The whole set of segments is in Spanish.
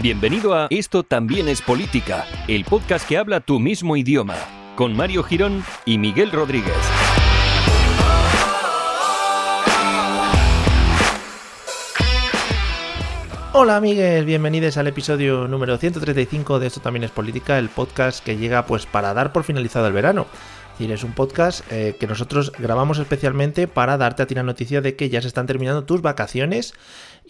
Bienvenido a Esto también es política, el podcast que habla tu mismo idioma, con Mario Girón y Miguel Rodríguez. Hola amigues, bienvenidos al episodio número 135 de Esto también es política, el podcast que llega pues para dar por finalizado el verano. Decir, es un podcast eh, que nosotros grabamos especialmente para darte a ti la noticia de que ya se están terminando tus vacaciones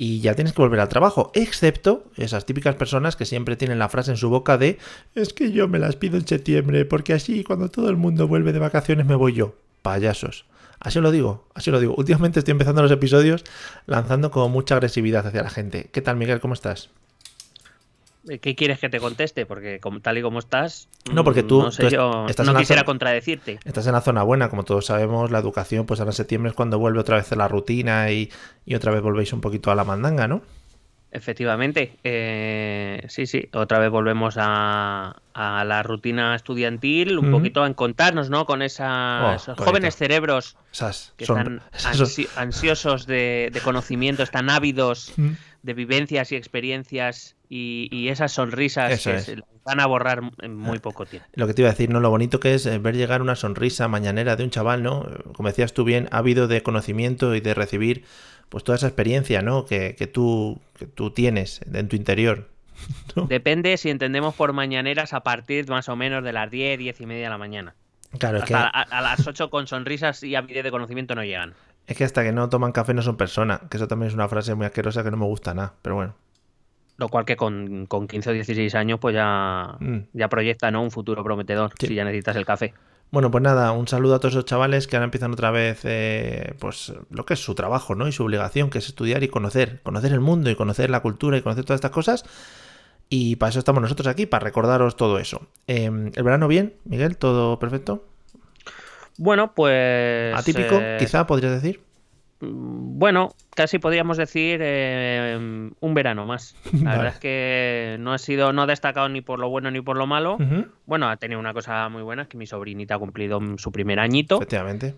y ya tienes que volver al trabajo, excepto esas típicas personas que siempre tienen la frase en su boca de es que yo me las pido en septiembre porque así cuando todo el mundo vuelve de vacaciones me voy yo. Payasos. Así lo digo, así lo digo. Últimamente estoy empezando los episodios lanzando con mucha agresividad hacia la gente. ¿Qué tal, Miguel? ¿Cómo estás? ¿Qué quieres que te conteste? Porque como, tal y como estás, No, porque tú- no, sé tú yo, estás no quisiera zona- contradecirte. Estás en la zona buena, como todos sabemos, la educación, pues ahora en septiembre es cuando vuelve otra vez a la rutina y, y otra vez volvéis un poquito a la mandanga, ¿no? Efectivamente, eh, sí, sí, otra vez volvemos a, a la rutina estudiantil, un poquito a encontrarnos, ¿no? Con esa- Oh, esos jóvenes cerebros Esas que son- están ansiosos de, de conocimiento, están ávidos Mm. de vivencias y experiencias y, y esas sonrisas Eso que es. se van a borrar en muy poco tiempo. Lo que te iba a decir, ¿no? Lo bonito que es eh, ver llegar una sonrisa mañanera de un chaval, ¿no? Como decías tú bien, ávido de conocimiento y de recibir pues toda esa experiencia, ¿no? Que, que tú, que tú tienes en tu interior. ¿no? Depende si entendemos por mañaneras a partir más o menos de las 10, 10 y media de la mañana. Claro, es que, a las 8 con sonrisas y avidez de conocimiento no llegan. es que hasta que no toman café no son personas, que eso también es una frase muy asquerosa que no me gusta nada, pero bueno. Lo cual que con, con 15 o 16 años pues ya, Mm. ya proyecta ¿no? un futuro prometedor Sí. si ya necesitas el café. Bueno, pues nada, un saludo a todos esos chavales que ahora empiezan otra vez, eh, pues lo que es su trabajo, ¿no? Y su obligación, que es estudiar y conocer, conocer el mundo y conocer la cultura y conocer todas estas cosas. Y para eso estamos nosotros aquí, para recordaros todo eso. Eh, ¿El verano bien, Miguel? ¿Todo perfecto? Bueno, pues... ¿Atípico, eh, quizá, podrías decir? Mm, Bueno, casi podríamos decir eh, un verano más. La Vale. verdad es que no ha sido, no ha destacado ni por lo bueno ni por lo malo. Bueno, ha tenido una cosa muy buena, es que mi sobrinita ha cumplido su primer añito. Efectivamente.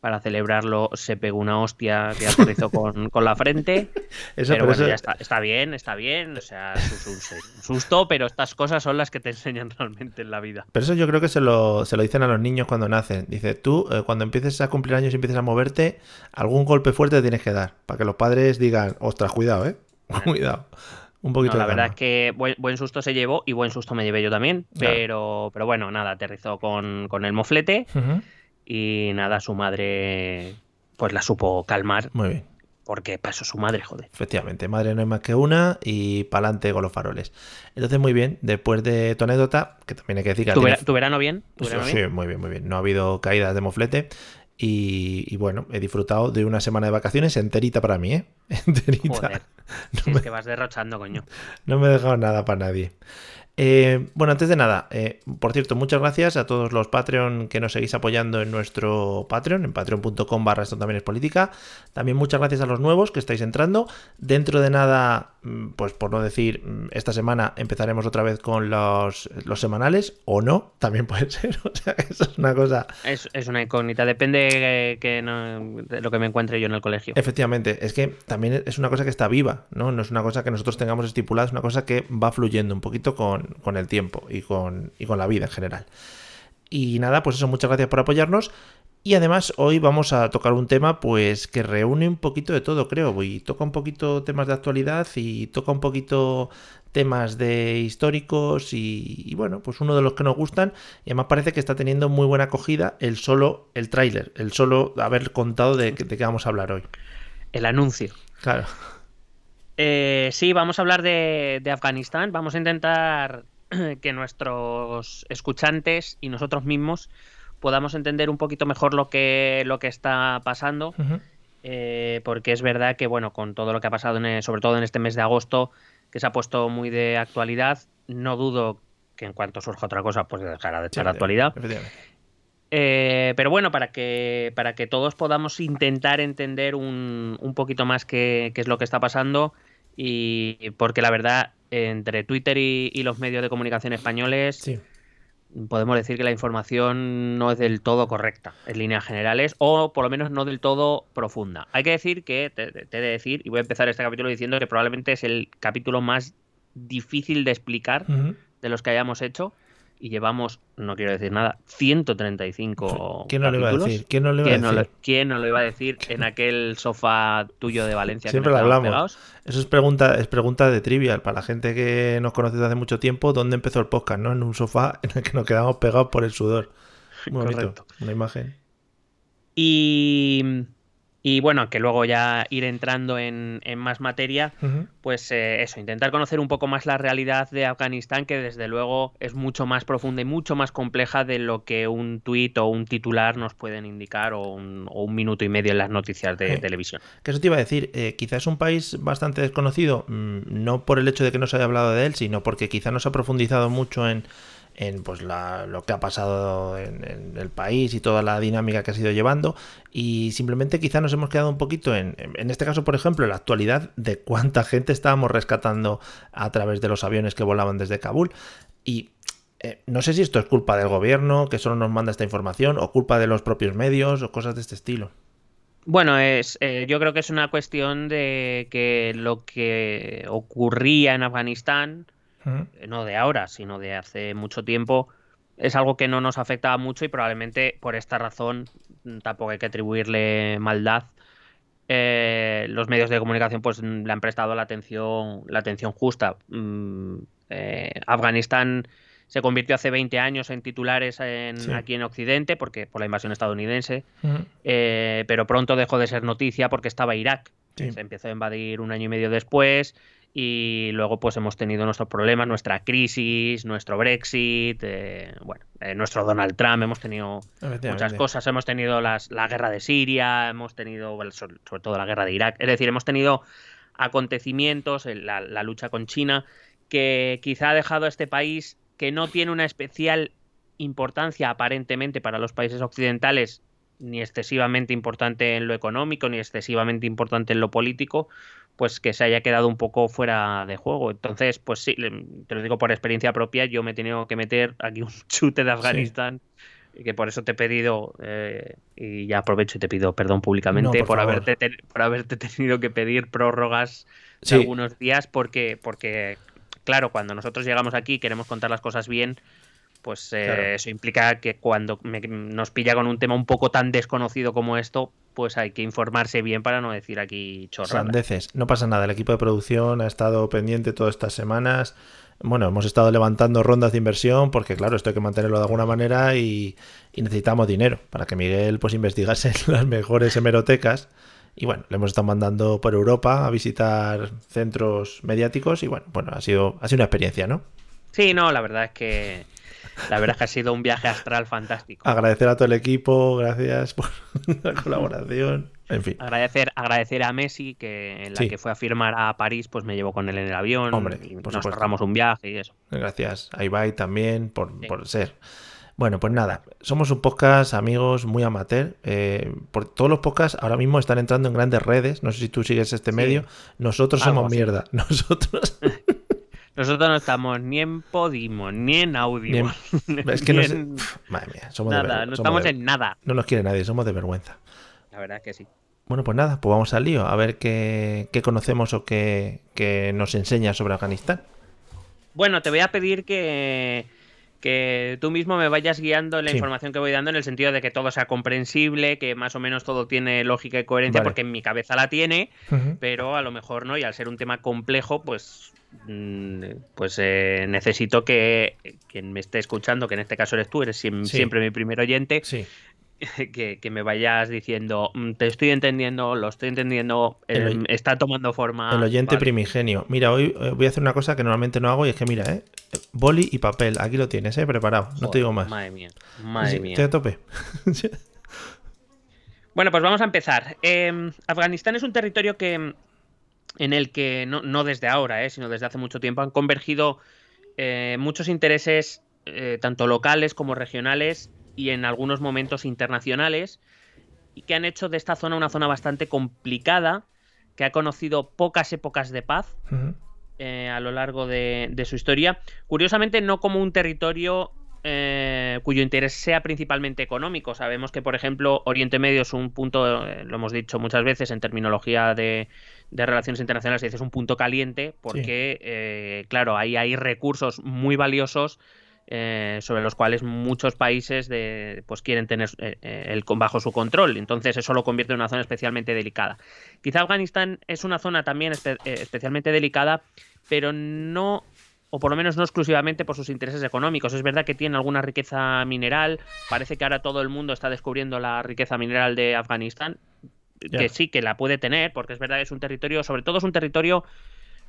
Para celebrarlo se pegó una hostia que aterrizó con, con la frente. Eso, pero pero bueno, eso- ya está, está bien, está bien. O sea, es un, susto, pero estas cosas son las que te enseñan realmente en la vida. Pero eso yo creo que se lo, se lo dicen a los niños cuando nacen. Dice, tú eh, cuando empieces a cumplir años y empieces a moverte, algún golpe fuerte te tienes que dar. Para que los padres digan, ostras, cuidado, ¿eh? Cuidado. Un No, poquito la de verdad es que buen, buen susto se llevó y buen susto me llevé yo también. Claro. Pero, pero bueno, nada, aterrizó con, con el moflete Ujú, y nada, su madre pues la supo calmar. Muy bien. Porque pasó su madre, joder. Efectivamente, madre no hay más que una y pa'lante con los faroles. Entonces, muy bien, después de tu anécdota, que también hay que decir que ¿Tu, tiene- vera- tu verano bien? ¿Tu Sí, verano sí, bien? muy bien, muy bien. No ha habido caídas de moflete. Y, y bueno, he disfrutado de una semana de vacaciones enterita para mí, ¿eh? Enterita. Joder. No Si me- es que vas derrochando, coño. No me he dejado nada para nadie. Eh, bueno, antes de nada, eh, por cierto, muchas gracias a todos los Patreon que nos seguís apoyando en nuestro Patreon, en patreon.com barra esto también es política. También muchas gracias a los nuevos que estáis entrando. Dentro de nada, mm, pues por no decir, mm, esta semana empezaremos otra vez con los, los semanales, o no, también puede ser. O sea, eso es una cosa Es, es una incógnita, depende que no- de lo que me encuentre yo en el colegio. Efectivamente, es que también es una cosa que está viva, ¿no? No es una cosa que nosotros tengamos estipulada, es una cosa que va fluyendo un poquito con, con el tiempo y con, y con la vida en general. Y nada, pues eso, muchas gracias por apoyarnos. Y además hoy vamos a tocar un tema pues que reúne un poquito de todo, creo. Y toca un poquito temas de actualidad y toca un poquito temas de históricos y, y bueno, pues uno de los que nos gustan. Y además parece que está teniendo muy buena acogida el solo, el tráiler, el solo haber contado de, de qué vamos a hablar hoy. El anuncio. Claro. Eh, sí, vamos a hablar de, de Afganistán. Vamos a intentar que nuestros escuchantes y nosotros mismos podamos entender un poquito mejor lo que, lo que está pasando. Eh, porque es verdad que, bueno, con todo lo que ha pasado, en, sobre todo en este mes de agosto, que se ha puesto muy de actualidad, no dudo que en cuanto surja otra cosa, pues dejará de estar de actualidad. Eh, pero bueno, para que, para que todos podamos intentar entender un, un poquito más qué, qué, es lo que está pasando y porque la verdad, entre Twitter y, y los medios de comunicación españoles, Sí. podemos decir que la información no es del todo correcta en líneas generales o por lo menos no del todo profunda. Hay que decir que, te, te he de decir, y voy a empezar este capítulo diciendo que probablemente es el capítulo más difícil de explicar de los que hayamos hecho y llevamos, no quiero decir nada, 135 ¿Quién no lo iba a decir? ¿Quién no lo iba a ¿Quién no, lo, decir? quién no lo iba a decir en aquel sofá tuyo de Valencia? Siempre lo hablamos. pegados? Eso es pregunta, es pregunta de trivial. Para la gente que nos conoce desde hace mucho tiempo, ¿dónde empezó el podcast? ¿No? En un sofá en el que nos quedamos pegados por el sudor. Muy bonito. Correcto. Una imagen. Y, y bueno, que luego ya ir entrando en, en más materia, pues eh, eso, intentar conocer un poco más la realidad de Afganistán, que desde luego es mucho más profunda y mucho más compleja de lo que un tuit o un titular nos pueden indicar o un, o un minuto y medio en las noticias de Sí. televisión. Que eso te iba a decir, eh, quizás es un país bastante desconocido, mm, no por el hecho de que no se haya hablado de él, sino porque quizás no se ha profundizado mucho en, en pues la- lo que ha pasado en, el país y toda la dinámica que ha sido llevando. Y simplemente quizás nos hemos quedado un poquito en, en este caso, por ejemplo, en la actualidad de cuánta gente estábamos rescatando a través de los aviones que volaban desde Kabul. Y eh, no sé si esto es culpa del gobierno, que solo nos manda esta información, o culpa de los propios medios, o cosas de este estilo. Bueno, es, eh, yo creo que es una cuestión de que lo que ocurría en Afganistán Eh, no de ahora, sino de hace mucho tiempo, es algo que no nos afectaba mucho y probablemente por esta razón mm, tampoco hay que atribuirle maldad. Eh, los medios de comunicación pues mm, le han prestado la atención, la atención justa. Mm, eh, Afganistán se convirtió hace 20 años en titulares en- Sí. aquí en Occidente porque por la invasión estadounidense, eh, pero pronto dejó de ser noticia porque estaba Irak. Sí. Se empezó a invadir un año y medio después y luego pues hemos tenido nuestros problemas, nuestra crisis, nuestro Brexit, eh, bueno, eh, nuestro Donald Trump, hemos tenido muchas cosas, hemos tenido las, la guerra de Siria, hemos tenido sobre, sobre todo la guerra de Irak, es decir, hemos tenido acontecimientos, en la, la lucha con China, que quizá ha dejado a este país que no tiene una especial importancia aparentemente para los países occidentales, ni excesivamente importante en lo económico, ni excesivamente importante en lo político, pues que se haya quedado un poco fuera de juego. Entonces, pues sí, te lo digo por experiencia propia, yo me he tenido que meter aquí un chute de Afganistán. Y que por eso te he pedido, eh, y ya aprovecho y te pido perdón públicamente No, por por, haberte te- por haberte tenido que pedir prórrogas de Sí. algunos días, porque, porque, claro, cuando nosotros llegamos aquí y queremos contar las cosas bien, pues eh, Claro. eso implica que cuando me- nos pilla con un tema un poco tan desconocido como esto, pues hay que informarse bien para no decir aquí chorradas. Sandeces. No pasa nada, el equipo de producción ha estado pendiente todas estas semanas. Bueno, hemos estado levantando rondas de inversión porque, claro, esto hay que mantenerlo de alguna manera y, y necesitamos dinero para que Miguel pues investigase las mejores hemerotecas. Y bueno, le hemos estado mandando por Europa a visitar centros mediáticos y bueno, bueno, ha sido, ha sido una experiencia, ¿no? Sí, no, la verdad es que la verdad es que ha sido un viaje astral fantástico. Agradecer a todo el equipo, gracias por la colaboración. En fin, Agradecer, agradecer a Messi que en la Sí. que fue a firmar a París, pues me llevó con él en el avión Hombre, y nos ahorramos un viaje y eso. Gracias a Ibai también por, Sí. por ser. Bueno, pues nada, somos un podcast, amigos, muy amateur. eh, por, todos los podcasts ahora mismo están entrando en grandes redes. No sé si tú sigues este Sí. medio. Nosotros Algo somos así. mierda. Nosotros. Nosotros no estamos ni en Podimo, ni en Audio. Ni es que ni no sé- en Madre mía, somos de nada, ver- no somos estamos de- en nada. No nos quiere nadie, somos de vergüenza. La verdad es que sí. Bueno, pues nada, pues vamos al lío, a ver qué, qué conocemos o qué, qué nos enseña sobre Afganistán. Bueno, te voy a pedir que, que tú mismo me vayas guiando en la Sí. información que voy dando en el sentido de que todo sea comprensible, que más o menos todo tiene lógica y coherencia, Vale. porque en mi cabeza la tiene, pero a lo mejor no, y al ser un tema complejo, pues, mm, pues eh, necesito que quien me esté escuchando, que en este caso eres tú, eres Sí. siempre mi primer oyente, Sí, que, que me vayas diciendo, "Mm, te estoy entendiendo, lo estoy entendiendo, El oy- está tomando forma. el oyente vale". primigenio. Mira, hoy eh, voy a hacer una cosa que normalmente no hago y es que mira, eh, boli y papel, aquí lo tienes, eh, preparado. no te digo más. Madre mía, madre Sí, mía. Estoy a tope. Bueno, pues vamos a empezar. Eh, Afganistán es un territorio que en el que, no, no desde ahora, eh, sino desde hace mucho tiempo, han convergido eh, muchos intereses, eh, tanto locales como regionales, y en algunos momentos internacionales, y que han hecho de esta zona una zona bastante complicada, que ha conocido pocas épocas de paz. Eh, a lo largo de, de su historia. Curiosamente, no como un territorio eh, cuyo interés sea principalmente económico. Sabemos que, por ejemplo, Oriente Medio es un punto, eh, lo hemos dicho muchas veces en terminología de, de relaciones internacionales, es un punto caliente porque, eh, claro, ahí hay recursos muy valiosos eh, sobre los cuales muchos países de, pues quieren tener eh, eh, el, bajo su control. Entonces eso lo convierte en una zona especialmente delicada. Quizá Afganistán es una zona también espe- especialmente delicada, pero no, o por lo menos no exclusivamente por sus intereses económicos. Es verdad que tiene alguna riqueza mineral. Parece que ahora todo el mundo está descubriendo la riqueza mineral de Afganistán. Que sí, que la puede tener, porque es verdad que es un territorio, sobre todo es un territorio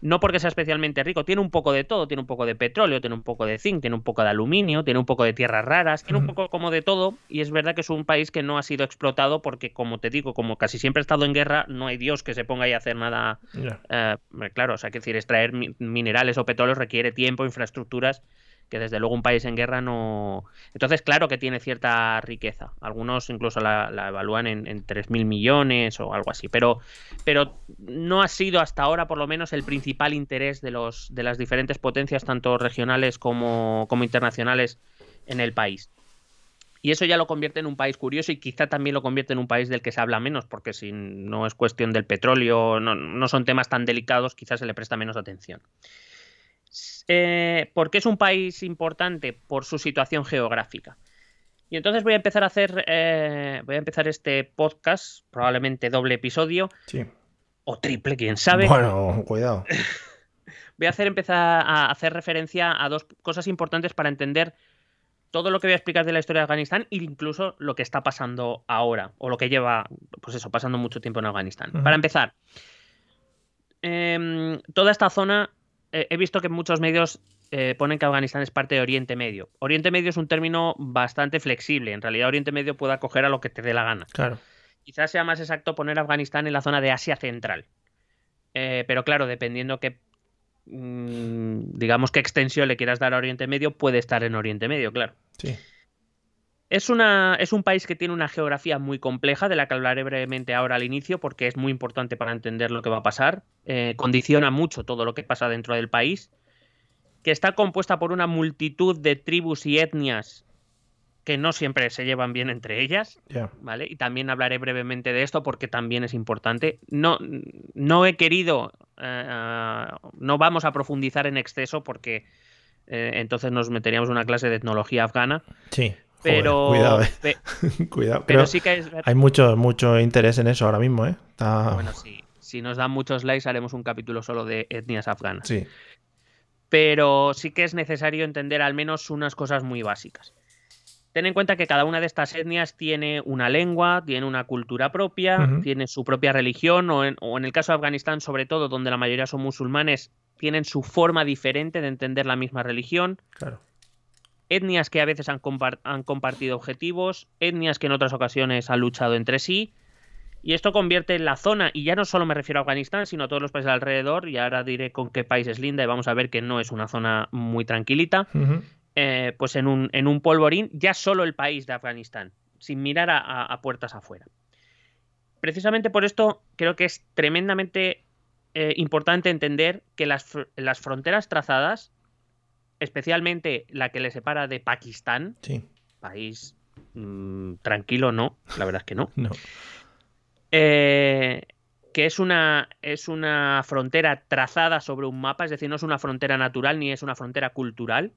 no porque sea especialmente rico, tiene un poco de todo, tiene un poco de petróleo, tiene un poco de zinc, tiene un poco de aluminio, tiene un poco de tierras raras, tiene un poco como de todo y es verdad que es un país que no ha sido explotado porque como te digo, como casi siempre ha estado en guerra, no hay Dios que se ponga ahí a hacer nada, eh, claro, o sea, que decir, extraer mi- minerales o petróleo requiere tiempo, infraestructuras que desde luego un país en guerra no... Entonces, claro que tiene cierta riqueza. Algunos incluso la, evalúan en, en 3.000 millones o algo así. Pero, pero no ha sido hasta ahora, por lo menos, el principal interés de, los, de las diferentes potencias, tanto regionales como, como internacionales, en el país. Y eso ya lo convierte en un país curioso y quizá también lo convierte en un país del que se habla menos, porque si no es cuestión del petróleo, no, no son temas tan delicados, quizás se le presta menos atención. Eh, ¿Por qué es un país importante? Por su situación geográfica. Y entonces voy a empezar a hacer, eh, voy a empezar este podcast, probablemente doble episodio, Sí. o triple, quién sabe. Bueno, cuidado. Voy a hacer empezar a hacer referencia a dos cosas importantes para entender todo lo que voy a explicar de la historia de Afganistán e incluso lo que está pasando ahora, o lo que lleva, pues eso, pasando mucho tiempo en Afganistán. Para empezar, em, toda esta zona, eh, he visto que muchos medios eh, ponen que Afganistán es parte de Oriente Medio. Oriente Medio es un término bastante flexible. En realidad, Oriente Medio puede acoger a lo que te dé la gana. Claro. Quizás sea más exacto poner Afganistán en la zona de Asia Central. Eh, pero claro, dependiendo qué, mm, digamos, qué extensión le quieras dar a Oriente Medio, puede estar en Oriente Medio, claro. Sí. Es, una, es un país que tiene una geografía muy compleja, de la que hablaré brevemente ahora al inicio, porque es muy importante para entender lo que va a pasar. Eh, condiciona mucho todo lo que pasa dentro del país, que está compuesta por una multitud de tribus y etnias que no siempre se llevan bien entre ellas. ¿vale? Y también hablaré brevemente de esto porque también es importante. No, no he querido, eh, no vamos a profundizar en exceso porque eh, entonces nos meteríamos en una clase de etnología afgana, Sí. Joder, pero, cuidado, eh. pe- cuidado. pero Creo- sí que es... Hay mucho, mucho interés en eso ahora mismo, ¿eh? Está... Bueno, sí, si nos dan muchos likes haremos un capítulo solo de etnias afganas. Sí. pero sí que es necesario entender al menos unas cosas muy básicas. Ten en cuenta que cada una de estas etnias tiene una lengua, tiene una cultura propia, tiene su propia religión, o en, o en el caso de Afganistán, sobre todo, donde la mayoría son musulmanes, tienen su forma diferente de entender la misma religión, Claro. Etnias que a veces han, han compartido objetivos, etnias que en otras ocasiones han luchado entre sí, y esto convierte la zona, y ya no solo me refiero a Afganistán, sino a todos los países alrededor, y ahora diré con qué país es linda, y vamos a ver que no es una zona muy tranquilita, eh, pues en un, en un polvorín, ya solo el país de Afganistán, sin mirar a, a- a puertas afuera. Precisamente por esto creo que es tremendamente eh, importante entender que las, fr- las fronteras trazadas, especialmente la que le separa de Pakistán, Sí. país mm, tranquilo, no, la verdad es que no, No. eh, que es una, es una frontera trazada sobre un mapa, es decir, no es una frontera natural ni es una frontera cultural,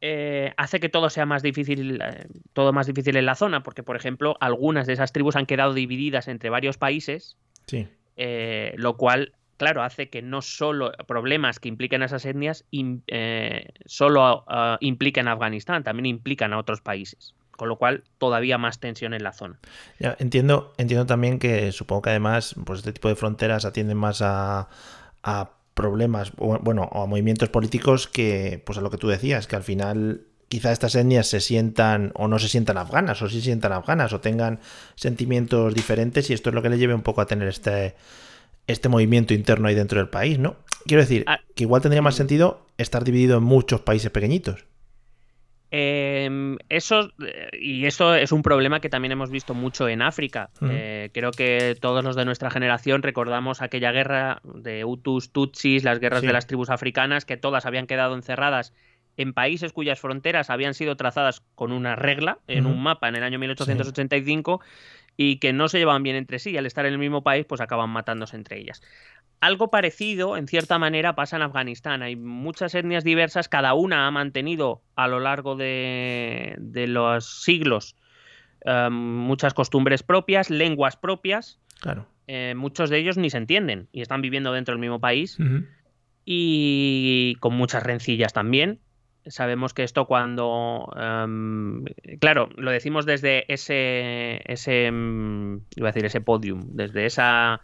eh, hace que todo sea más difícil, eh, todo más difícil en la zona, porque, por ejemplo, algunas de esas tribus han quedado divididas entre varios países, Sí. eh, lo cual, claro, hace que no solo problemas que impliquen a esas etnias eh, solo ah, impliquen a Afganistán, también implican a otros países, con lo cual todavía más tensión en la zona. Ya, entiendo, entiendo también que supongo que además pues este tipo de fronteras atienden más a, a problemas, o, bueno, o a movimientos políticos que, pues a lo que tú decías, que al final quizá estas etnias se sientan o no se sientan afganas o sí se sientan afganas o tengan sentimientos diferentes y esto es lo que le lleve un poco a tener este, este movimiento interno ahí dentro del país, ¿no? Quiero decir, Ah. que igual tendría más sentido estar dividido en muchos países pequeñitos. Eh, eso, y eso es un problema que también hemos visto mucho en África. Eh, creo que todos los de nuestra generación recordamos aquella guerra de Hutus, Tutsis, las guerras Sí. de las tribus africanas, que todas habían quedado encerradas en países cuyas fronteras habían sido trazadas con una regla, en un mapa en el año 1885, y que no se llevaban bien entre sí, y al estar en el mismo país, pues acaban matándose entre ellas. Algo parecido, en cierta manera, pasa en Afganistán. Hay muchas etnias diversas, cada una ha mantenido a lo largo de, de los siglos eh, muchas costumbres propias, lenguas propias. Claro. eh, muchos de ellos ni se entienden y están viviendo dentro del mismo país y con muchas rencillas también. Sabemos que esto cuando, em, claro, lo decimos desde ese, ese, em, iba a decir ese podium, desde esa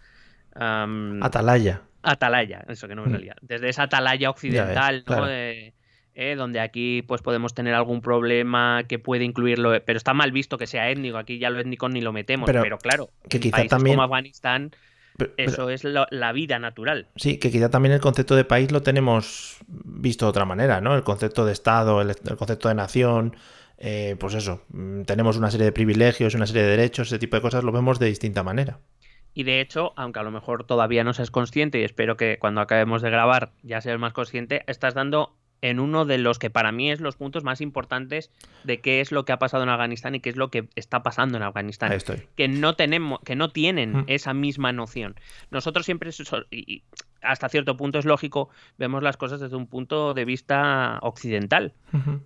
em, Atalaya. atalaya, eso que no me Mm. salía, desde esa atalaya occidental, ¿no? claro. De- eh, donde aquí pues podemos tener algún problema que puede incluirlo, pero está mal visto que sea étnico, aquí ya lo étnico ni lo metemos, Pero pero, claro, que en quizá países también- como Afganistán Pero- pero- eso es la vida natural. Sí, que quizá también el concepto de país lo tenemos visto de otra manera, ¿no? El concepto de Estado, el, el concepto de nación, eh, pues eso, mm, tenemos una serie de privilegios, una serie de derechos, ese tipo de cosas lo vemos de distinta manera. Y de hecho, aunque a lo mejor todavía no seas consciente, y espero que cuando acabemos de grabar ya seas más consciente, estás dando en uno de los que para mí es los puntos más importantes de qué es lo que ha pasado en Afganistán y qué es lo que está pasando en Afganistán. Ahí estoy. Que no tenemos, que no tienen Mm. esa misma noción. Nosotros siempre, y hasta cierto punto es lógico, vemos las cosas desde un punto de vista occidental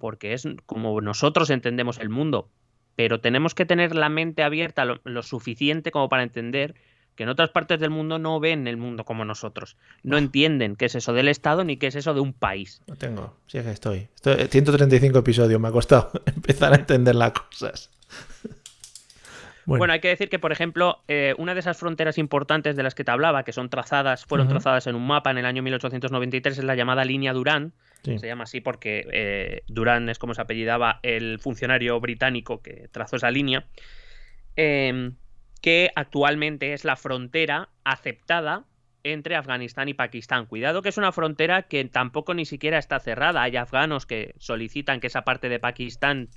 porque es como nosotros entendemos el mundo. Pero tenemos que tener la mente abierta lo, lo suficiente como para entender que en otras partes del mundo no ven el mundo como nosotros. No entienden qué es eso del Estado ni qué es eso de un país. Lo tengo, sí que estoy. estoy. 135 episodios, me ha costado empezar a entender las cosas. Bueno, hay que decir que, por ejemplo, eh, una de esas fronteras importantes de las que te hablaba, que son trazadas, fueron trazadas en un mapa en el año 1893, es la llamada línea Durán. sí. Se llama así porque eh, Durán es como se apellidaba el funcionario británico que trazó esa línea, eh, que actualmente es la frontera aceptada entre Afganistán y Pakistán. Cuidado que es una frontera que tampoco ni siquiera está cerrada. Hay afganos que solicitan que esa parte de Pakistán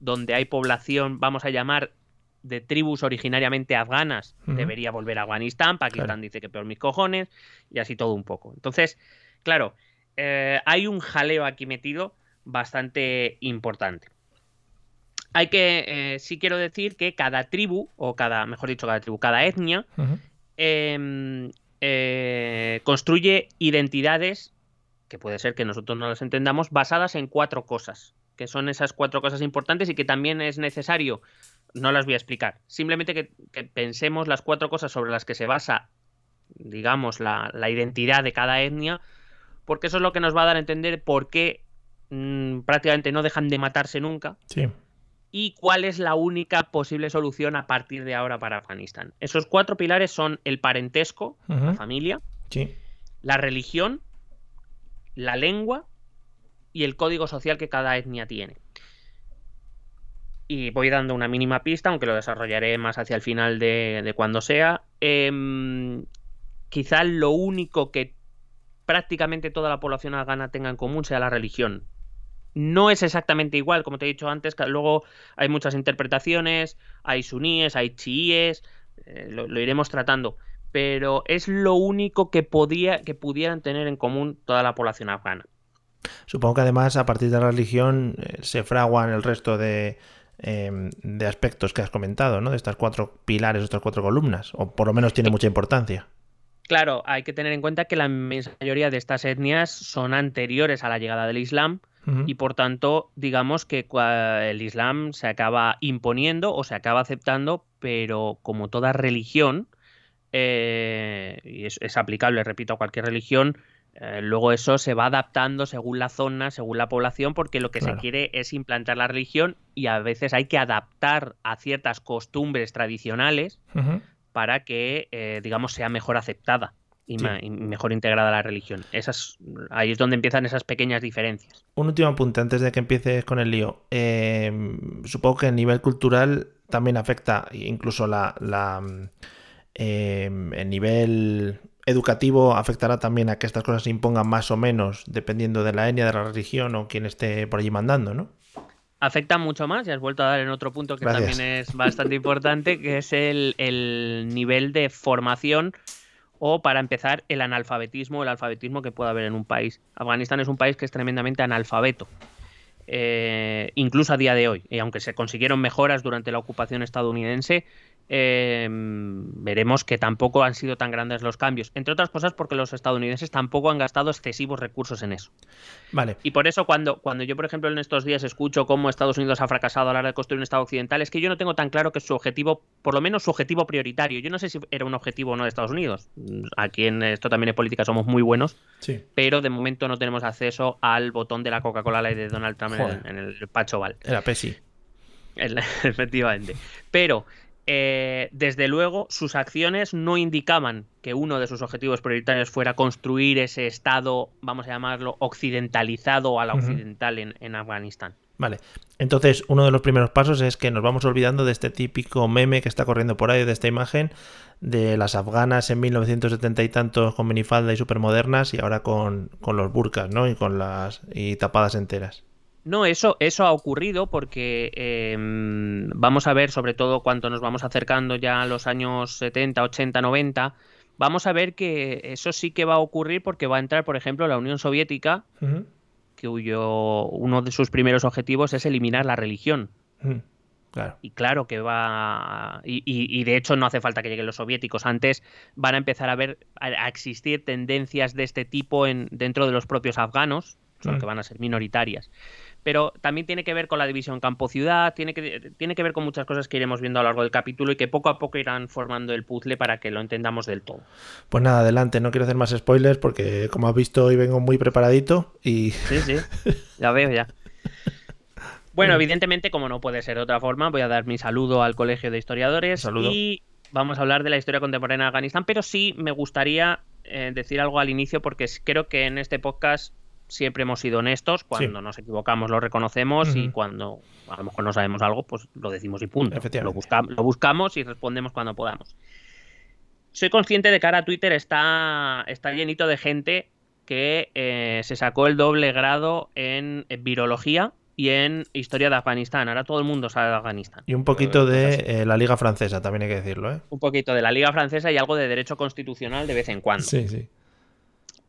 donde hay población, vamos a llamar, de tribus originariamente afganas, debería volver a Afganistán. Pakistán Claro. dice que peor mis cojones y así todo un poco. Entonces, claro, eh, hay un jaleo aquí metido bastante importante. Hay que, eh, sí quiero decir que cada tribu, o cada, mejor dicho, cada tribu, cada etnia, eh, eh, construye identidades, que puede ser que nosotros no las entendamos, basadas en cuatro cosas, que son esas cuatro cosas importantes y que también es necesario, no las voy a explicar, simplemente que, que pensemos las cuatro cosas sobre las que se basa, digamos, la, la identidad de cada etnia, porque eso es lo que nos va a dar a entender por qué mm, prácticamente no dejan de matarse nunca, Sí. Y cuál es la única posible solución a partir de ahora para Afganistán. Esos cuatro pilares son el parentesco, la familia, Sí. la religión, la lengua y el código social que cada etnia tiene. Y voy dando una mínima pista, aunque lo desarrollaré más hacia el final de, de cuando sea. Em, quizá lo único que prácticamente toda la población afgana tenga en común sea la religión. No es exactamente igual, como te he dicho antes, que luego hay muchas interpretaciones, hay suníes, hay chiíes, eh, lo, lo iremos tratando, pero es lo único que, podía, que pudieran tener en común toda la población afgana. Supongo que además a partir de la religión eh, se fraguan el resto de, eh, de aspectos que has comentado, ¿no? De estas cuatro pilares, estas cuatro columnas, o por lo menos tiene mucha importancia. Claro, hay que tener en cuenta que la inmensa mayoría de estas etnias son anteriores a la llegada del Islam Y por tanto, digamos que el Islam se acaba imponiendo o se acaba aceptando, pero como toda religión, eh, y es, es aplicable, repito, a cualquier religión, eh, luego eso se va adaptando según la zona, según la población, porque lo que Claro. se quiere es implantar la religión y a veces hay que adaptar a ciertas costumbres tradicionales para que, eh, digamos, sea mejor aceptada. Y, Sí. ma- y mejor integrada la religión. Esas, ahí es donde empiezan esas pequeñas diferencias. Un último apunte antes de que empieces con el lío. Eh, supongo que a nivel cultural también afecta incluso la, la, eh, el nivel educativo afectará también a que estas cosas se impongan más o menos dependiendo de la etnia, de la religión o quien esté por allí mandando, ¿no? Afecta mucho más, y has vuelto a dar en otro punto que Gracias. también es bastante importante, que es el, el nivel de formación o, para empezar, el analfabetismo, el alfabetismo que puede haber en un país. Afganistán es un país que es tremendamente analfabeto, eh, incluso a día de hoy. Y aunque se consiguieron mejoras durante la ocupación estadounidense, eh, veremos que tampoco han sido tan grandes los cambios. Entre otras cosas porque los estadounidenses tampoco han gastado excesivos recursos en eso. Vale. Y por eso cuando, cuando yo, por ejemplo, en estos días escucho cómo Estados Unidos ha fracasado a la hora de construir un Estado occidental, es que yo no tengo tan claro que su objetivo, por lo menos su objetivo prioritario, yo no sé si era un objetivo o no de Estados Unidos. Aquí en esto también en política somos muy buenos, Sí. pero de momento no tenemos acceso al botón de la Coca-Cola y de Donald Trump en el, en el Pacho Val. Era Pesi. El- Efectivamente. Pero, eh, desde luego, sus acciones no indicaban que uno de sus objetivos prioritarios fuera construir ese Estado, vamos a llamarlo, occidentalizado a la occidental en, en Afganistán. Vale. Entonces, uno de los primeros pasos es que nos vamos olvidando de este típico meme que está corriendo por ahí, de esta imagen, de las afganas en 1970 y tantos con minifalda y supermodernas y ahora con, con los burkas, ¿no? Y con las y tapadas enteras. No, eso, eso ha ocurrido porque eh, vamos a ver, sobre todo cuando nos vamos acercando ya a los años 70, 80, 90, vamos a ver que eso sí que va a ocurrir porque va a entrar, por ejemplo, la Unión Soviética, Ujú. cuyo uno de sus primeros objetivos es eliminar la religión. Claro. Y claro que va. Y, y- y de hecho no hace falta que lleguen los soviéticos. Antes van a empezar a ver a, a existir tendencias de este tipo en, dentro de los propios afganos, solo Mm. que van a ser minoritarias. Pero también tiene que ver con la división campo-ciudad, tiene que, tiene que ver con muchas cosas que iremos viendo a lo largo del capítulo y que poco a poco irán formando el puzzle para que lo entendamos del todo. Pues nada, adelante, no quiero hacer más spoilers porque como has visto hoy vengo muy preparadito y Sí, sí, ya veo ya. Bueno, evidentemente, como no puede ser de otra forma, voy a dar mi saludo al Colegio de Historiadores Saludo. y vamos a hablar de la historia contemporánea de Afganistán, pero sí me gustaría eh, decir algo al inicio porque creo que en este podcast siempre hemos sido honestos, cuando Sí. nos equivocamos lo reconocemos y cuando a lo mejor no sabemos algo, pues lo decimos y punto. Lo, busca- lo buscamos y respondemos cuando podamos. Soy consciente de que ahora Twitter está, está llenito de gente que eh, se sacó el doble grado en, virología y en historia de Afganistán. Ahora todo el mundo sabe de Afganistán. y un poquito de eh, la liga francesa, también hay que decirlo, ¿eh? Un poquito de la Liga Francesa y algo de derecho constitucional de vez en cuando. Sí, sí.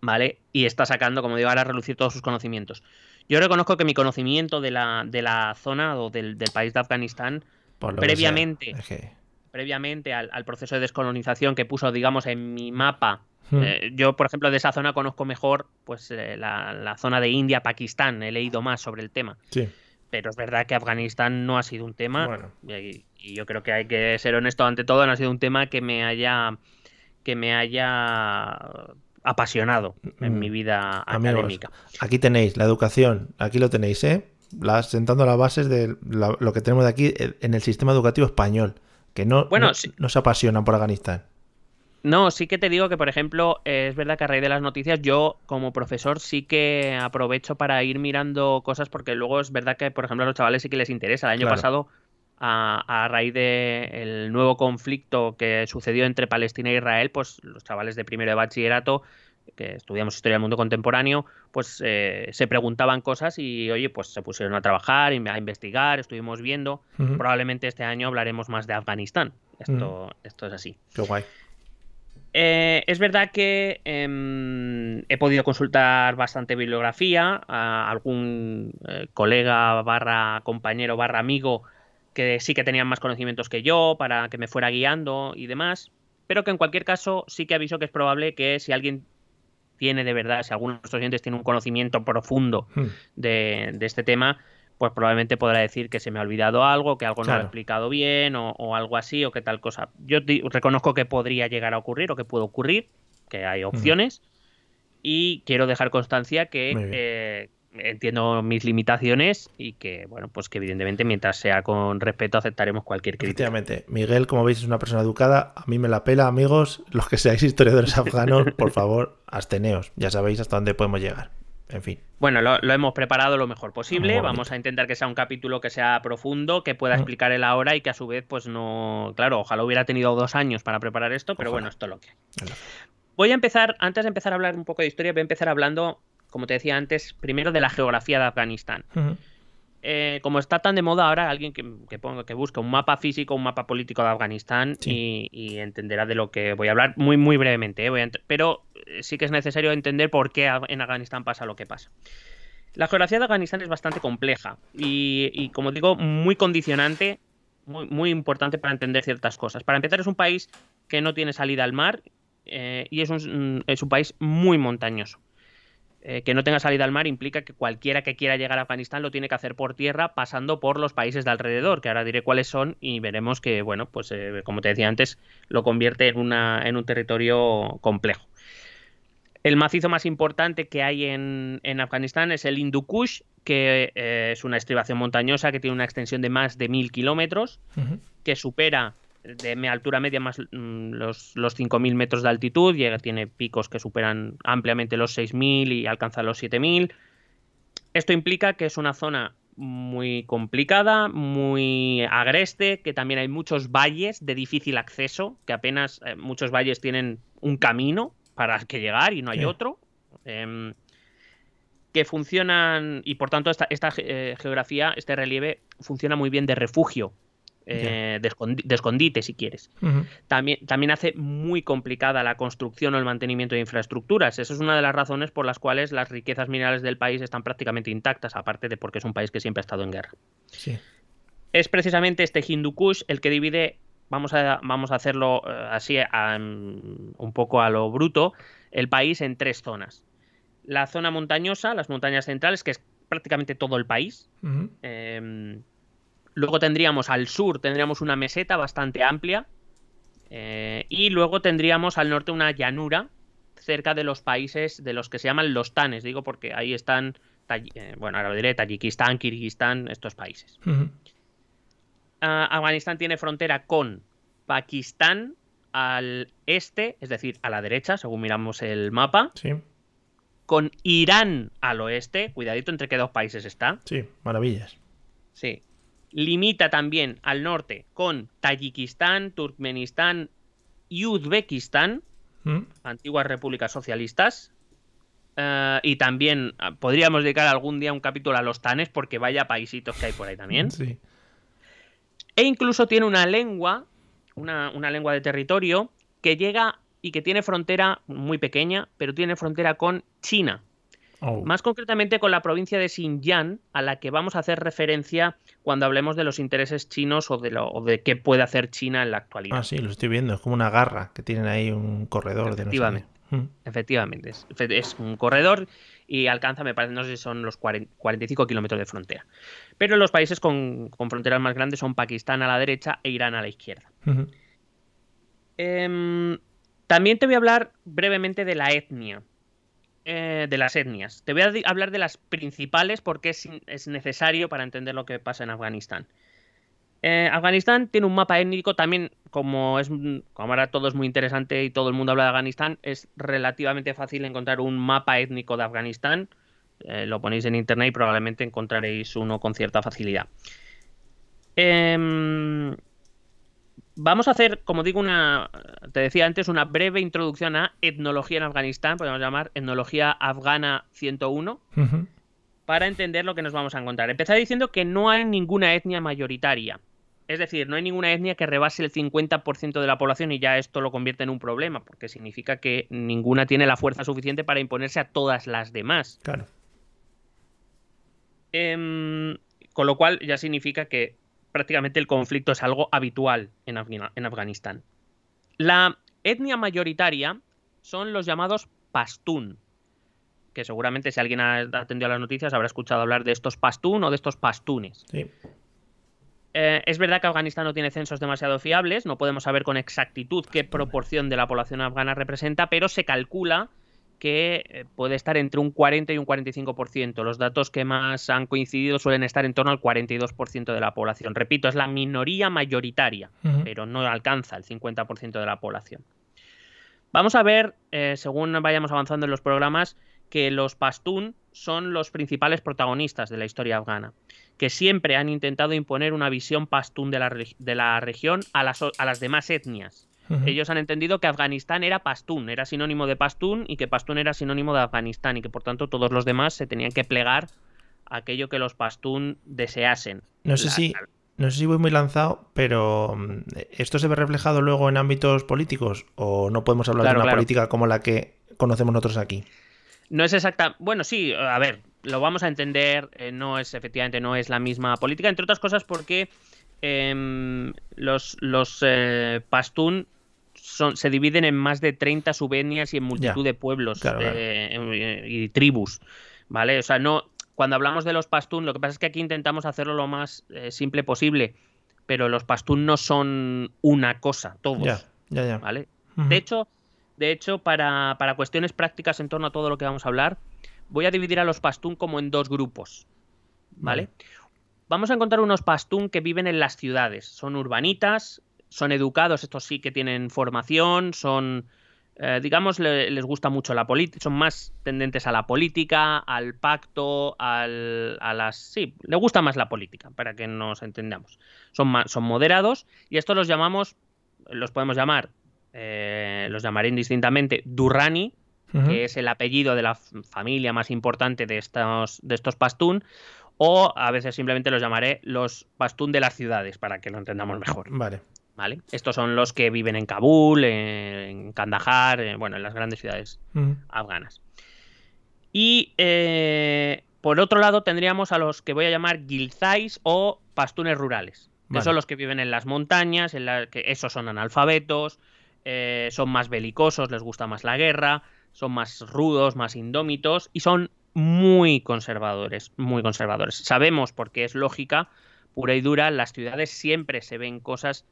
¿Vale? Y está sacando, como digo, ahora a relucir todos sus conocimientos. Yo reconozco que mi conocimiento de la, de la zona o del, del país de Afganistán. Previamente. Es que- previamente al, al proceso de descolonización que puso, digamos, en mi mapa, Hmm. eh, yo, por ejemplo, de esa zona conozco mejor pues eh, la, la zona de India, Pakistán, he leído más sobre el tema. Sí. Pero es verdad que Afganistán no ha sido un tema, Bueno. y, y yo creo que hay que ser honesto ante todo, no ha sido un tema que me haya que me haya apasionado en Mm, mi vida Amigos, académica. aquí tenéis la educación, aquí lo tenéis, ¿eh? Sentando las bases de la- lo que tenemos de aquí eh, en el sistema educativo español, que no, Bueno, no, sí. no se apasionan por Afganistán. No, sí que te digo que, por ejemplo, eh, es verdad que a raíz de las noticias, yo como profesor sí que aprovecho para ir mirando cosas, porque luego es verdad que, por ejemplo, a los chavales sí que les interesa. El año Claro. pasado, a, a raíz del nuevo conflicto que sucedió entre Palestina e Israel, pues los chavales de primero de bachillerato, que estudiamos historia del mundo contemporáneo, pues eh, se preguntaban cosas y, oye, pues se pusieron a trabajar, a investigar, estuvimos viendo. Probablemente este año hablaremos más de Afganistán. Esto, esto es así. Qué guay. Eh, es verdad que em, he podido consultar bastante bibliografía, a algún eh, colega barra compañero barra amigo que sí que tenían más conocimientos que yo para que me fuera guiando y demás, pero que en cualquier caso sí que aviso que es probable que si alguien tiene de verdad, si alguno de nuestros oyentes tiene un conocimiento profundo Hmm. de, de este tema, pues probablemente podrá decir que se me ha olvidado algo, que algo no lo he explicado bien o, o algo así o que tal cosa. Yo reconozco que podría llegar a ocurrir o que puede ocurrir, que hay opciones y quiero dejar constancia que eh, entiendo mis limitaciones y que, bueno, pues que evidentemente mientras sea con respeto aceptaremos cualquier crítica. Efectivamente. Miguel, como veis, es una persona educada. A mí me la pela, amigos. Los que seáis historiadores afganos, por favor, absteneos. Ya sabéis hasta dónde podemos llegar. En fin. Bueno, lo, lo hemos preparado lo mejor posible. Vamos a intentar que sea un capítulo que sea profundo, que pueda Mm. explicar el ahora y que a su vez, pues no. Claro, ojalá hubiera tenido dos años para preparar esto, pero Ojalá. bueno, esto es lo que Voy a empezar, antes de empezar a hablar un poco de historia, voy a empezar hablando, como te decía antes, primero de la geografía de Afganistán. Eh, como está tan de moda ahora, alguien que, que ponga, que busque un mapa físico, un mapa político de Afganistán y, y entenderá de lo que voy a hablar muy, muy brevemente. ¿eh? Voy a ent- pero eh, sí que es necesario entender por qué en Afganistán pasa lo que pasa. La geografía de Afganistán es bastante compleja y, y, como digo, muy condicionante, muy, muy importante para entender ciertas cosas. Para empezar, es un país que no tiene salida al mar eh, y es un, es un país muy montañoso. Eh, que no tenga salida al mar implica que cualquiera que quiera llegar a Afganistán lo tiene que hacer por tierra pasando por los países de alrededor, que ahora diré cuáles son y veremos que, bueno, pues eh, como te decía antes, lo convierte en, una, en un territorio complejo. El macizo más importante que hay en, en Afganistán es el Hindu Kush, que eh, es una estribación montañosa que tiene una extensión de más de mil kilómetros, que supera de altura media más mm, los, los 5.000 metros de altitud, llega, tiene picos que superan ampliamente los 6.000 y alcanza los 7.000. Esto implica que es una zona muy complicada, muy agreste, que también hay muchos valles de difícil acceso, que apenas eh, muchos valles tienen un camino para que llegar y no hay Sí. otro. Em, que funcionan, y por tanto esta, esta eh, geografía, este relieve, funciona muy bien de refugio, eh, de, escondi- de escondite si quieres. También, también hace muy complicada la construcción o el mantenimiento de infraestructuras. Esa es una de las razones por las cuales las riquezas minerales del país están prácticamente intactas, aparte de porque es un país que siempre ha estado en guerra. Sí. Es precisamente este Hindu Kush el que divide, vamos a, vamos a hacerlo eh, así a- mm, un poco a lo bruto, el país en tres zonas. La zona montañosa, las montañas centrales, que es prácticamente todo el país, eh, luego tendríamos al sur, tendríamos una meseta bastante amplia. eh, y luego tendríamos al norte una llanura cerca de los países de los que se llaman los Tanes. Digo porque ahí están, eh, bueno, ahora lo diré, Tayikistán, Kirguistán, estos países. Ah, Afganistán tiene frontera con Pakistán al este, es decir, a la derecha, según miramos el mapa, Sí, con Irán al oeste, cuidadito entre qué dos países está. sí, maravillas. Sí. Limita también al norte con Tayikistán, Turkmenistán y Uzbekistán, Mm. antiguas repúblicas socialistas. Eh, y también ah, podríamos dedicar algún día un capítulo a los tanes, porque vaya paisitos que hay por ahí también. Sí. E incluso tiene una lengua, una, una lengua de territorio, que llega y que tiene frontera muy pequeña, pero tiene frontera con China. Oh. Más concretamente con la provincia de Xinjiang, a la que vamos a hacer referencia cuando hablemos de los intereses chinos o de, lo, o de qué puede hacer China en la actualidad. Ah, sí, lo estoy viendo. Es como una garra que tienen ahí un corredor de no sé Efectivamente. qué. Mm. Efectivamente, es, es un corredor y alcanza, me parece, no sé si son los 40 45 kilómetros de frontera. Pero los países con, con fronteras más grandes son Pakistán a la derecha e Irán a la izquierda. Em, también te voy a hablar brevemente de la etnia. Eh, de las etnias. Te voy a hablar de las principales porque es, necesario para entender lo que pasa en Afganistán. Eh, Afganistán tiene un mapa étnico también, como es como ahora todo es muy interesante y todo el mundo habla de Afganistán, es relativamente fácil encontrar un mapa étnico de Afganistán. Eh, lo ponéis en internet y probablemente encontraréis uno con cierta facilidad. Em, Vamos a hacer, como digo, una, te decía antes, una breve introducción a etnología en Afganistán, podemos llamar etnología afgana 101, Ujú. para entender lo que nos vamos a encontrar. Empezar diciendo que no hay ninguna etnia mayoritaria. Es decir, no hay ninguna etnia que rebase el 50% de la población y ya esto lo convierte en un problema, porque significa que ninguna tiene la fuerza suficiente para imponerse a todas las demás. Claro. Em, con lo cual ya significa que prácticamente el conflicto es algo habitual en, Afganistán. La etnia mayoritaria son los llamados pastún, que seguramente si alguien ha atendido a las noticias habrá escuchado hablar de estos pastún o de estos pastunes. Sí. Eh, es verdad que Afganistán no tiene censos demasiado fiables, no podemos saber con exactitud qué proporción de la población afgana representa, pero se calcula que eh, puede estar entre un 40 y un 45%. Los datos que más han coincidido suelen estar en torno al 42% de la población. Repito, es la minoría mayoritaria, pero no alcanza el 50% de la población. Vamos a ver, eh, según vayamos avanzando en los programas, que los pastún son los principales protagonistas de la historia afgana, que siempre han intentado imponer una visión pastún de la, de la región a las, a las demás etnias. Ellos han entendido que Afganistán era pastún, era sinónimo de pastún y que pastún era sinónimo de Afganistán y que por tanto todos los demás se tenían que plegar a aquello que los pastún deseasen. No sé si no sé si voy muy lanzado, pero mm, ¿esto se ve reflejado luego en ámbitos políticos o no podemos hablar de una política como la que conocemos nosotros aquí? No es exacta. Bueno, sí, a ver, lo vamos a entender. Eh, no es, efectivamente, no es la misma política, entre otras cosas porque em, los, los eh, Pastún son, se dividen en más de 30 subetnias y en multitud de pueblos eh, y tribus. ¿Vale? O sea, no, cuando hablamos de los pastún, lo que pasa es que aquí intentamos hacerlo lo más eh, simple posible, pero los pastún no son una cosa, todos. Ya, ya. ¿Vale? De hecho, de hecho para, cuestiones prácticas en torno a todo lo que vamos a hablar, voy a dividir a los pastún como en dos grupos. ¿Vale? Vamos a encontrar unos pastún que viven en las ciudades. Son urbanitas, son educados, estos sí que tienen formación, son eh, digamos, les gusta mucho la política, son más tendentes a la política, al pacto, al, a las... Sí, le gusta más la política, para que nos entendamos. Son, son moderados y estos los llamamos, los podemos llamar, eh, los llamaré indistintamente Durrani, que es el apellido de la familia más importante de estos, de estos pastún, o a veces simplemente los llamaré los pastún de las ciudades, para que lo entendamos mejor. Vale. ¿Vale? Estos son los que viven en Kabul, en Kandahar, bueno, en las grandes ciudades afganas. Y eh, por otro lado tendríamos a los que voy a llamar gilzais o pastunes rurales, que son los que viven en las montañas, en la, que esos son analfabetos, eh, son más belicosos, les gusta más la guerra, son más rudos, más indómitos y son muy conservadores, muy conservadores. Sabemos, porque es lógica pura y dura, en las ciudades siempre se ven cosas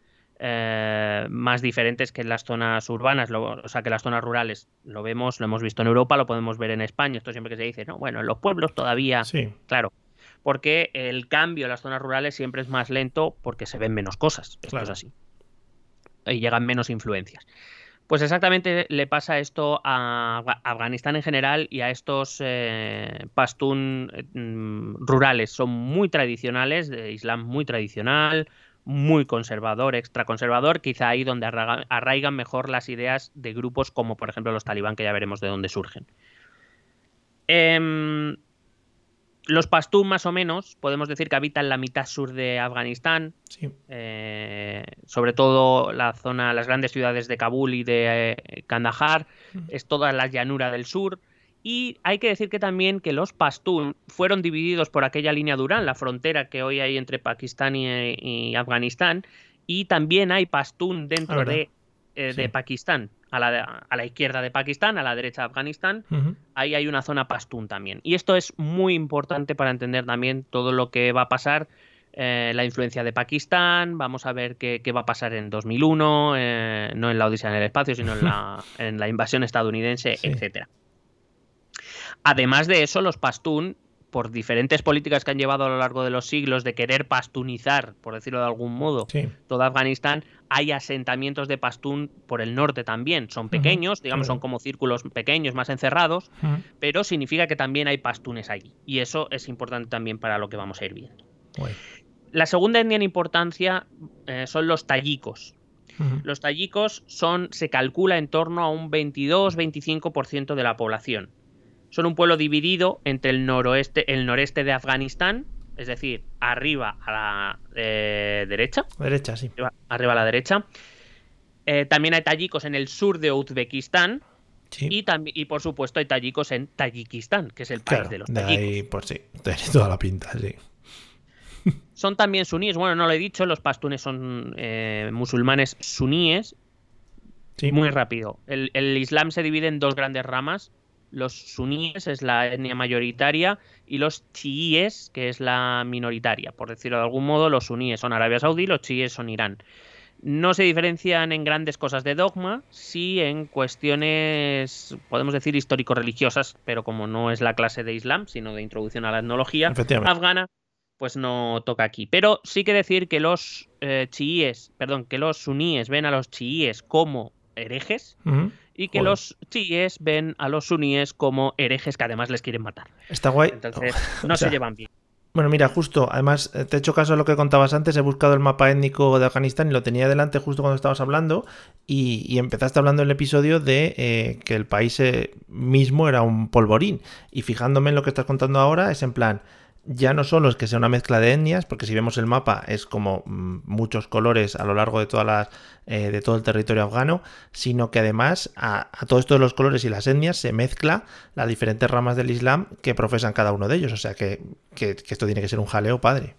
eh, más diferentes que en las zonas urbanas, o sea, que las zonas rurales. Lo vemos, lo hemos visto en Europa, lo podemos ver en España. Esto siempre que se dice, no, bueno, en los pueblos todavía. Sí. Claro. Porque el cambio en las zonas rurales siempre es más lento porque se ven menos cosas. Esto es así. Y llegan menos influencias. Pues exactamente le pasa esto a Afganistán en general y a estos eh, pastún eh, mm, rurales. Son muy tradicionales, de Islam muy tradicional, muy conservador, extra conservador, quizá ahí donde arraigan mejor las ideas de grupos como por ejemplo los talibán, que ya veremos de dónde surgen. Em, los pastún, más o menos, podemos decir que habitan la mitad sur de Afganistán, eh, sobre todo la zona, las grandes ciudades de Kabul y de eh, Kandahar, es toda la llanura del sur. Y hay que decir que también que los pastún fueron divididos por aquella línea Durán, la frontera que hoy hay entre Pakistán y, Afganistán, y también hay pastún dentro de, eh, Pakistán, a la, a la, izquierda de Pakistán, a la derecha de Afganistán, ahí hay una zona pastún también. Y esto es muy importante para entender también todo lo que va a pasar, eh, la influencia de Pakistán, vamos a ver qué, va a pasar en 2001, eh, no en la Odisea en el espacio, sino en la, en la invasión estadounidense, etcétera. Además de eso, los pastún, por diferentes políticas que han llevado a lo largo de los siglos de querer pastunizar, por decirlo de algún modo, toda Afganistán, hay asentamientos de pastún por el norte también. Son pequeños, digamos, son como círculos pequeños, más encerrados, pero significa que también hay pastunes allí. Y eso es importante también para lo que vamos a ir viendo. La segunda etnia en importancia eh, son los tayikos. Los tayikos son, se calcula en torno a un 22-25% de la población son un pueblo dividido entre el noroeste, el noreste de Afganistán, es decir, arriba a la eh, derecha. Derecha, sí. Arriba, a la derecha. Eh, también hay tayikos en el sur de Uzbekistán. Y, también, y por supuesto hay tayikos en Tayikistán, que es el país de los tayikos. De ahí, pues sí, tiene toda la pinta, sí. Son también suníes, bueno, no lo he dicho, los pastunes son eh, musulmanes suníes. Sí. Muy rápido. El, el, Islam se divide en dos grandes ramas, los suníes es la etnia mayoritaria y los chiíes, que es la minoritaria. Por decirlo de algún modo, los suníes son Arabia Saudí, los chiíes son Irán. No se diferencian en grandes cosas de dogma, sí en cuestiones, podemos decir, histórico-religiosas, pero como no es la clase de Islam, sino de introducción a la etnología afgana, pues no toca aquí. Pero sí que decir que los eh, chiíes, perdón, que los suníes ven a los chiíes como herejes y que los chiíes ven a los suníes como herejes que además les quieren matar. Está guay. Entonces no se llevan bien. Bueno, mira, justo, además, eh, te he hecho caso a lo que contabas antes, he buscado el mapa étnico de Afganistán y lo tenía delante justo cuando estabas hablando y, empezaste hablando en el episodio de eh, que el país eh, mismo era un polvorín. Y fijándome en lo que estás contando ahora, es en plan, ya no solo es que sea una mezcla de etnias, porque si vemos el mapa es como mm, muchos colores a lo largo de todas las eh, de todo el territorio afgano, sino que además a, todo esto de los colores y las etnias se mezcla las diferentes ramas del Islam que profesan cada uno de ellos. O sea que, esto tiene que ser un jaleo padre.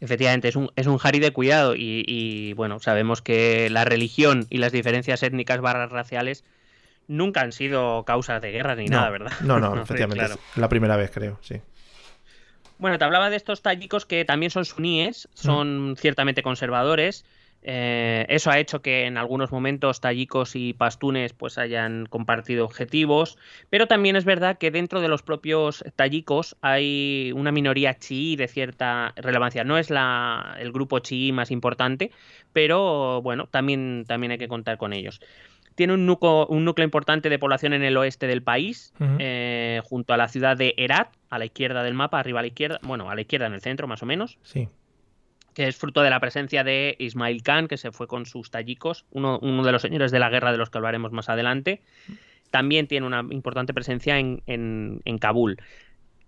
Efectivamente, es un, es un jari de cuidado y, bueno, sabemos que la religión y las diferencias étnicas barras raciales nunca han sido causas de guerra ni nada, ¿verdad? No, no, efectivamente. Es la primera vez, creo, sí. Bueno, te hablaba de estos tayikos que también son suníes, son ciertamente conservadores. Eh, eso ha hecho que en algunos momentos tayikos y pastunes pues hayan compartido objetivos, pero también es verdad que dentro de los propios tayikos hay una minoría chií de cierta relevancia. No es la, el grupo chií más importante, pero bueno, también, también hay que contar con ellos. Tiene un núcleo, un núcleo importante de población en el oeste del país, eh, junto a la ciudad de Herat, a la izquierda del mapa, arriba a la izquierda, bueno, a la izquierda en el centro más o menos. Sí. Que es fruto de la presencia de Ismail Khan, que se fue con sus tayikos, uno, de los señores de la guerra de los que hablaremos más adelante. También tiene una importante presencia en, en, Kabul.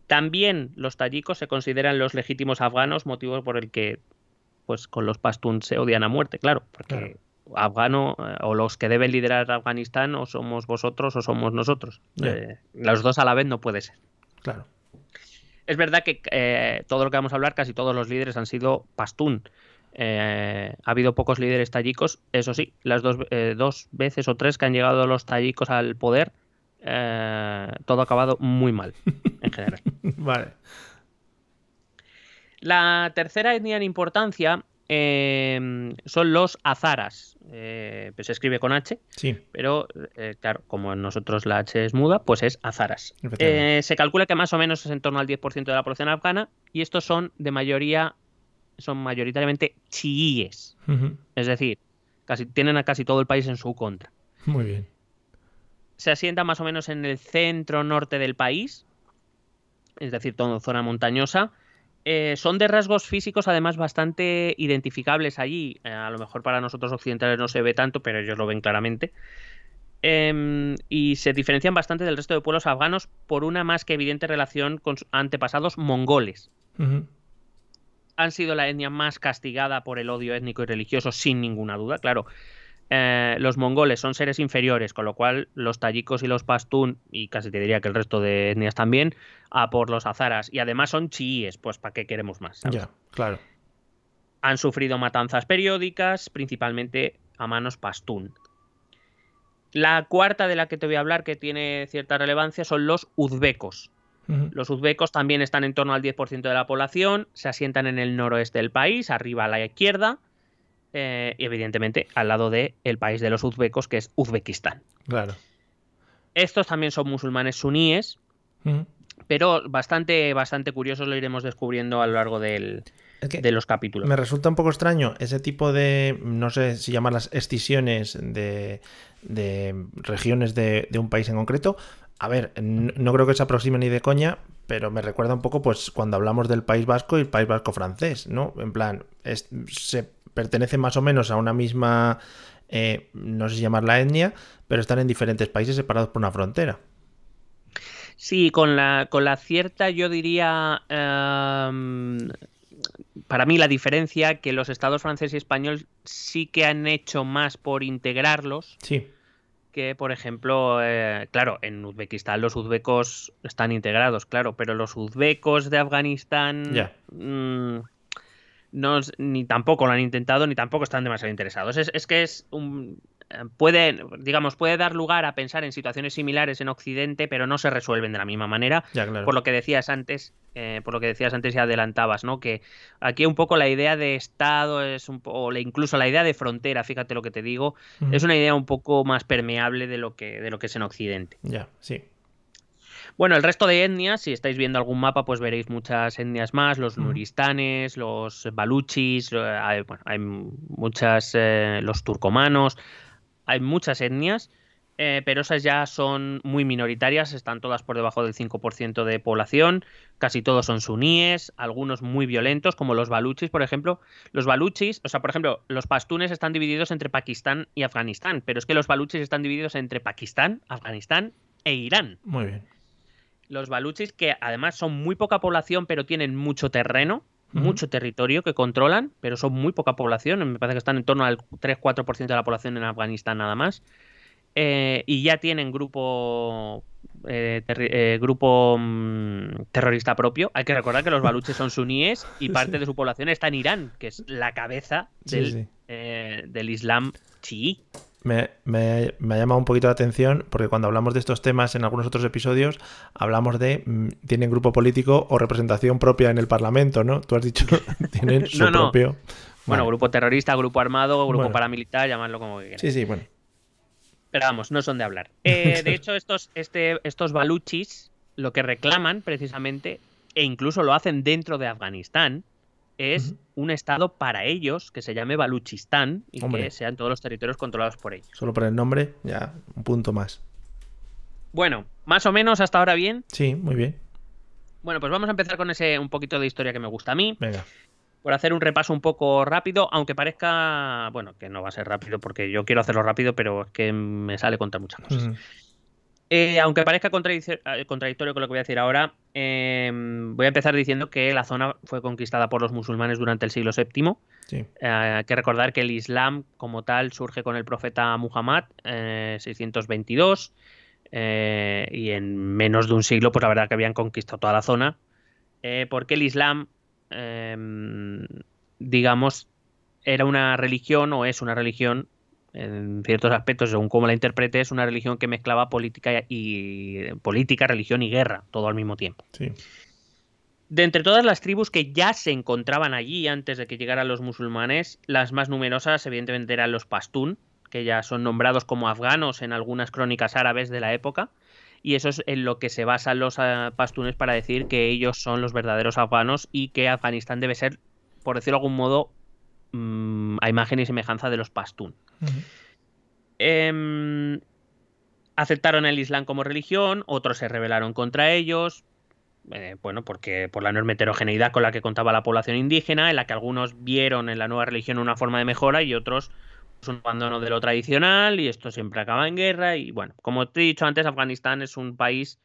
También los tayikos se consideran los legítimos afganos, motivo por el que pues con los pastuns se odian a muerte, claro, porque afgano eh, o los que deben liderar Afganistán o somos vosotros o somos nosotros. Eh, los dos a la vez no puede ser. Claro. Es verdad que eh, todo lo que vamos a hablar, casi todos los líderes han sido pastún. ha habido pocos líderes tayikos, eso sí, las dos, dos, veces o tres que han llegado los tayikos al poder, todo ha acabado muy mal, en general. vale. La tercera etnia en importancia son los azaras. Eh, pues se escribe con H, sí. pero eh, claro, como en nosotros la H es muda, pues es azaras. Eh, se calcula que más o menos es en torno al 10% de la población afgana y estos son de mayoría, son mayoritariamente chiíes. Es decir, casi, tienen a casi todo el país en su contra. Muy bien. Se asienta más o menos en el centro norte del país, es decir, toda zona montañosa eh, son de rasgos físicos además bastante identificables allí. Eh, a lo mejor para nosotros occidentales no se ve tanto, pero ellos lo ven claramente. Em, y se diferencian bastante del resto de pueblos afganos por una más que evidente relación con antepasados mongoles. Han sido la etnia más castigada por el odio étnico y religioso, sin ninguna duda. Claro, eh, los mongoles son seres inferiores, con lo cual los tayikos y los pastún, y casi te diría que el resto de etnias también, a por los azaras. Y además son chiíes, pues ¿para qué queremos más? Ya, claro. Han sufrido matanzas periódicas, principalmente a manos pastún. La cuarta de la que te voy a hablar, que tiene cierta relevancia, son los uzbecos. Los uzbecos también están en torno al 10% de la población, se asientan en el noroeste del país, arriba a la izquierda, eh, y evidentemente al lado del el país de los uzbecos, que es Uzbekistán. Claro. Estos también son musulmanes suníes, pero bastante, bastante curiosos lo iremos descubriendo a lo largo del, de los capítulos. Me resulta un poco extraño ese tipo de, no sé si llamarlas excisiones de, de regiones de, de, un país en concreto. A ver, no, creo que se aproxime ni de coña, pero me recuerda un poco pues cuando hablamos del País Vasco y el País Vasco francés, ¿no? En plan, se pertenecen más o menos a una misma, eh, no sé si llamarla etnia, pero están en diferentes países separados por una frontera. Sí, con la, con la cierta, yo diría, em, para mí la diferencia que los estados francés y español sí que han hecho más por integrarlos. Sí. Que, por ejemplo, eh, claro, en Uzbekistán los uzbecos están integrados, claro, pero los uzbecos de Afganistán ya. Mm, no, ni tampoco lo han intentado, ni tampoco están demasiado interesados. Es, que es un, puede, digamos, puede dar lugar a pensar en situaciones similares en Occidente, pero no se resuelven de la misma manera. Ya, claro. Por lo que decías antes, eh, por lo que decías antes y adelantabas, ¿no? Que aquí un poco la idea de Estado es un o incluso la idea de frontera, fíjate lo que te digo, es una idea un poco más permeable de lo que, de lo que es en Occidente. Ya, sí. Bueno, el resto de etnias, si estáis viendo algún mapa, pues veréis muchas etnias más, los nuristanes, los baluchis, hay, bueno, hay muchas, eh, los turcomanos, hay muchas etnias, eh, pero esas ya son muy minoritarias, están todas por debajo del 5% de población, casi todos son suníes, algunos muy violentos, como los baluchis, por ejemplo. Los baluchis, o sea, por ejemplo, los pastunes están divididos entre Pakistán y Afganistán, pero es que los baluchis están divididos entre Pakistán, Afganistán e Irán Muy bien. Los baluchis, que además son muy poca población, pero tienen mucho terreno, mucho territorio que controlan, pero son muy poca población. Me parece que están en torno al 3-4% de la población en Afganistán nada más. Eh, y ya tienen grupo eh, eh, grupo mm, terrorista propio. Hay que recordar que los baluches son suníes y parte de su población está en Irán, que es la cabeza del, sí. eh, del Islam chií. Me, me- me ha llamado un poquito la atención porque cuando hablamos de estos temas en algunos otros episodios hablamos de mm, tienen grupo político o representación propia en el Parlamento, ¿no? Tú has dicho tienen su No, no. propio. Bueno, Vale. grupo terrorista, grupo armado, grupo Bueno. paramilitar, llamadlo como quieras. Sí, sí, bueno. Pero vamos, no son de hablar. Eh, de hecho, estos, este, estos baluchis lo que reclaman precisamente, e incluso lo hacen dentro de Afganistán, es un estado para ellos que se llame Baluchistán y Hombre. que sean todos los territorios controlados por ellos. Solo por el nombre, ya, un punto más. Bueno, más o menos hasta ahora bien. Sí, muy bien. Bueno, pues vamos a empezar con ese un poquito de historia que me gusta a mí. Venga. por hacer un repaso un poco rápido, aunque parezca, bueno, que no va a ser rápido porque yo quiero hacerlo rápido, pero es que me sale contar muchas cosas. Eh, aunque parezca eh, contradictorio con lo que voy a decir ahora, eh, voy a empezar diciendo que la zona fue conquistada por los musulmanes durante el siglo VII. Sí. Eh, hay que recordar que el Islam como tal surge con el profeta Muhammad eh, 622 eh, y en menos de un siglo pues la verdad que habían conquistado toda la zona porque el Islam eh, digamos era una religión o es una religión en ciertos aspectos según cómo la interpretes una religión que mezclaba política y política religión y guerra todo al mismo tiempo Sí. de entre todas las tribus que ya se encontraban allí antes de que llegaran los musulmanes, las más numerosas evidentemente eran los pastún, que ya son nombrados como afganos en algunas crónicas árabes de la época, y eso es en lo que se basan los ah, pastunes para decir que ellos son los verdaderos afganos y que Afganistán debe ser, por decirlo de algún modo, mm, a imagen y semejanza de los pastún. Em, aceptaron el Islam como religión, otros se rebelaron contra ellos, eh, bueno, porque por la enorme heterogeneidad con la que contaba la población indígena, en la que algunos vieron en la nueva religión una forma de mejora y otros pues, un abandono de lo tradicional y esto siempre acaba en guerra y bueno, como te he dicho antes, Afganistán es un país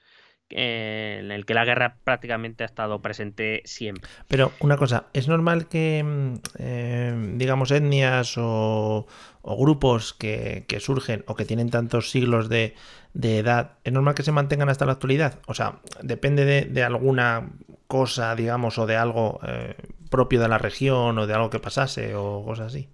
eh, en el que la guerra prácticamente ha estado presente siempre. Pero una cosa, ¿es normal que, mm, eh, digamos, etnias o, grupos que, surgen o que tienen tantos siglos de, edad, es normal que se mantengan hasta la actualidad? O sea, depende de, de alguna cosa, digamos, o de algo eh, propio de la región o de algo que pasase o cosas así.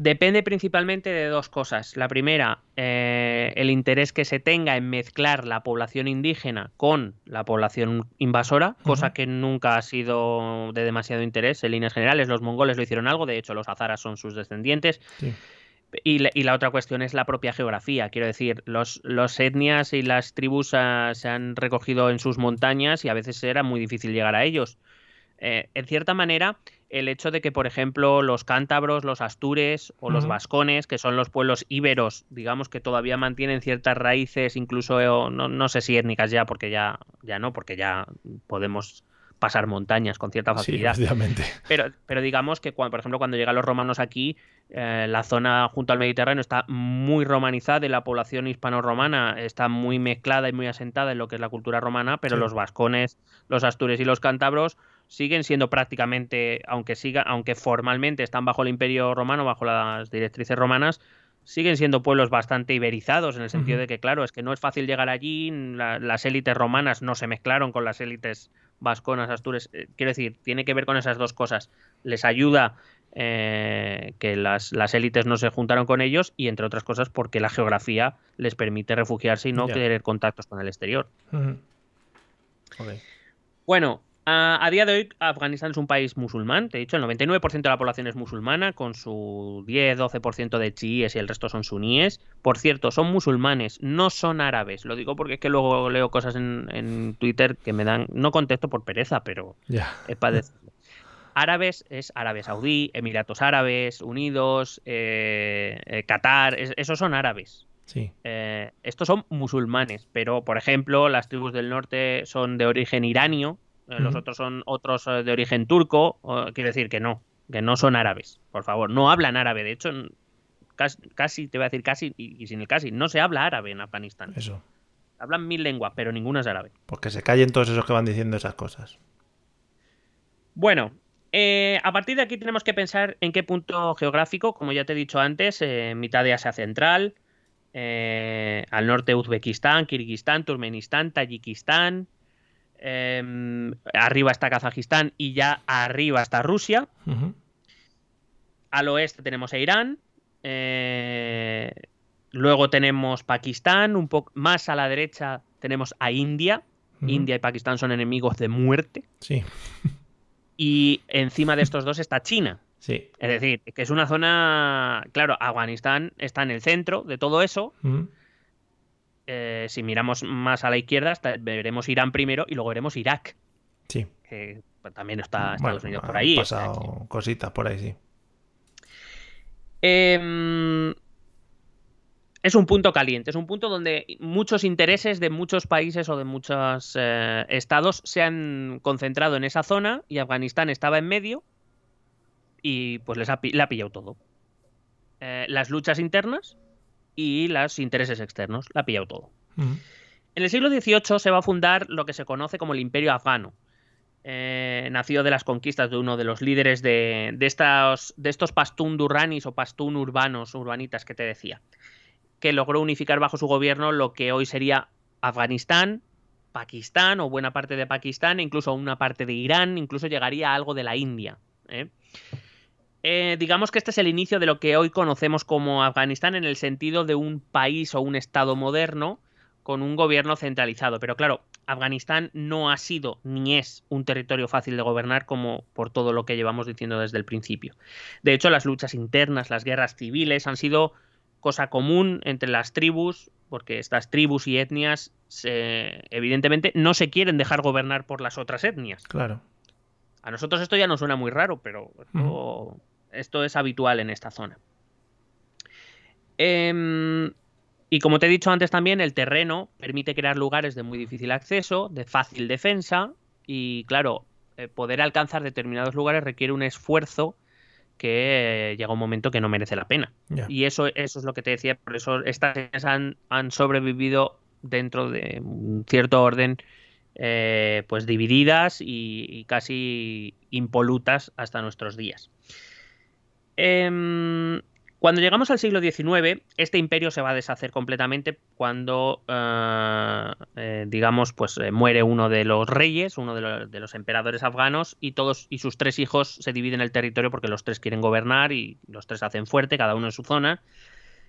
Depende principalmente de dos cosas. La primera, eh, el interés que se tenga en mezclar la población indígena con la población invasora, cosa que nunca ha sido de demasiado interés en líneas generales. Los mongoles lo hicieron algo, de hecho los azaras son sus descendientes. Sí. Y, la- y la otra cuestión es la propia geografía. Quiero decir, los, los etnias y las tribus ah, se han recogido en sus montañas y a veces era muy difícil llegar a ellos. Eh, en cierta manera, el hecho de que, por ejemplo, los cántabros, los astures o los vascones, que son los pueblos íberos, digamos que todavía mantienen ciertas raíces, incluso eh, no, no sé si étnicas ya, porque ya, ya no, porque ya podemos pasar montañas con cierta Sí, facilidad. efectivamente. Pero, pero digamos que, cuando, por ejemplo, cuando llegan los romanos aquí, eh, la zona junto al Mediterráneo está muy romanizada y la población hispano-romana está muy mezclada y muy asentada en lo que es la cultura romana, pero Sí. los vascones, los astures y los cántabros siguen siendo prácticamente, aunque siga, aunque formalmente están bajo el imperio romano, bajo las directrices romanas, siguen siendo pueblos bastante iberizados, en el sentido de que, claro, es que no es fácil llegar allí, la- las élites romanas no se mezclaron con las élites vasconas, astures. eh, Quiero decir, tiene que ver con esas dos cosas. Les ayuda eh, que las, las élites no se juntaron con ellos y entre otras cosas porque la geografía les permite refugiarse y no querer contactos con el exterior. Bueno, a, a día de hoy Afganistán es un país musulmán, te he dicho, el 99% de la población es musulmana, con su 10-12% de chiíes y el resto son suníes. Por cierto, son musulmanes, no son árabes. Lo digo porque es que luego leo cosas en, en Twitter que me dan, no contesto por pereza, pero Ya. es para decirlo. Árabes es Arabia Saudí, Emiratos Árabes Unidos, eh, eh, Qatar, es- esos son árabes. Sí. Eh, estos son musulmanes, pero por ejemplo, las tribus del norte son de origen iranio, los otros son otros eh, de origen turco. quiero decir que no, que no son árabes, por favor, no hablan árabe. De hecho, casi, casi te voy a decir casi y, y sin el casi, no se habla árabe en Afganistán. Eso. Hablan mil lenguas, pero ninguna es árabe. Porque se callen todos esos que van diciendo esas cosas. Bueno, eh, a partir de aquí tenemos que pensar en qué punto geográfico, como ya te he dicho antes, eh, mitad de Asia Central, eh, al norte Uzbekistán, Kirguistán, Turkmenistán, Tayikistán, em, arriba está Kazajistán y ya arriba está Rusia, al oeste tenemos a Irán, eh, luego tenemos Pakistán, un poco más a la derecha tenemos a India. India y Pakistán son enemigos de muerte, Sí. y encima de estos dos está China. Sí. Es decir, que es una zona. Claro, Afganistán está en el centro de todo eso. Eh, si miramos más a la izquierda, veremos Irán primero y luego veremos Irak, Sí. que pues, también está Estados Bueno, Unidos por han ahí. sea pasado cositas por ahí, sí. Em, es un punto caliente, es un punto donde muchos intereses de muchos países o de muchos eh, estados se han concentrado en esa zona y Afganistán estaba en medio y pues les ha, le ha pillado todo. Eh, las luchas internas y los intereses externos, la ha pillado todo. Ujú. En el siglo XVIII se va a fundar lo que se conoce como el Imperio Afgano. Eh, nacido de las conquistas de uno de los líderes de, de estos, de estos pastún durranis o pastún urbanos, urbanitas que te decía, que logró unificar bajo su gobierno lo que hoy sería Afganistán, Pakistán o buena parte de Pakistán, e incluso una parte de Irán, incluso llegaría a algo de la India. ¿eh? Eh, digamos que este es el inicio de lo que hoy conocemos como Afganistán en el sentido de un país o un estado moderno con un gobierno centralizado. Pero claro, Afganistán no ha sido ni es un territorio fácil de gobernar como por todo lo que llevamos diciendo desde el principio. De hecho, las luchas internas, las guerras civiles han sido cosa común entre las tribus, porque estas tribus y etnias se- evidentemente no se quieren dejar gobernar por las otras etnias. Claro. A nosotros esto ya nos suena muy raro, pero esto, esto es habitual en esta zona. Em, y como te he dicho antes también, el terreno permite crear lugares de muy difícil acceso, de fácil defensa, y claro, eh, poder alcanzar determinados lugares requiere un esfuerzo que eh, llega un momento que no merece la pena. Y eso, eso es lo que te decía, por eso estas han, han sobrevivido dentro de un cierto orden, eh, pues divididas y, y casi impolutas hasta nuestros días. Em, cuando llegamos al siglo XIX, este imperio se va a deshacer completamente cuando, eh, eh, digamos, pues eh, muere uno de los reyes, uno de los, de los emperadores afganos, y todos y sus tres hijos se dividen el territorio porque los tres quieren gobernar y los tres hacen fuerte, cada uno en su zona,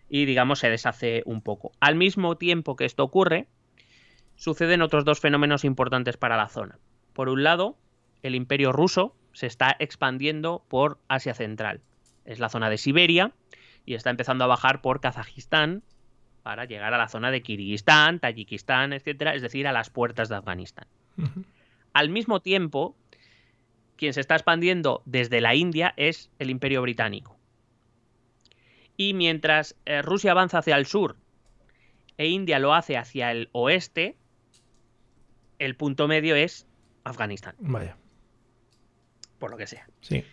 y digamos se deshace un poco. Al mismo tiempo que esto ocurre, suceden otros dos fenómenos importantes para la zona. Por un lado, el imperio ruso se está expandiendo por Asia Central. Es la zona de Siberia y está empezando a bajar por Kazajistán para llegar a la zona de Kirguistán, Tayikistán, etcétera, es decir, a las puertas de Afganistán. Al mismo tiempo, quien se está expandiendo desde la India es el Imperio Británico. Y mientras eh, Rusia avanza hacia el sur e India lo hace hacia el oeste, el punto medio es Afganistán, Vaya. por lo que sea. Sí.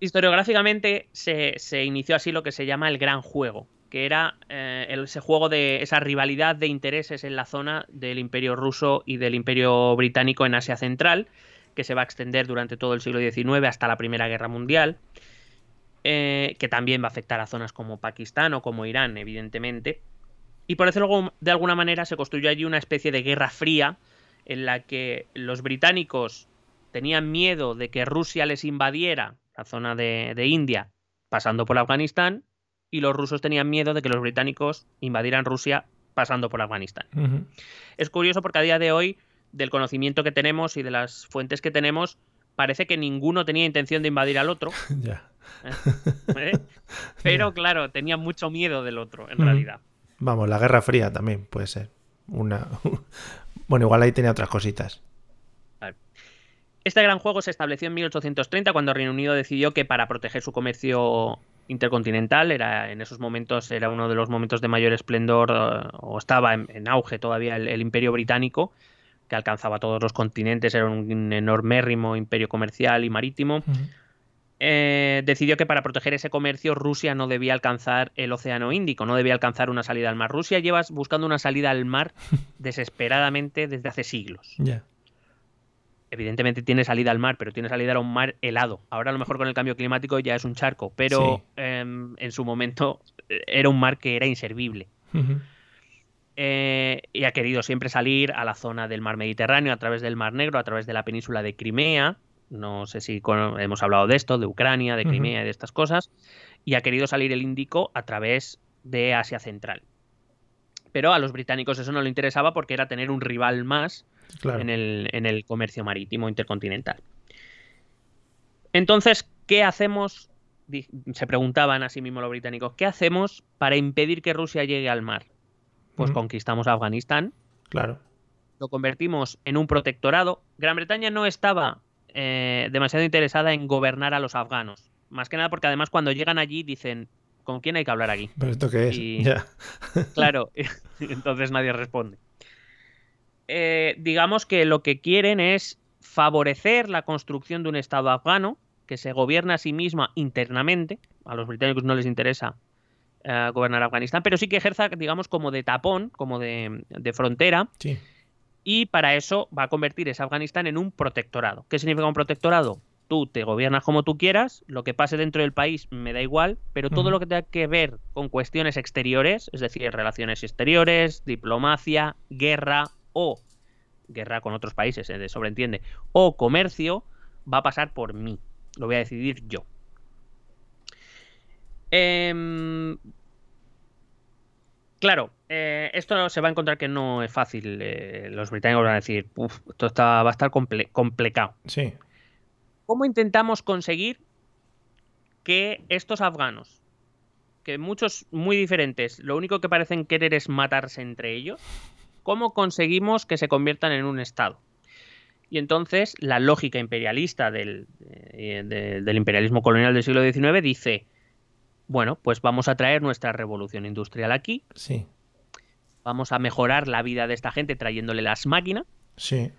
Historiográficamente se, inició así lo que se llama el Gran Juego, que era eh, ese juego de esa rivalidad de intereses en la zona del Imperio ruso y del Imperio británico en Asia Central, que se va a extender durante todo el siglo XIX hasta la Primera Guerra Mundial, eh, que también va a afectar a zonas como Pakistán o como Irán, evidentemente. Y por decirlo de alguna manera se construyó allí una especie de guerra fría en la que los británicos tenían miedo de que Rusia les invadiera la zona de, de India, pasando por Afganistán, y los rusos tenían miedo de que los británicos invadieran Rusia pasando por Afganistán. Es curioso porque a día de hoy, del conocimiento que tenemos y de las fuentes que tenemos, parece que ninguno tenía intención de invadir al otro, Ya. ¿eh? pero claro, tenía mucho miedo del otro, en realidad. Vamos, la Guerra Fría también puede ser. Una. bueno, igual ahí tenía otras cositas. Este gran juego se estableció en 1830 cuando Reino Unido decidió que para proteger su comercio intercontinental, era en esos momentos era uno de los momentos de mayor esplendor eh, o estaba en, en auge todavía el, el imperio británico que alcanzaba todos los continentes, era un enormérrimo imperio comercial y marítimo. eh, decidió que para proteger ese comercio Rusia no debía alcanzar el Océano Índico, no debía alcanzar una salida al mar. Rusia lleva buscando una salida al mar desesperadamente desde hace siglos. Evidentemente tiene salida al mar, pero tiene salida a un mar helado. Ahora a lo mejor con el cambio climático ya es un charco, pero Sí. em, en su momento eh, era un mar que era inservible. Eh, y ha querido siempre salir a la zona del mar Mediterráneo a través del mar Negro, a través de la península de Crimea. No sé si con- hemos hablado de esto, de Ucrania, de. Crimea y de estas cosas. Y ha querido salir el Índico a través de Asia Central. Pero a los británicos eso no le interesaba porque era tener un rival más Claro. en, el, en el comercio marítimo intercontinental. Entonces, ¿qué hacemos? Se preguntaban a sí mismos los británicos, ¿qué hacemos para impedir que Rusia llegue al mar? Pues conquistamos Afganistán, Claro. lo convertimos en un protectorado. Gran Bretaña no estaba eh, demasiado interesada en gobernar a los afganos. Más que nada porque además cuando llegan allí dicen, ¿con quién hay que hablar aquí? ¿Pero esto qué es? Y- Ya. Claro, entonces nadie responde. Eh, digamos que lo que quieren es favorecer la construcción de un Estado afgano que se gobierna a sí misma internamente. A los británicos no les interesa eh, gobernar Afganistán, pero sí que ejerza, digamos, como de tapón, como de, de frontera, Sí. y para eso va a convertir ese Afganistán en un protectorado. ¿Qué significa un protectorado? Tú te gobiernas como tú quieras, lo que pase dentro del país me da igual, pero todo lo que tenga que ver con cuestiones exteriores, es decir, relaciones exteriores, diplomacia, guerra o guerra con otros países, se sobreentiende, o comercio, va a pasar por mí. Lo voy a decidir yo. Em, Claro, eh, esto se va a encontrar que no es fácil. eh, los británicos van a decir, "Uf, esto está, va a estar comple- complicado. Sí. ¿Cómo intentamos conseguir que estos afganos, que muchos muy diferentes, lo único que parecen querer es matarse entre ellos, cómo conseguimos que se conviertan en un Estado? Y entonces la lógica imperialista del, eh, de- del imperialismo colonial del siglo XIX dice, bueno, pues vamos a traer nuestra revolución industrial aquí, Sí. vamos a mejorar la vida de esta gente trayéndole las máquinas, Sí.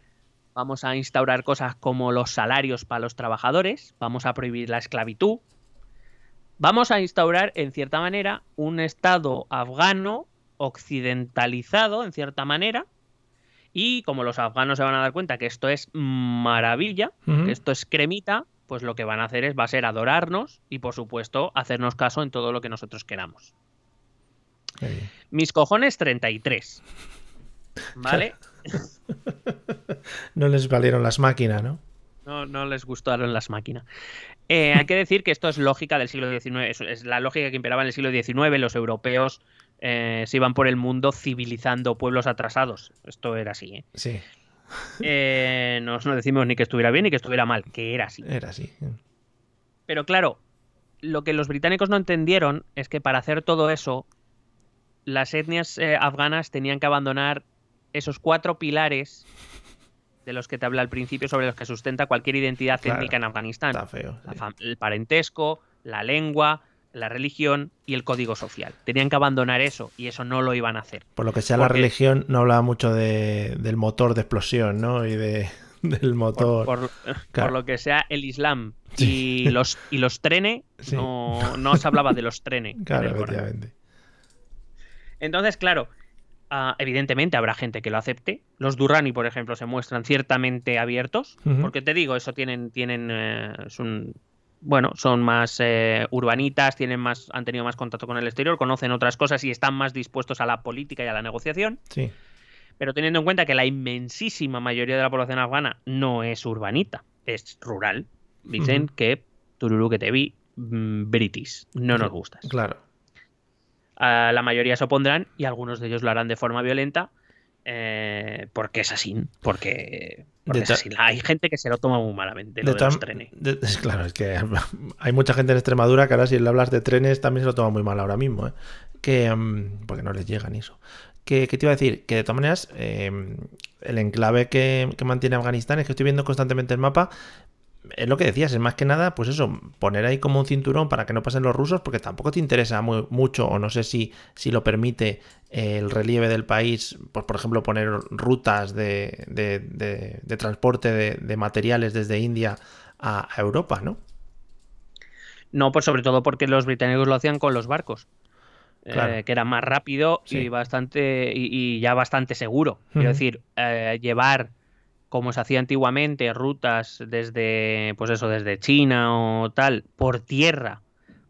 vamos a instaurar cosas como los salarios para los trabajadores, vamos a prohibir la esclavitud, vamos a instaurar en cierta manera un Estado afgano occidentalizado en cierta manera y como los afganos se van a dar cuenta que esto es maravilla, que esto es cremita, pues lo que van a hacer es va a ser adorarnos y por supuesto hacernos caso en todo lo que nosotros queramos. Mis cojones 33. ¿Vale? No les valieron las máquinas, ¿no? No, no les gustaron las máquinas. Eh, hay que decir que esto es lógica del siglo XIX, es, es la lógica que imperaba en el siglo XIX. Los europeos eh, se iban por el mundo civilizando pueblos atrasados. Esto era así. ¿eh? Sí, Eh, no, no decimos ni que estuviera bien ni que estuviera mal, que era así. era así. Pero claro, lo que los británicos no entendieron es que para hacer todo eso, las etnias eh, afganas tenían que abandonar esos cuatro pilares de los que te habla al principio, sobre los que sustenta cualquier identidad Claro, étnica en Afganistán. Está feo. Sí. el parentesco, la lengua, la religión y el código social. Tenían que abandonar eso y eso no lo iban a hacer. Por lo que sea, la religión no hablaba mucho de, del motor de explosión, ¿no? Y de, del motor. por- por Claro. lo que sea el Islam Sí. y los y los trenes, Sí. no, no se hablaba de los trenes. en Claro, efectivamente. Entonces, claro, ah, evidentemente habrá gente que lo acepte. Los Durrani, por ejemplo, se muestran ciertamente abiertos. Porque te digo, eso tienen, tienen, eh, es un- bueno, son más eh, urbanitas, tienen más, han tenido más contacto con el exterior, conocen otras cosas y están más dispuestos a la política y a la negociación. Sí. Pero teniendo en cuenta que la inmensísima mayoría de la población afgana no es urbanita, es rural, dicen Ujú. que tururú que te vi, mm, British, no nos gustas. Claro. A la mayoría se opondrán y algunos de ellos lo harán de forma violenta eh, porque es así, porque, porque De es así. Hay gente que se lo toma muy malamente, lo de, todas- los trenes. de- es claro, es que hay mucha gente en Extremadura que ahora si le hablas de trenes también se lo toma muy mal ahora mismo, ¿eh? Que, mm, porque no les llegan eso. Que, que te iba a decir? Que de todas maneras, eh, el enclave que, que mantiene Afganistán es que estoy viendo constantemente el mapa. Es lo que decías, es más que nada, pues eso, poner ahí como un cinturón para que no pasen los rusos, porque tampoco te interesa muy- mucho, o no sé si, si lo permite eh, el relieve del país, pues por ejemplo, poner rutas de, de- de- de transporte de, materiales desde India a, a Europa, ¿no? No, pues sobre todo porque los británicos lo hacían con los barcos. eh, que era más rápido Sí. y bastante y, y ya bastante seguro. Quiero decir, eh, llevar como se hacía antiguamente rutas desde pues eso, desde China o tal, por tierra,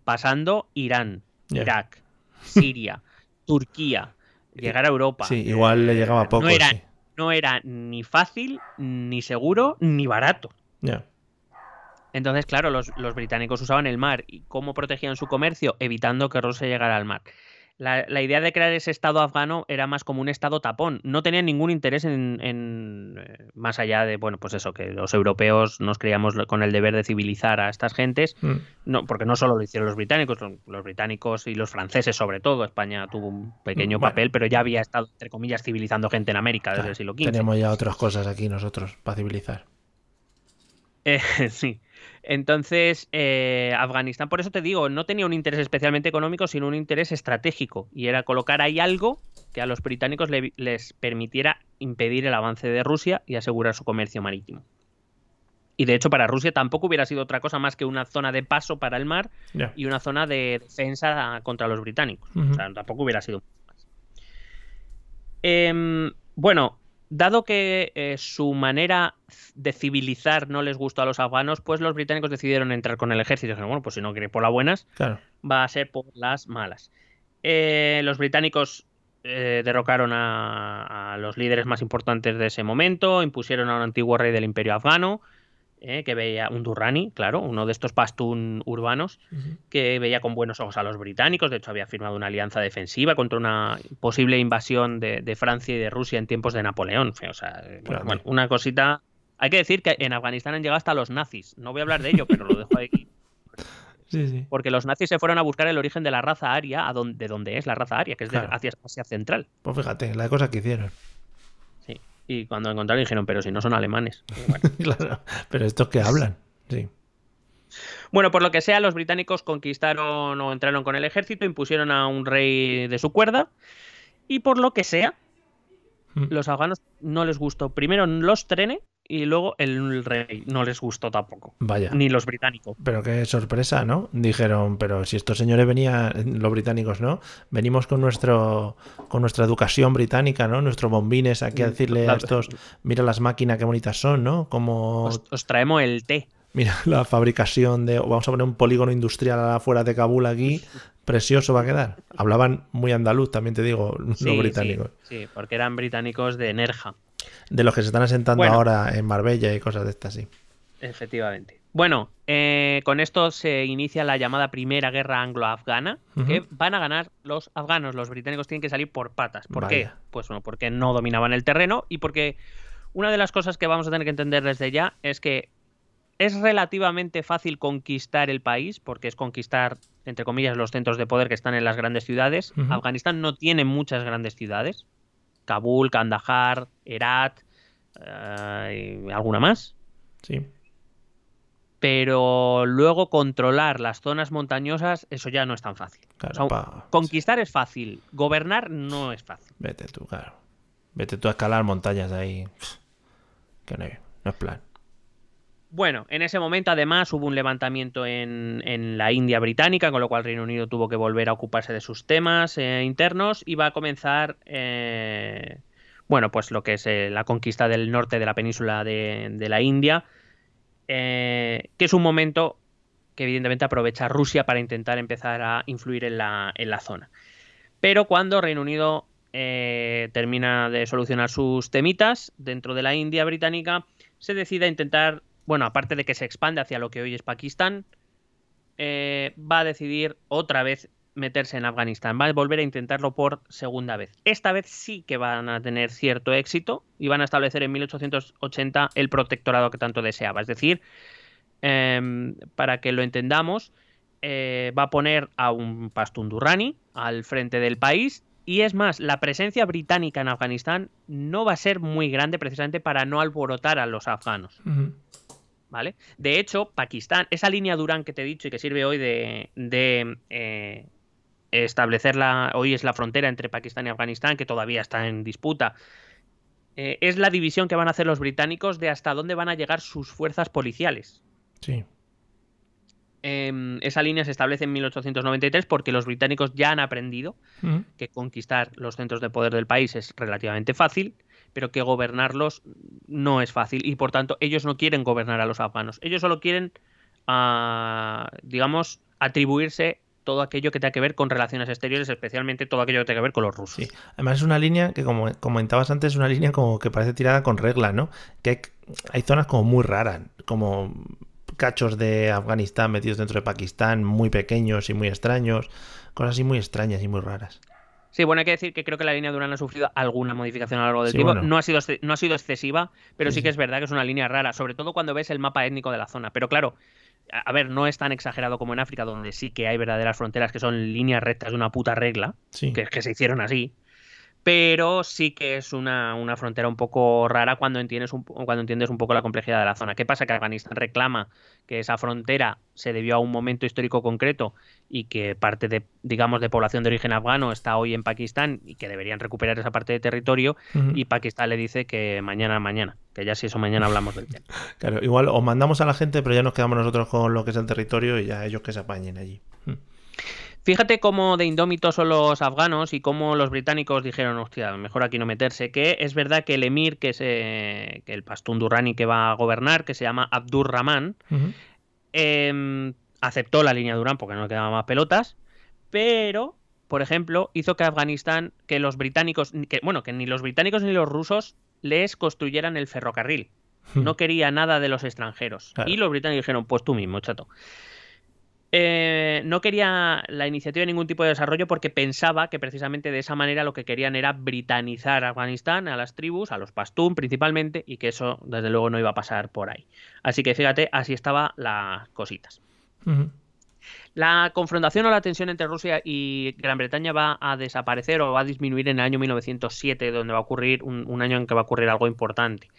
pasando Irán. Irak, Siria, Turquía, llegar a Europa. Sí, igual le eh, llegaba poco, No era, sí. no era ni fácil, ni seguro, ni barato. Entonces, claro, los, los británicos usaban el mar. ¿Y cómo protegían su comercio? Evitando que Rusia llegara al mar. La, la idea de crear ese estado afgano era más como un estado tapón. No tenían ningún interés en, en, eh, más allá de, bueno, pues eso, que los europeos nos creíamos con el deber de civilizar a estas gentes. Mm. No, porque no solo lo hicieron los británicos, lo- los británicos y los franceses sobre todo. España tuvo un pequeño Bueno. papel, pero ya había estado, entre comillas, civilizando gente en América desde Claro, el siglo XV. Tenemos ya otras cosas aquí nosotros para civilizar. Eh, sí. Entonces, eh, Afganistán, por eso te digo, no tenía un interés especialmente económico, sino un interés estratégico. Y era colocar ahí algo que a los británicos le- les permitiera impedir el avance de Rusia y asegurar su comercio marítimo. Y de hecho, para Rusia tampoco hubiera sido otra cosa más que una zona de paso para el mar y una zona de defensa contra los británicos. O sea, tampoco hubiera sido mucho más. Em, bueno, dado que eh, su manera de civilizar no les gustó a los afganos, pues los británicos decidieron entrar con el ejército. Dijeron, bueno, pues si no quiere por las buenas, Claro. va a ser por las malas. Eh, los británicos eh, derrocaron a, a los líderes más importantes de ese momento, impusieron a un antiguo rey del imperio afgano, eh, que veía un Durrani, claro, uno de estos pastún urbanos, que veía con buenos ojos a los británicos, de hecho había firmado una alianza defensiva contra una posible invasión de, de Francia y de Rusia en tiempos de Napoleón. O sea, eh, bueno, una cosita... Hay que decir que en Afganistán han llegado hasta los nazis. No voy a hablar de ello, pero lo dejo ahí Sí, sí. porque los nazis se fueron a buscar el origen de la raza aria, a donde, de donde es la raza aria, que es de Claro. hacia Asia Central. Pues fíjate, la cosa que hicieron. Y cuando encontraron dijeron, pero si no son alemanes. Bueno. claro. Pero estos que hablan. Sí. Bueno, por lo que sea, los británicos conquistaron o entraron con el ejército, impusieron a un rey de su cuerda, y por lo que sea, Mm. los afganos no les gustó primero los trenes y luego el rey no les gustó tampoco, Vaya. ni los británicos. Pero qué sorpresa, ¿no? Dijeron, pero si estos señores venían, los británicos, ¿no? Venimos con nuestro con nuestra educación británica, ¿no? Nuestros bombines aquí a decirle a estos, mira las máquinas qué bonitas son, ¿no? Como Os, os traemos el té. mira la fabricación de vamos a poner un polígono industrial afuera de Kabul aquí, precioso va a quedar. Hablaban muy andaluz, también te digo, Sí, los sí, británicos. Sí, porque eran británicos de Nerja. De los que se están asentando Bueno. ahora en Marbella y cosas de estas, sí. Efectivamente. Bueno, eh, con esto se inicia la llamada Primera Guerra Anglo-Afgana, que van a ganar los afganos. Los británicos tienen que salir por patas. ¿Por qué? Pues bueno, porque no dominaban el terreno y porque una de las cosas que vamos a tener que entender desde ya es que es relativamente fácil conquistar el país, porque es conquistar, entre comillas, los centros de poder que están en las grandes ciudades. Afganistán no tiene muchas grandes ciudades. Kabul, Kandahar, Herat, eh, y alguna más Sí. pero luego controlar las zonas montañosas, eso ya no es tan fácil. Claro, O sea, pa- conquistar es fácil, gobernar no es fácil. Vete tú, claro. Vete tú a escalar montañas ahí. Que no, no es plan. Bueno, en ese momento además hubo un levantamiento en, en la India británica, con lo cual Reino Unido tuvo que volver a ocuparse de sus temas eh, internos y va a comenzar, eh, bueno, pues lo que es eh, la conquista del norte de la península de, de la India, que es un momento que evidentemente aprovecha Rusia para intentar empezar a influir en la, en la zona. Pero cuando Reino Unido termina de solucionar sus temitas dentro de la India británica, se decide a intentar, bueno, aparte de que se expande hacia lo que hoy es Pakistán, eh, va a decidir otra vez meterse en Afganistán, va a volver a intentarlo por segunda vez. Esta vez sí que van a tener cierto éxito y van a establecer en 1880 el protectorado que tanto deseaba. Es decir, em, para que lo entendamos, eh, va a poner a un Pashtun Durrani al frente del país y es más, la presencia británica en Afganistán no va a ser muy grande precisamente para no alborotar a los afganos. ¿Vale? De hecho, Pakistán, esa línea Durán que te he dicho y que sirve hoy de, de, eh, establecer la. Hoy es la frontera entre Pakistán y Afganistán, que todavía está en disputa. eh, es la división que van a hacer los británicos de hasta dónde van a llegar sus fuerzas policiales. Sí. Em, esa línea se establece en 1893 porque los británicos ya han aprendido Ujú. que conquistar los centros de poder del país es relativamente fácil, pero que gobernarlos no es fácil y por tanto ellos no quieren gobernar a los afganos. Ellos solo quieren, ah, digamos, atribuirse todo aquello que tenga que ver con relaciones exteriores, especialmente todo aquello que tenga que ver con los rusos. Sí. Además es una línea que, como comentabas antes, es una línea como que parece tirada con regla, ¿no? Que hay zonas como muy raras, como cachos de Afganistán metidos dentro de Pakistán, muy pequeños y muy extraños, cosas así muy extrañas y muy raras. Sí, bueno, hay que decir que creo que la línea Durán ha sufrido alguna modificación a lo largo del Sí, tiempo. bueno. No, ha sido, no ha sido excesiva, pero Sí, sí, sí. que es verdad que es una línea rara, sobre todo cuando ves el mapa étnico de la zona. Pero claro, a ver, no es tan exagerado como en África, donde sí que hay verdaderas fronteras que son líneas rectas de una puta regla, que, que se hicieron así. Pero sí que es una, una frontera un poco rara cuando entiendes un, cuando entiendes un poco la complejidad de la zona. ¿Qué pasa? Que Afganistán reclama que esa frontera se debió a un momento histórico concreto y que parte de, digamos, de población de origen afgano está hoy en Pakistán y que deberían recuperar esa parte de territorio. Y Pakistán le dice que mañana, mañana, que ya si eso mañana hablamos del tema. Claro, igual o mandamos a la gente, pero ya nos quedamos nosotros con lo que es el territorio y ya ellos que se apañen allí. Mm. Fíjate cómo de indómitos son los afganos y cómo los británicos dijeron, hostia, mejor aquí no meterse. Que es verdad que el emir, que es eh, que el Pastún Durrani que va a gobernar, que se llama Abdur Rahman, Ujú. em, aceptó la línea Durán porque no le quedaban más pelotas, pero, por ejemplo, hizo que Afganistán, que los británicos, que, bueno, que ni los británicos ni los rusos les construyeran el ferrocarril. No quería nada de los extranjeros. Claro. Y los británicos dijeron, pues tú mismo, chato. Eh, no quería la iniciativa de ningún tipo de desarrollo porque pensaba que precisamente de esa manera lo que querían era britanizar Afganistán a las tribus, a los pastún principalmente, y que eso desde luego no iba a pasar por ahí. Así que fíjate, así estaban las cositas. La confrontación o la tensión entre Rusia y Gran Bretaña va a desaparecer o va a disminuir en el año 1907, donde va a ocurrir un, un año en que va a ocurrir algo importante.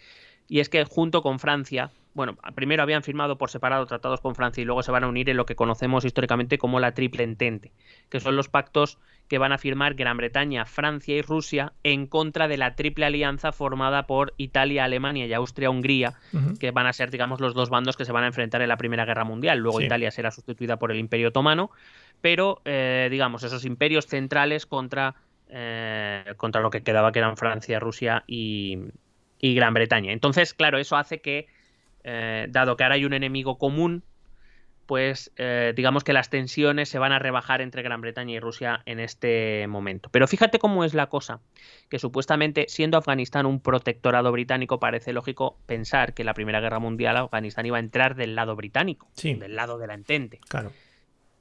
Y es que junto con Francia, bueno, primero habían firmado por separado tratados con Francia y luego se van a unir en lo que conocemos históricamente como la Triple Entente, que son los pactos que van a firmar Gran Bretaña, Francia y Rusia en contra de la triple alianza formada por Italia, Alemania y Austria-Hungría, que van a ser, digamos, los dos bandos que se van a enfrentar en la Primera Guerra Mundial. Luego Sí. Italia será sustituida por el Imperio Otomano, pero, eh, digamos, esos imperios centrales contra, eh, contra lo que quedaba, que eran Francia, Rusia y, y Gran Bretaña. Entonces, claro, eso hace que, eh, dado que ahora hay un enemigo común, pues eh, digamos que las tensiones se van a rebajar entre Gran Bretaña y Rusia en este momento. Pero fíjate cómo es la cosa, que supuestamente siendo Afganistán un protectorado británico, parece lógico pensar que en la Primera Guerra Mundial Afganistán iba a entrar del lado británico, Sí. del lado de la Entente. Claro.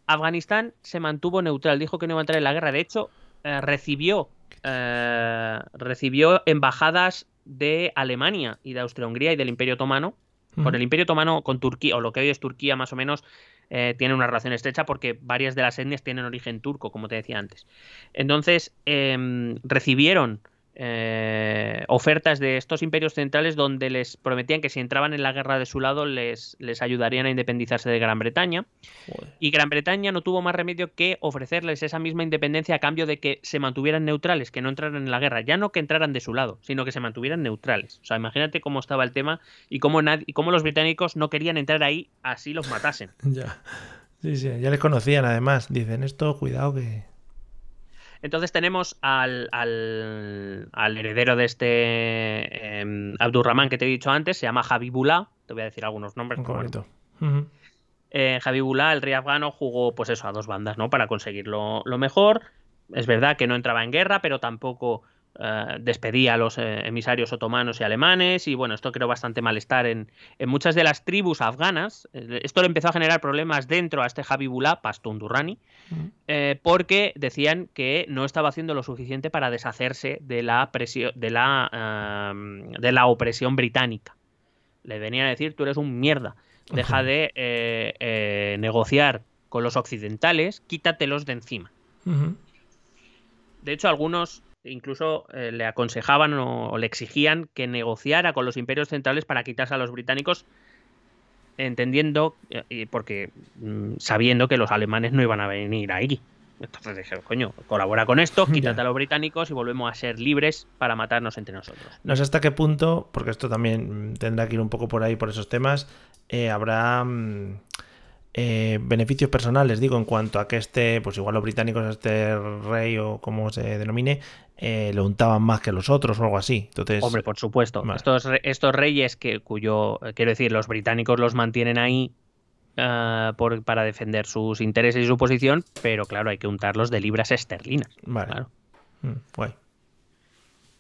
Afganistán se mantuvo neutral, dijo que no iba a entrar en la guerra. De hecho, eh, recibió, eh, recibió embajadas de Alemania y de Austria-Hungría y del Imperio Otomano. Con el Imperio Otomano, con Turquía, o lo que hoy es Turquía más o menos, eh, tiene una relación estrecha porque varias de las etnias tienen origen turco, como te decía antes. Entonces, em, recibieron eh, ofertas de estos imperios centrales donde les prometían que si entraban en la guerra de su lado les, les ayudarían a independizarse de Gran Bretaña. Joder. Y Gran Bretaña no tuvo más remedio que ofrecerles esa misma independencia a cambio de que se mantuvieran neutrales, que no entraran en la guerra. Ya no que entraran de su lado, sino que se mantuvieran neutrales. O sea, imagínate cómo estaba el tema y cómo, nad- y cómo los británicos no querían entrar ahí, así los matasen. Ya. Sí, sí, ya les conocían además. Dicen esto, cuidado que. Entonces tenemos al, al, al heredero de este eh, Abdurrahman que te he dicho antes, se llama Habibullah. Te voy a decir algunos nombres. Pero bueno. eh, Habibullah, el rey afgano, jugó pues eso a dos bandas, ¿no? Para conseguir lo, lo mejor. Es verdad que no entraba en guerra, pero tampoco eh, despedía a los eh, emisarios otomanos y alemanes y bueno, esto creó bastante malestar en, en muchas de las tribus afganas. Eh, Esto le empezó a generar problemas dentro a este Habibullah, Pastún Durrani, eh, porque decían que no estaba haciendo lo suficiente para deshacerse de la, presión, de la, de la opresión británica. Le venían a decir, tú eres un mierda, deja de eh, negociar con los occidentales, quítatelos de encima. De hecho, algunos incluso eh, le aconsejaban o, o le exigían que negociara con los imperios centrales para quitarse a los británicos, entendiendo, eh, y porque mm, sabiendo que los alemanes no iban a venir ahí. Entonces dije, coño, colabora con esto, quítate Ya. a los británicos y volvemos a ser libres para matarnos entre nosotros. No sé hasta qué punto, porque esto también mm, tendrá que ir un poco por ahí, por esos temas, eh, habrá mm, eh, beneficios personales, digo, en cuanto a que este, pues igual los británicos, a este rey o como se denomine, eh, le untaban más que los otros o algo así. Entonces, Hombre, por supuesto. Vale. Estos, estos reyes que cuyo, eh, quiero decir, los británicos los mantienen ahí ah, por- para defender sus intereses y su posición, pero claro, hay que untarlos de libras esterlinas. vale. claro. Mm, guay.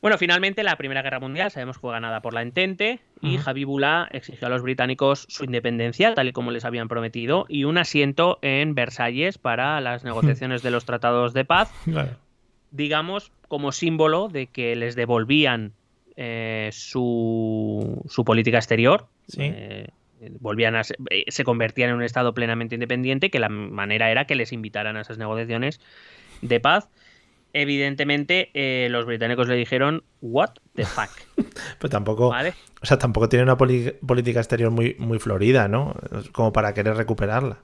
Bueno, finalmente la Primera Guerra Mundial sabemos que fue ganada por la Entente y. Habibullah exigió a los británicos su independencia, tal y como les habían prometido, y un asiento en Versalles para las negociaciones de los tratados de paz, digamos, como símbolo de que les devolvían eh, su, su política exterior. Sí. eh, volvían a ser- eh, se convertían en un estado plenamente independiente, que la manera era que les invitaran a esas negociaciones de paz. Evidentemente, eh, los británicos le dijeron, what the fuck, Pero tampoco, ¿vale? o sea, tampoco tiene una política exterior muy, muy florida, ¿no? Como para querer recuperarla.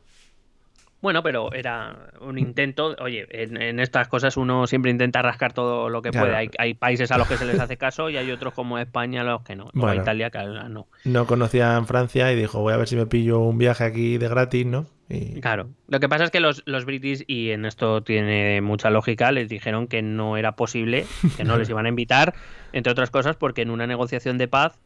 Bueno, pero era un intento. Oye, en, en estas cosas uno siempre intenta rascar todo lo que Claro. puede. Hay, hay países a los que se les hace caso y hay otros como España a los que no. Bueno. Italia que no. No conocía en Francia y dijo, voy a ver si me pillo un viaje aquí de gratis, ¿no? Y... Claro. Lo que pasa es que los, los british, y en esto tiene mucha lógica, les dijeron que no era posible, que no les iban a invitar, entre otras cosas, porque en una negociación de paz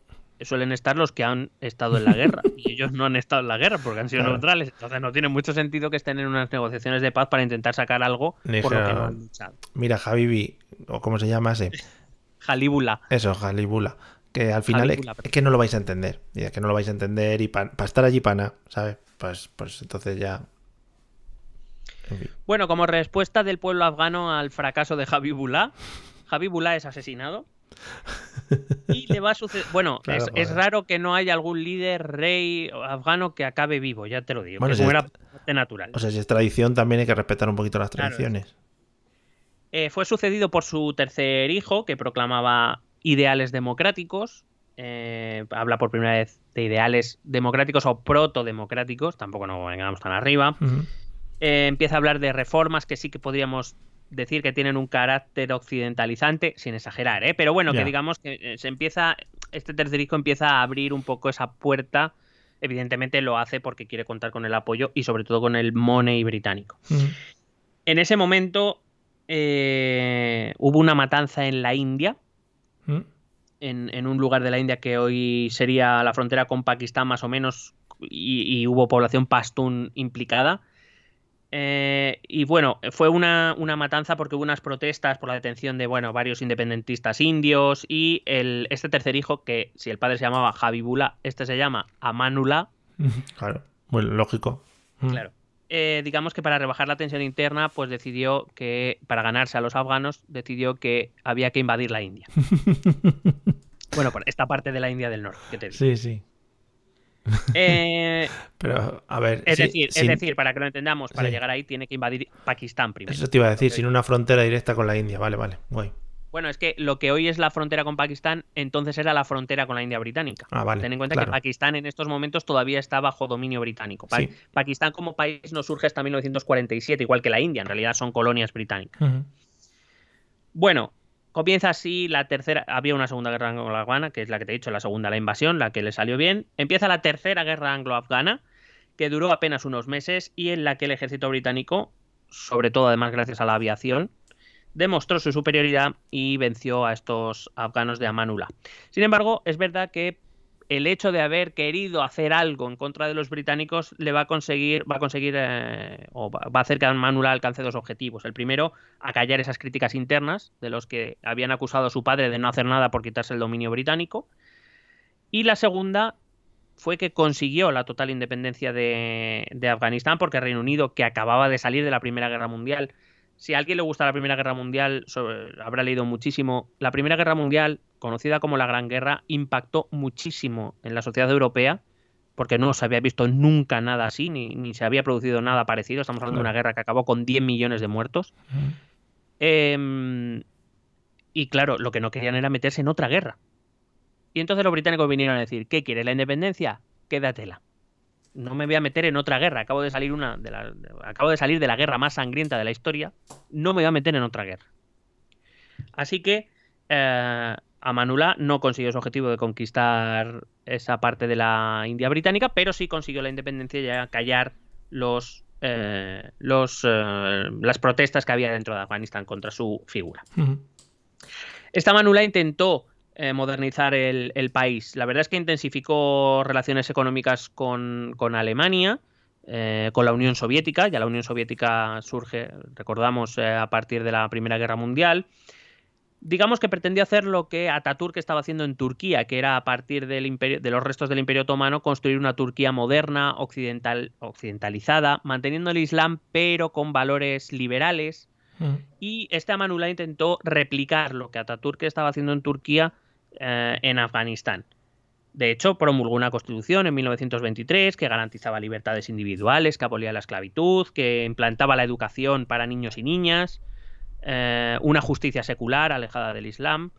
suelen estar los que han estado en la guerra y ellos no han estado en la guerra porque han sido Claro. neutrales. Entonces no tiene mucho sentido que estén en unas negociaciones de paz para intentar sacar algo Ni por lo que no han luchado. Mira, Habibi, o como se llama ese. Jalíbula. Eso, Jalibula. Que al final es, que no lo vais a entender. Y es que no lo vais a entender y para estar allí pana, ¿sabes? Pues, pues entonces ya. En fin. Bueno, como respuesta del pueblo afgano al fracaso de Habibullah, Habibullah es asesinado. Y le va a suceder. Bueno, Claro, es, raro que no haya algún líder, rey afgano que acabe vivo, ya te lo digo. Bueno, que si muera es- natural. O sea, si es tradición, también hay que respetar un poquito las Claro, tradiciones. Eh, fue sucedido por su tercer hijo, que proclamaba ideales democráticos. eh, habla por primera vez de ideales democráticos o protodemocráticos, tampoco nos vengamos tan arriba. Eh, empieza a hablar de reformas que sí que podríamos decir que tienen un carácter occidentalizante, sin exagerar, ¿eh? pero bueno, que digamos que se empieza, este tercer hijo empieza a abrir un poco esa puerta. Evidentemente lo hace porque quiere contar con el apoyo y sobre todo con el money británico. En ese momento eh, hubo una matanza en la India, Ujú. en, en un lugar de la India que hoy sería la frontera con Pakistán más o menos, y, y hubo población pastún implicada. Eh, y bueno, fue una, una matanza porque hubo unas protestas por la detención de bueno, varios independentistas indios y el, este tercer hijo, que si el padre se llamaba Habibullah, este se llama Amanullah, Claro, muy lógico. Ujú. Claro. Eh, digamos que para rebajar la tensión interna, pues decidió que, para ganarse a los afganos, decidió que había que invadir la India. bueno, por esta parte de la India del norte, que te digo. Sí, sí. Eh, Pero, a ver. es, decir, sin- es decir, para que lo entendamos, para Sí. llegar ahí tiene que invadir Pakistán primero. Eso te iba a decir, sin una frontera directa con la India. Vale, vale. Guay. Bueno, es que lo que hoy es la frontera con Pakistán, entonces era la frontera con la India británica. Ah, vale. Ten en cuenta claro. que Pakistán en estos momentos todavía está bajo dominio británico. Pa- Sí. Pakistán como país no surge hasta 1947, igual que la India, en realidad son colonias británicas. Bueno, comienza así la tercera. Había una segunda guerra anglo-afgana, que es la que te he dicho, la segunda, la invasión, la que le salió bien. Empieza la tercera guerra anglo-afgana, que duró apenas unos meses y en la que el ejército británico, sobre todo además gracias a la aviación, demostró su superioridad y venció a estos afganos de Amanullah. Sin embargo, es verdad que el hecho de haber querido hacer algo en contra de los británicos le va a conseguir, va a conseguir eh, o va a hacer que Manula alcance dos objetivos. El primero, acallar esas críticas internas de los que habían acusado a su padre de no hacer nada por quitarse el dominio británico. Y la segunda fue que consiguió la total independencia de, de Afganistán porque Reino Unido, que acababa de salir de la Primera Guerra Mundial, si a alguien le gusta la Primera Guerra Mundial, habrá leído muchísimo. La Primera Guerra Mundial, conocida como la Gran Guerra, impactó muchísimo en la sociedad europea, porque no se había visto nunca nada así, ni, se había producido nada parecido. Estamos hablando de una guerra que acabó con 10 millones de muertos. Em, y claro, lo que no querían era meterse en otra guerra. Y entonces los británicos vinieron a decir, ¿qué quiere la independencia? Quédatela no me voy a meter en otra guerra. Acabo de salir una de la, acabo de salir de la guerra más sangrienta de la historia. No me voy a meter en otra guerra. Así que eh, Amanullah no consiguió su objetivo de conquistar esa parte de la India británica, pero sí consiguió la independencia y callar los, eh, los eh, las protestas que había dentro de Afganistán contra su figura. Esta Amanullah intentó eh, modernizar el, país. La verdad es que intensificó relaciones económicas con, Alemania, eh, con la Unión Soviética. Ya la Unión Soviética surge, recordamos, eh, a partir de la Primera Guerra Mundial. Digamos que pretendió hacer lo que Ataturk estaba haciendo en Turquía, que era a partir del imperio, de los restos del Imperio Otomano construir una Turquía moderna, occidental, occidentalizada, manteniendo el Islam pero con valores liberales. Mm. Y este Amanullah intentó replicar lo que Ataturk estaba haciendo en Turquía eh, en Afganistán. De hecho, promulgó una constitución en 1923 que garantizaba libertades individuales, que abolía la esclavitud, que implantaba la educación para niños y niñas, eh, una justicia secular alejada del Islam,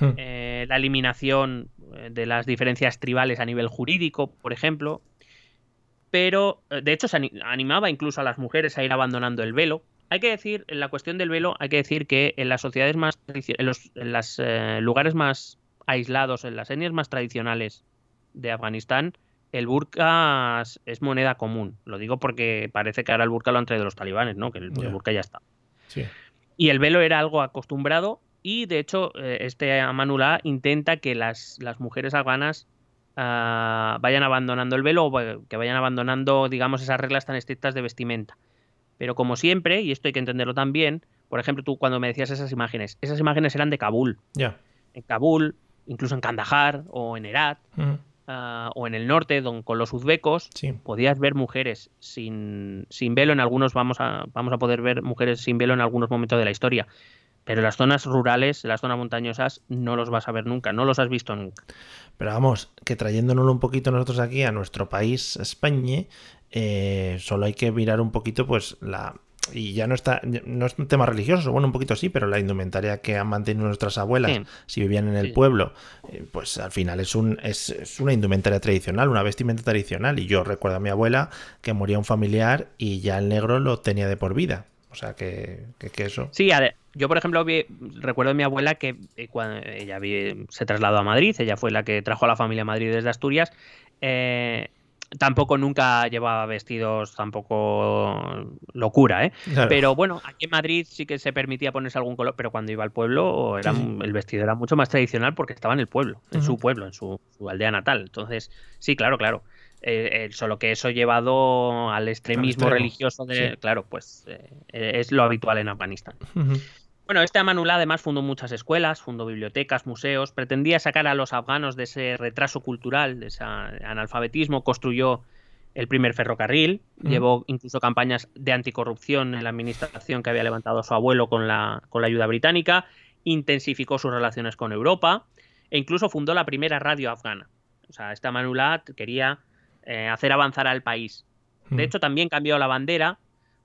hmm. eh, la eliminación de las diferencias tribales a nivel jurídico, por ejemplo. Pero, de hecho, se animaba incluso a las mujeres a ir abandonando el velo. Hay que decir, en la cuestión del velo, hay que decir que en las sociedades más, en los lugares más aislados en las etnias más tradicionales de Afganistán, el burka es moneda común. Lo digo porque parece que ahora el burka lo han traído los talibanes, ¿no? Que el, burka ya está. Y el velo era algo acostumbrado y de hecho eh, este Amanullah intenta que las, las mujeres afganas ah, vayan abandonando el velo o que vayan abandonando, digamos, esas reglas tan estrictas de vestimenta. Pero como siempre, y esto hay que entenderlo también, por ejemplo, tú cuando me decías esas imágenes, esas imágenes eran de Kabul. Ya. En Kabul, incluso en Kandahar o en Herat ah, o en el norte con los uzbecos, podías ver mujeres sin, sin, velo. En algunos vamos a, vamos a poder ver mujeres sin velo en algunos momentos de la historia. Pero en las zonas rurales, en las zonas montañosas, no los vas a ver nunca, no los has visto nunca. Pero vamos, que trayéndonos un poquito nosotros aquí a nuestro país, España, eh, solo hay que mirar un poquito pues la, y ya no está, no es un tema religioso, bueno, un poquito sí, pero la indumentaria que han mantenido nuestras abuelas, si vivían en el pueblo, eh, pues al final es, un, es, una indumentaria tradicional, una vestimenta tradicional. Y yo recuerdo a mi abuela que moría un familiar y ya el negro lo tenía de por vida. O sea que, que, eso. Sí, yo por ejemplo recuerdo a mi abuela que eh, cuando ella se trasladó a Madrid, ella fue la que trajo a la familia a Madrid desde Asturias. Eh, tampoco nunca llevaba vestidos tampoco locura, ¿eh? Pero bueno, aquí en Madrid sí que se permitía ponerse algún color, pero cuando iba al pueblo era, el vestido era mucho más tradicional porque estaba en el pueblo, en su pueblo, en su, aldea natal. Entonces, sí, claro, claro. Eh, eh, solo que eso llevado al extremismo religioso de, claro, pues eh, es lo habitual en Afganistán. Bueno, este Amanullah además fundó muchas escuelas, fundó bibliotecas, museos, pretendía sacar a los afganos de ese retraso cultural, de ese analfabetismo, construyó el primer ferrocarril, llevó incluso campañas de anticorrupción en la administración que había levantado su abuelo con la, con la ayuda británica, intensificó sus relaciones con Europa e incluso fundó la primera radio afgana. O sea, este Amanullah quería eh, hacer avanzar al país. De hecho, también cambió la bandera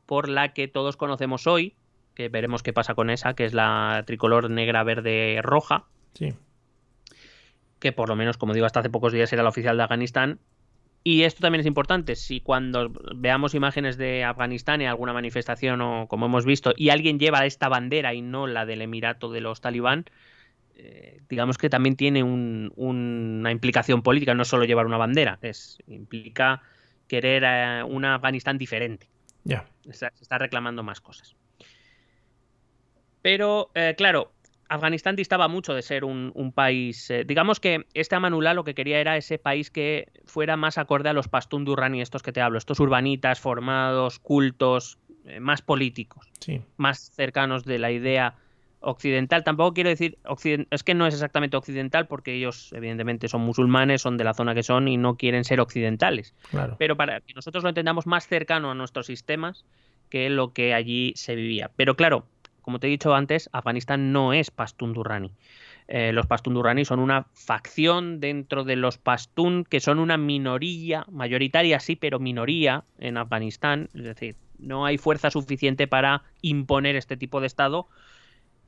por la que todos conocemos hoy, que veremos qué pasa con esa, que es la tricolor negra, verde, roja. Sí. Que por lo menos, como digo, hasta hace pocos días era la oficial de Afganistán. Y esto también es importante, si cuando veamos imágenes de Afganistán en alguna manifestación o como hemos visto, y alguien lleva esta bandera y no la del Emirato de los talibán, eh, digamos que también tiene una implicación política, no solo llevar una bandera, es implica querer eh, una Afganistán diferente. Ya. se está reclamando más cosas. Pero, eh, claro, Afganistán distaba mucho de ser un, un país. eh, digamos que este Amanullah lo que quería era ese país que fuera más acorde a los Pastún Durrani, estos que te hablo, estos urbanitas formados, cultos, eh, más políticos, Sí. más cercanos de la idea occidental. Tampoco quiero decir occiden- es que no es exactamente occidental porque ellos evidentemente son musulmanes, son de la zona que son y no quieren ser occidentales. Claro. Pero para que nosotros lo entendamos más cercano a nuestros sistemas que lo que allí se vivía. Pero claro, como te he dicho antes, Afganistán no es Pastún Durrani. Eh, los Pastún Durrani son una facción dentro de los Pastún que son una minoría, mayoritaria sí, pero minoría en Afganistán. Es decir, no hay fuerza suficiente para imponer este tipo de Estado.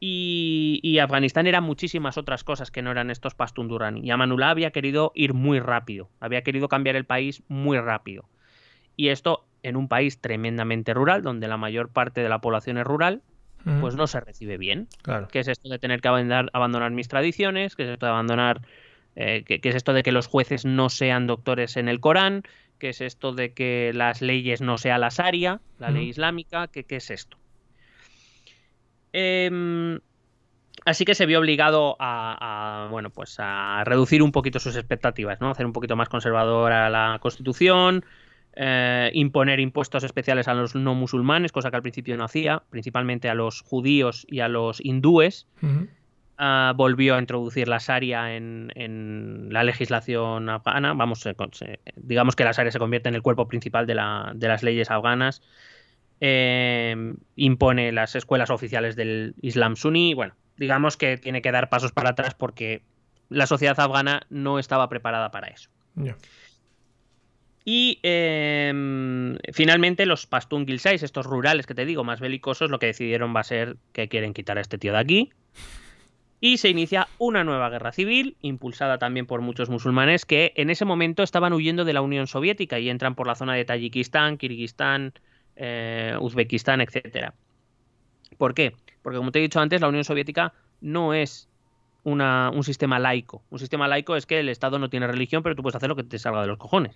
Y, Afganistán eran muchísimas otras cosas que no eran estos Pastún Durrani. Y Amanullah había querido ir muy rápido, había querido cambiar el país muy rápido. Y esto en un país tremendamente rural, donde la mayor parte de la población es rural, Pues no se recibe bien. Claro. ¿Qué es esto de tener que abandonar, abandonar mis tradiciones? ¿Qué es esto de abandonar... eh, ¿qué, qué es esto de que los jueces no sean doctores en el Corán? ¿Qué es esto de que las leyes no sea la Sharia, la ley islámica? ¿Qué, qué es esto? Em, así que se vio obligado a, a, bueno, pues a reducir un poquito sus expectativas, ¿no? Hacer un poquito más conservadora la constitución, eh, imponer impuestos especiales a los no musulmanes, cosa que al principio no hacía, principalmente a los judíos y a los hindúes. Ah, volvió a introducir la Sharia en, en la legislación afgana. Vamos, se- se- digamos que la Sharia se convierte en el cuerpo principal de, la- de las leyes afganas. Eh, impone las escuelas oficiales del Islam suní. Bueno, digamos que tiene que dar pasos para atrás porque la sociedad afgana no estaba preparada para eso. Y eh, finalmente los Pashtun Gilsais, estos rurales que te digo, más belicosos, lo que decidieron va a ser que quieren quitar a este tío de aquí. Y se inicia una nueva guerra civil, impulsada también por muchos musulmanes que en ese momento estaban huyendo de la Unión Soviética y entran por la zona de Tayikistán, Kirguistán, eh, Uzbekistán, etc. ¿Por qué? Porque como te he dicho antes, la Unión Soviética no es una- un sistema laico. Un sistema laico es que el Estado no tiene religión, pero tú puedes hacer lo que te salga de los cojones.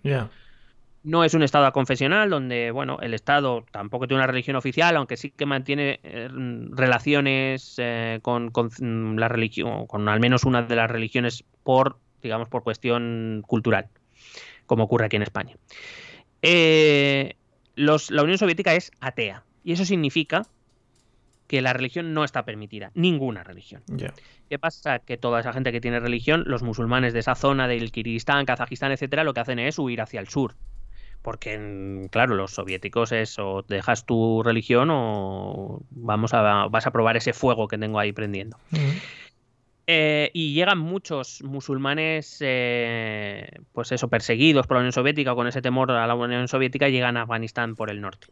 No es un Estado confesional donde, bueno, el Estado tampoco tiene una religión oficial, aunque sí que mantiene eh, relaciones eh, con, con, mm, la religión, con al menos una de las religiones por, digamos, por cuestión cultural, como ocurre aquí en España. Eh, los- la Unión Soviética es atea y eso significa que la religión no está permitida, ninguna religión. ¿Qué pasa? Que toda esa gente que tiene religión, los musulmanes de esa zona, del Kirguistán, Kazajistán, etcétera, lo que hacen es huir hacia el sur. Porque, claro, los soviéticos es o dejas tu religión o vamos a, vas a probar ese fuego que tengo ahí prendiendo. Eh, y llegan muchos musulmanes, eh, pues eso, perseguidos por la Unión Soviética o con ese temor a la Unión Soviética, llegan a Afganistán por el norte.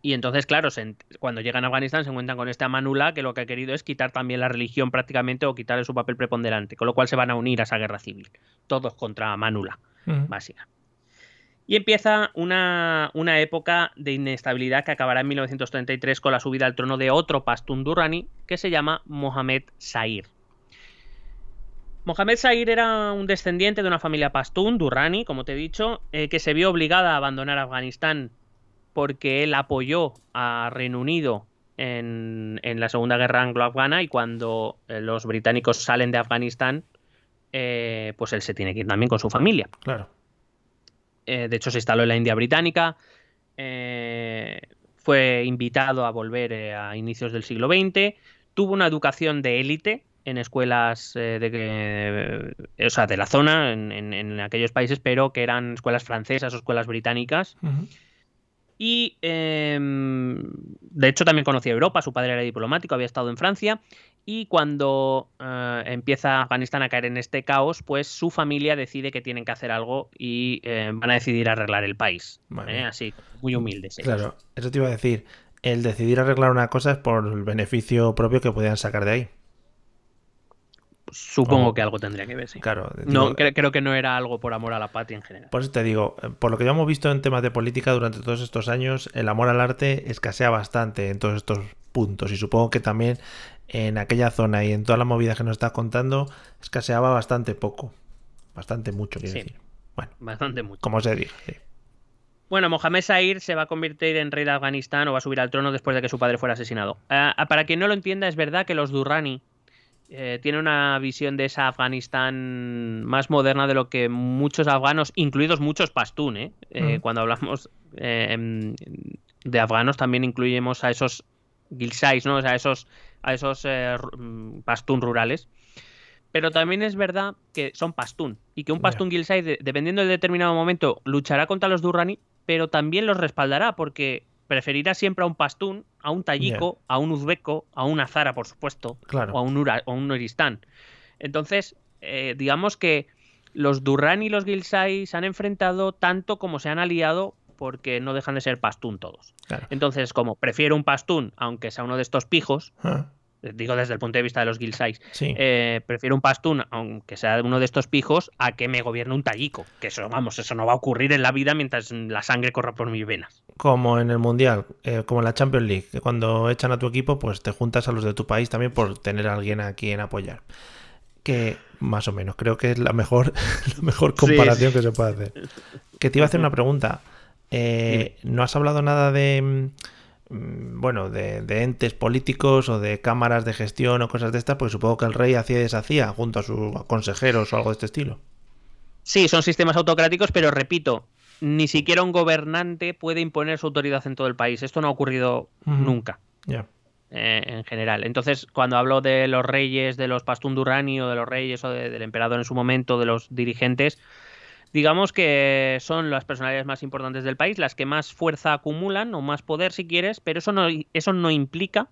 Y entonces, claro, se cuando llegan a Afganistán se encuentran con este Amanullah que lo que ha querido es quitar también la religión prácticamente o quitarle su papel preponderante, con lo cual se van a unir a esa guerra civil, todos contra Amanullah Ujú. básica. Y empieza una, una época de inestabilidad que acabará en 1933 con la subida al trono de otro Pastún Durrani que se llama Mohamed Sair. Mohamed Sair era un descendiente de una familia Pastún, Durrani, como te he dicho, eh, que se vio obligada a abandonar Afganistán porque él apoyó a Reino Unido en, en la Segunda Guerra Anglo-Afgana y cuando eh, los británicos salen de Afganistán, eh, pues él se tiene que ir también con su familia. Claro. Eh, de hecho, se instaló en la India británica. eh, fue invitado a volver eh, a inicios del siglo XX. Tuvo una educación de élite en escuelas de, o sea, de la zona, en, en- en aquellos países, pero que eran escuelas francesas o escuelas británicas. Y em, de hecho también conocía Europa, su padre era diplomático, había estado en Francia. Y cuando eh, empieza Afganistán a caer en este caos, pues su familia decide que tienen que hacer algo y eh, van a decidir arreglar el país. Vale. ¿eh? Así, muy humildes. Claro, eso te iba a decir. El decidir arreglar una cosa es por el beneficio propio que podían sacar de ahí. Supongo que algo tendría que ver, sí. Claro. No, cre- creo que no era algo por amor a la patria en general. Por eso te digo, eh, por lo que ya hemos visto en temas de política durante todos estos años, el amor al arte escasea bastante en todos estos puntos. Y supongo que también en aquella zona y en todas las movidas que nos estás contando, escaseaba bastante poco. Bastante mucho, quiero Sí. decir. Bueno, Bastante mucho. como se sí. Bueno, Mohamed Sair se va a convertir en rey de Afganistán o va a subir al trono después de que su padre fuera asesinado. Ah, para quien no lo entienda, es verdad que los Durrani eh, tienen una visión de esa Afganistán más moderna de lo que muchos afganos, incluidos muchos pastún, ¿eh? Eh, cuando hablamos de afganos también incluimos a esos gilsais, ¿no? a esos, a esos pastún rurales pero también es verdad que son pastún y que un pastún Gilsai, dependiendo de determinado momento, luchará contra los Durrani, pero también los respaldará porque preferirá siempre a un pastún, a un tayiko, a un uzbeco, a un azara, por supuesto, o a un, Ura, o un uristán. Entonces, eh, digamos que los Durrani y los Gilsai se han enfrentado tanto como se han aliado porque no dejan de ser pastún todos. Entonces, como prefiero un pastún, aunque sea uno de estos pijos, ah digo desde el punto de vista de los Gilsais, eh, prefiero un pastún, aunque sea uno de estos pijos, a que me gobierne un tallico. Que eso, vamos, eso no va a ocurrir en la vida mientras la sangre corra por mis venas. Como en el Mundial, eh, como en la Champions League, que cuando echan a tu equipo, pues te juntas a los de tu país también por tener a alguien a quien apoyar. Que más o menos, creo que es la mejor, la mejor comparación que se puede hacer. Que te iba a hacer una pregunta. Eh, ¿No has hablado nada de Mm, bueno, de, entes políticos o de cámaras de gestión o cosas de estas, pues supongo que el rey hacía y deshacía junto a sus consejeros o algo de este estilo. Sí, son sistemas autocráticos, pero repito, ni siquiera un gobernante puede imponer su autoridad en todo el país. Esto no ha ocurrido nunca. Eh, en general. Entonces, cuando hablo de los reyes, de los Pastundurani o de los reyes o del emperador en su momento, de los dirigentes, digamos que son las personalidades más importantes del país, las que más fuerza acumulan o más poder si quieres, pero eso no, eso no implica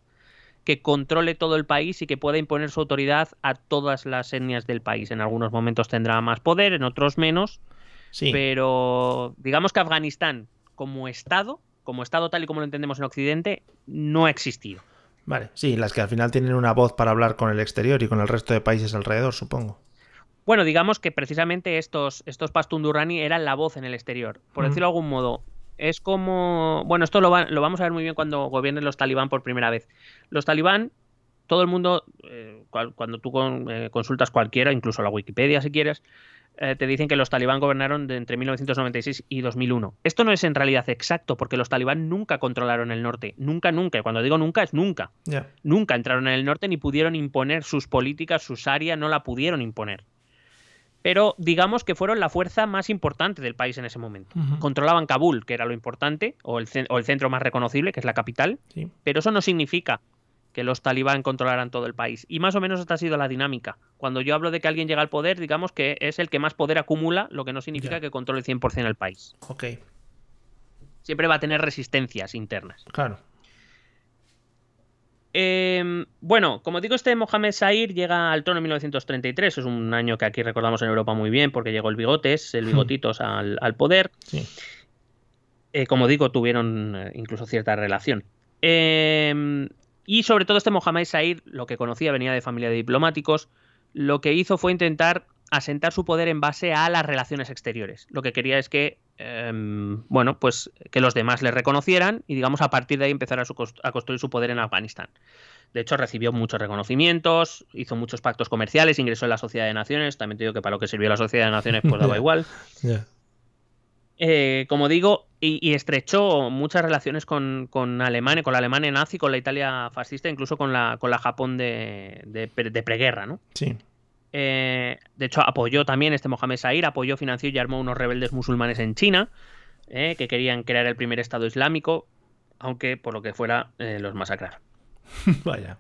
que controle todo el país y que pueda imponer su autoridad a todas las etnias del país. En algunos momentos tendrá más poder, en otros menos. Sí. Pero digamos que Afganistán como Estado, como Estado tal y como lo entendemos en Occidente, no ha existido. Vale, sí, las que al final tienen una voz para hablar con el exterior y con el resto de países alrededor, supongo. Bueno, digamos que precisamente estos, estos Pastundurani eran la voz en el exterior. Por decirlo de algún modo, es como. Bueno, esto lo, lo, vamos a ver muy bien cuando gobiernen los talibán por primera vez. Los talibán, todo el mundo, eh, cuando tú eh, consultas cualquiera, incluso la Wikipedia si quieres, eh, te dicen que los talibán gobernaron de entre 1996 y 2001. Esto no es en realidad exacto, porque los talibán nunca controlaron el norte. Nunca, nunca. Y cuando digo nunca, es nunca. Nunca entraron en el norte ni pudieron imponer sus políticas, sus áreas, no la pudieron imponer pero digamos que fueron la fuerza más importante del país en ese momento. Controlaban Kabul, que era lo importante, o el, centro más reconocible, que es la capital, pero eso no significa que los talibán controlaran todo el país. Y más o menos esta ha sido la dinámica. Cuando yo hablo de que alguien llega al poder, digamos que es el que más poder acumula, lo que no significa que controle 100% el país. Ok. Siempre va a tener resistencias internas. Claro. Em, bueno, como digo, este Mohamed Sair llega al trono en 1933. Es un año que aquí recordamos en Europa muy bien porque llegó el Bigotes, el hmm. Bigotitos al, poder. Eh, como digo, tuvieron eh, incluso cierta relación. Em, y sobre todo este Mohamed Sair, lo que conocía, venía de familia de diplomáticos. Lo que hizo fue intentar asentar su poder en base a las relaciones exteriores. Lo que quería es que, em, bueno, pues que los demás le reconocieran y, digamos, a partir de ahí empezar a, construir su poder en Afganistán. De hecho, recibió muchos reconocimientos, hizo muchos pactos comerciales, ingresó en la Sociedad de Naciones. También te digo que para lo que sirvió la Sociedad de Naciones, pues daba igual. Eh, como digo, y, estrechó muchas relaciones con, Alemania, con la Alemania nazi, con la Italia fascista, incluso con la, con la Japón de, de, de preguerra, ¿no? Sí. Eh, de hecho, apoyó también este Mohamed Sair, apoyó, financió y armó unos rebeldes musulmanes en China, eh, que querían crear el primer Estado Islámico, aunque por lo que fuera eh, los masacraron. Vaya.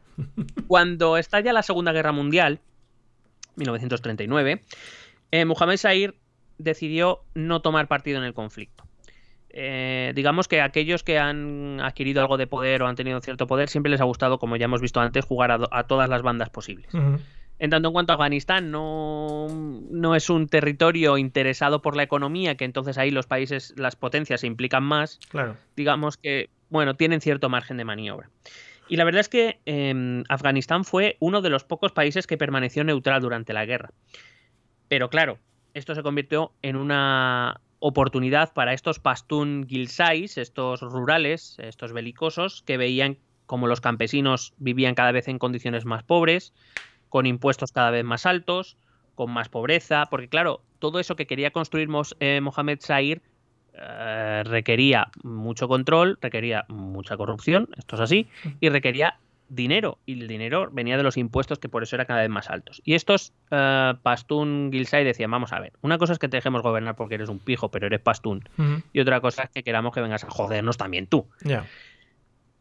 Cuando estalla la Segunda Guerra Mundial, 1939, Mohamed Sair decidió no tomar partido en el conflicto. digamos que aquellos que han adquirido algo de poder o han tenido cierto poder siempre les ha gustado, como ya hemos visto antes, jugar a, todas las bandas posibles. En tanto en cuanto a Afganistán no, no, es un territorio interesado por la economía, que entonces ahí los países, las potencias se implican más, claro. digamos que, bueno, tienen cierto margen de maniobra. Y la verdad es que em, Afganistán fue uno de los pocos países que permaneció neutral durante la guerra. Pero claro, esto se convirtió en una oportunidad para estos Pashtun Gilsais, estos rurales, estos belicosos, que veían como los campesinos vivían cada vez en condiciones más pobres, con impuestos cada vez más altos, con más pobreza, porque claro, todo eso que quería construir eh, Mohamed Sair eh, requería mucho control, requería mucha corrupción, esto es así, y requería dinero. Y el dinero venía de los impuestos que por eso eran cada vez más altos. Y estos eh, Pastún Gilsay decían, vamos a ver, una cosa es que te dejemos gobernar porque eres un pijo, pero eres Pastún. Y otra cosa es que queramos que vengas a jodernos también tú.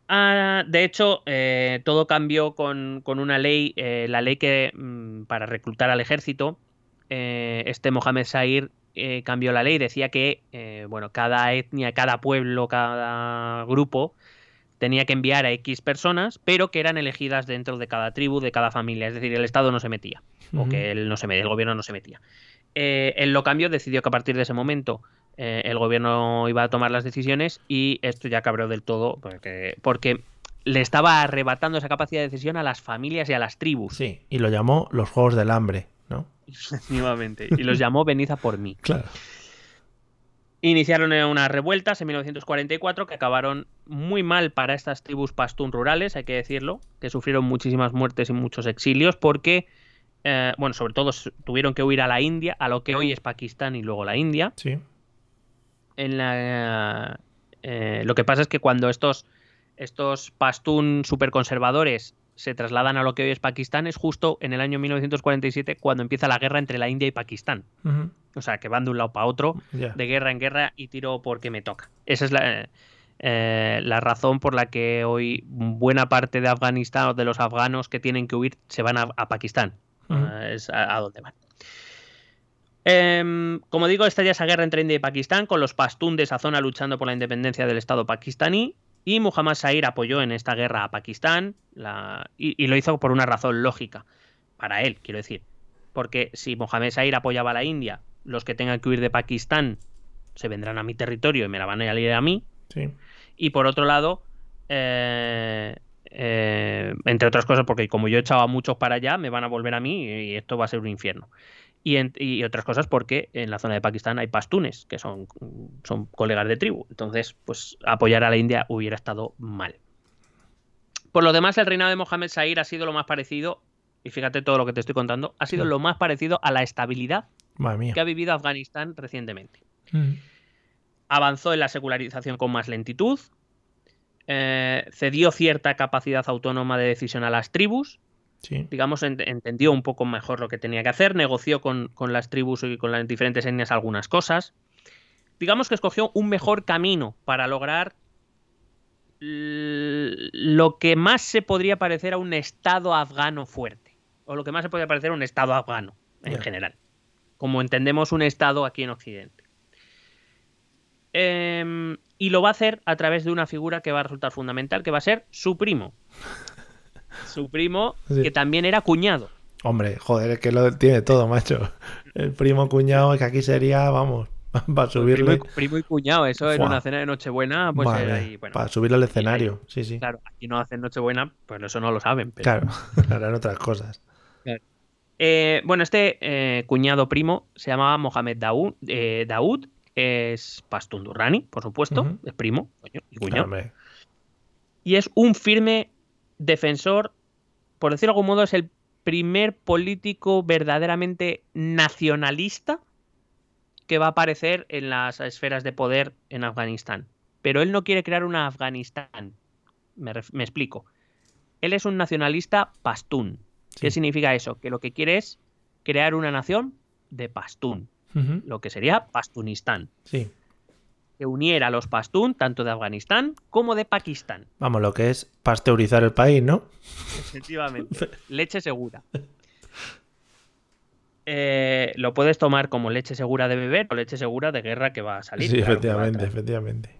Ah, de hecho, eh, todo cambió con, con una ley, eh, la ley que mm, para reclutar al ejército, eh, este Mohamed Sair cambió la ley, decía que bueno, cada etnia, cada pueblo, cada grupo tenía que enviar a X personas, pero que eran elegidas dentro de cada tribu, de cada familia, es decir, el Estado no se metía, o que él no se metía, el gobierno no se metía. Él lo cambió, decidió que a partir de ese momento eh, el gobierno iba a tomar las decisiones y esto ya cabró del todo porque, porque le estaba arrebatando esa capacidad de decisión a las familias y a las tribus. Sí, y lo llamó los Juegos del Hambre, ¿no? Efectivamente. Y los llamó Venid a por mí. Claro. Iniciaron unas revueltas en 1944 que acabaron muy mal para estas tribus pastún rurales, hay que decirlo, que sufrieron muchísimas muertes y muchos exilios porque, eh, bueno, sobre todo tuvieron que huir a la India, a lo que hoy es Pakistán y luego la India. Sí. En la eh, lo que pasa es que cuando estos estos pastún superconservadores se trasladan a lo que hoy es Pakistán es justo en el año 1947 cuando empieza la guerra entre la India y Pakistán. O sea, que van de un lado para otro, de guerra en guerra y tiro porque me toca. Esa es la, eh, la razón por la que hoy buena parte de Afganistán o de los afganos que tienen que huir se van a, a Pakistán. Ah, es a, a donde van. Em, como digo, estalla esa guerra entre India y Pakistán, con los pastún de esa zona luchando por la independencia del Estado pakistaní. Y Muhammad Sair apoyó en esta guerra a Pakistán la- y, y lo hizo por una razón lógica. Para él, quiero decir. Porque si Mohamed Sair apoyaba a la India, los que tengan que huir de Pakistán se vendrán a mi territorio y me la van a ir a mí. Sí. Y por otro lado, eh, eh, entre otras cosas, porque como yo he echado a muchos para allá, me van a volver a mí y esto va a ser un infierno. Y, en- y otras cosas porque en la zona de Pakistán hay pastunes, que son, son colegas de tribu. Entonces, pues apoyar a la India hubiera estado mal. Por lo demás, el reinado de Mohamed Sair ha sido lo más parecido, y fíjate todo lo que te estoy contando, ha sido Sí. lo más parecido a la estabilidad que ha vivido Afganistán recientemente Ujú. avanzó en la secularización con más lentitud, eh, cedió cierta capacidad autónoma de decisión a las tribus, Sí. digamos, ent- entendió un poco mejor lo que tenía que hacer, negoció con, con las tribus y con las diferentes etnias algunas cosas. Digamos que escogió un mejor camino para lograr lo que más se podría parecer a un Estado afgano fuerte, o lo que más se podría parecer a un Estado afgano en general, como entendemos un Estado aquí en Occidente. Em, y lo va a hacer a través de una figura que va a resultar fundamental, que va a ser su primo. Su primo, Sí. que también era cuñado. Hombre, joder, es que lo tiene todo, macho. El primo cuñado, que aquí sería, vamos, para Primo subirle. y, primo y cuñado, eso en Fuá. una cena de Nochebuena, pues era ahí, bueno, para subirle al escenario. Sí, sí. claro, aquí no hacen Nochebuena, pues eso no lo saben. Pero... Claro, harán otras cosas. Eh, bueno, este eh, cuñado primo se llamaba Mohamed Daoud, eh, Daoud es Pastún Durrani, por supuesto, es primo coño, y cuñado. y es un firme defensor, por decirlo de algún modo, es el primer político verdaderamente nacionalista que va a aparecer en las esferas de poder en Afganistán. Pero él no quiere crear una Afganistán. Me, explico. Él es un nacionalista pastún. ¿Qué significa eso? Que lo que quiere es crear una nación de pastún, lo que sería Pastunistán, Sí. Que uniera a los pastún tanto de Afganistán como de Pakistán. Vamos, lo que es pasteurizar el país, ¿no? Efectivamente. leche segura. Eh, lo puedes tomar como leche segura de beber o leche segura de guerra que va a salir. sí, claro, efectivamente, efectivamente.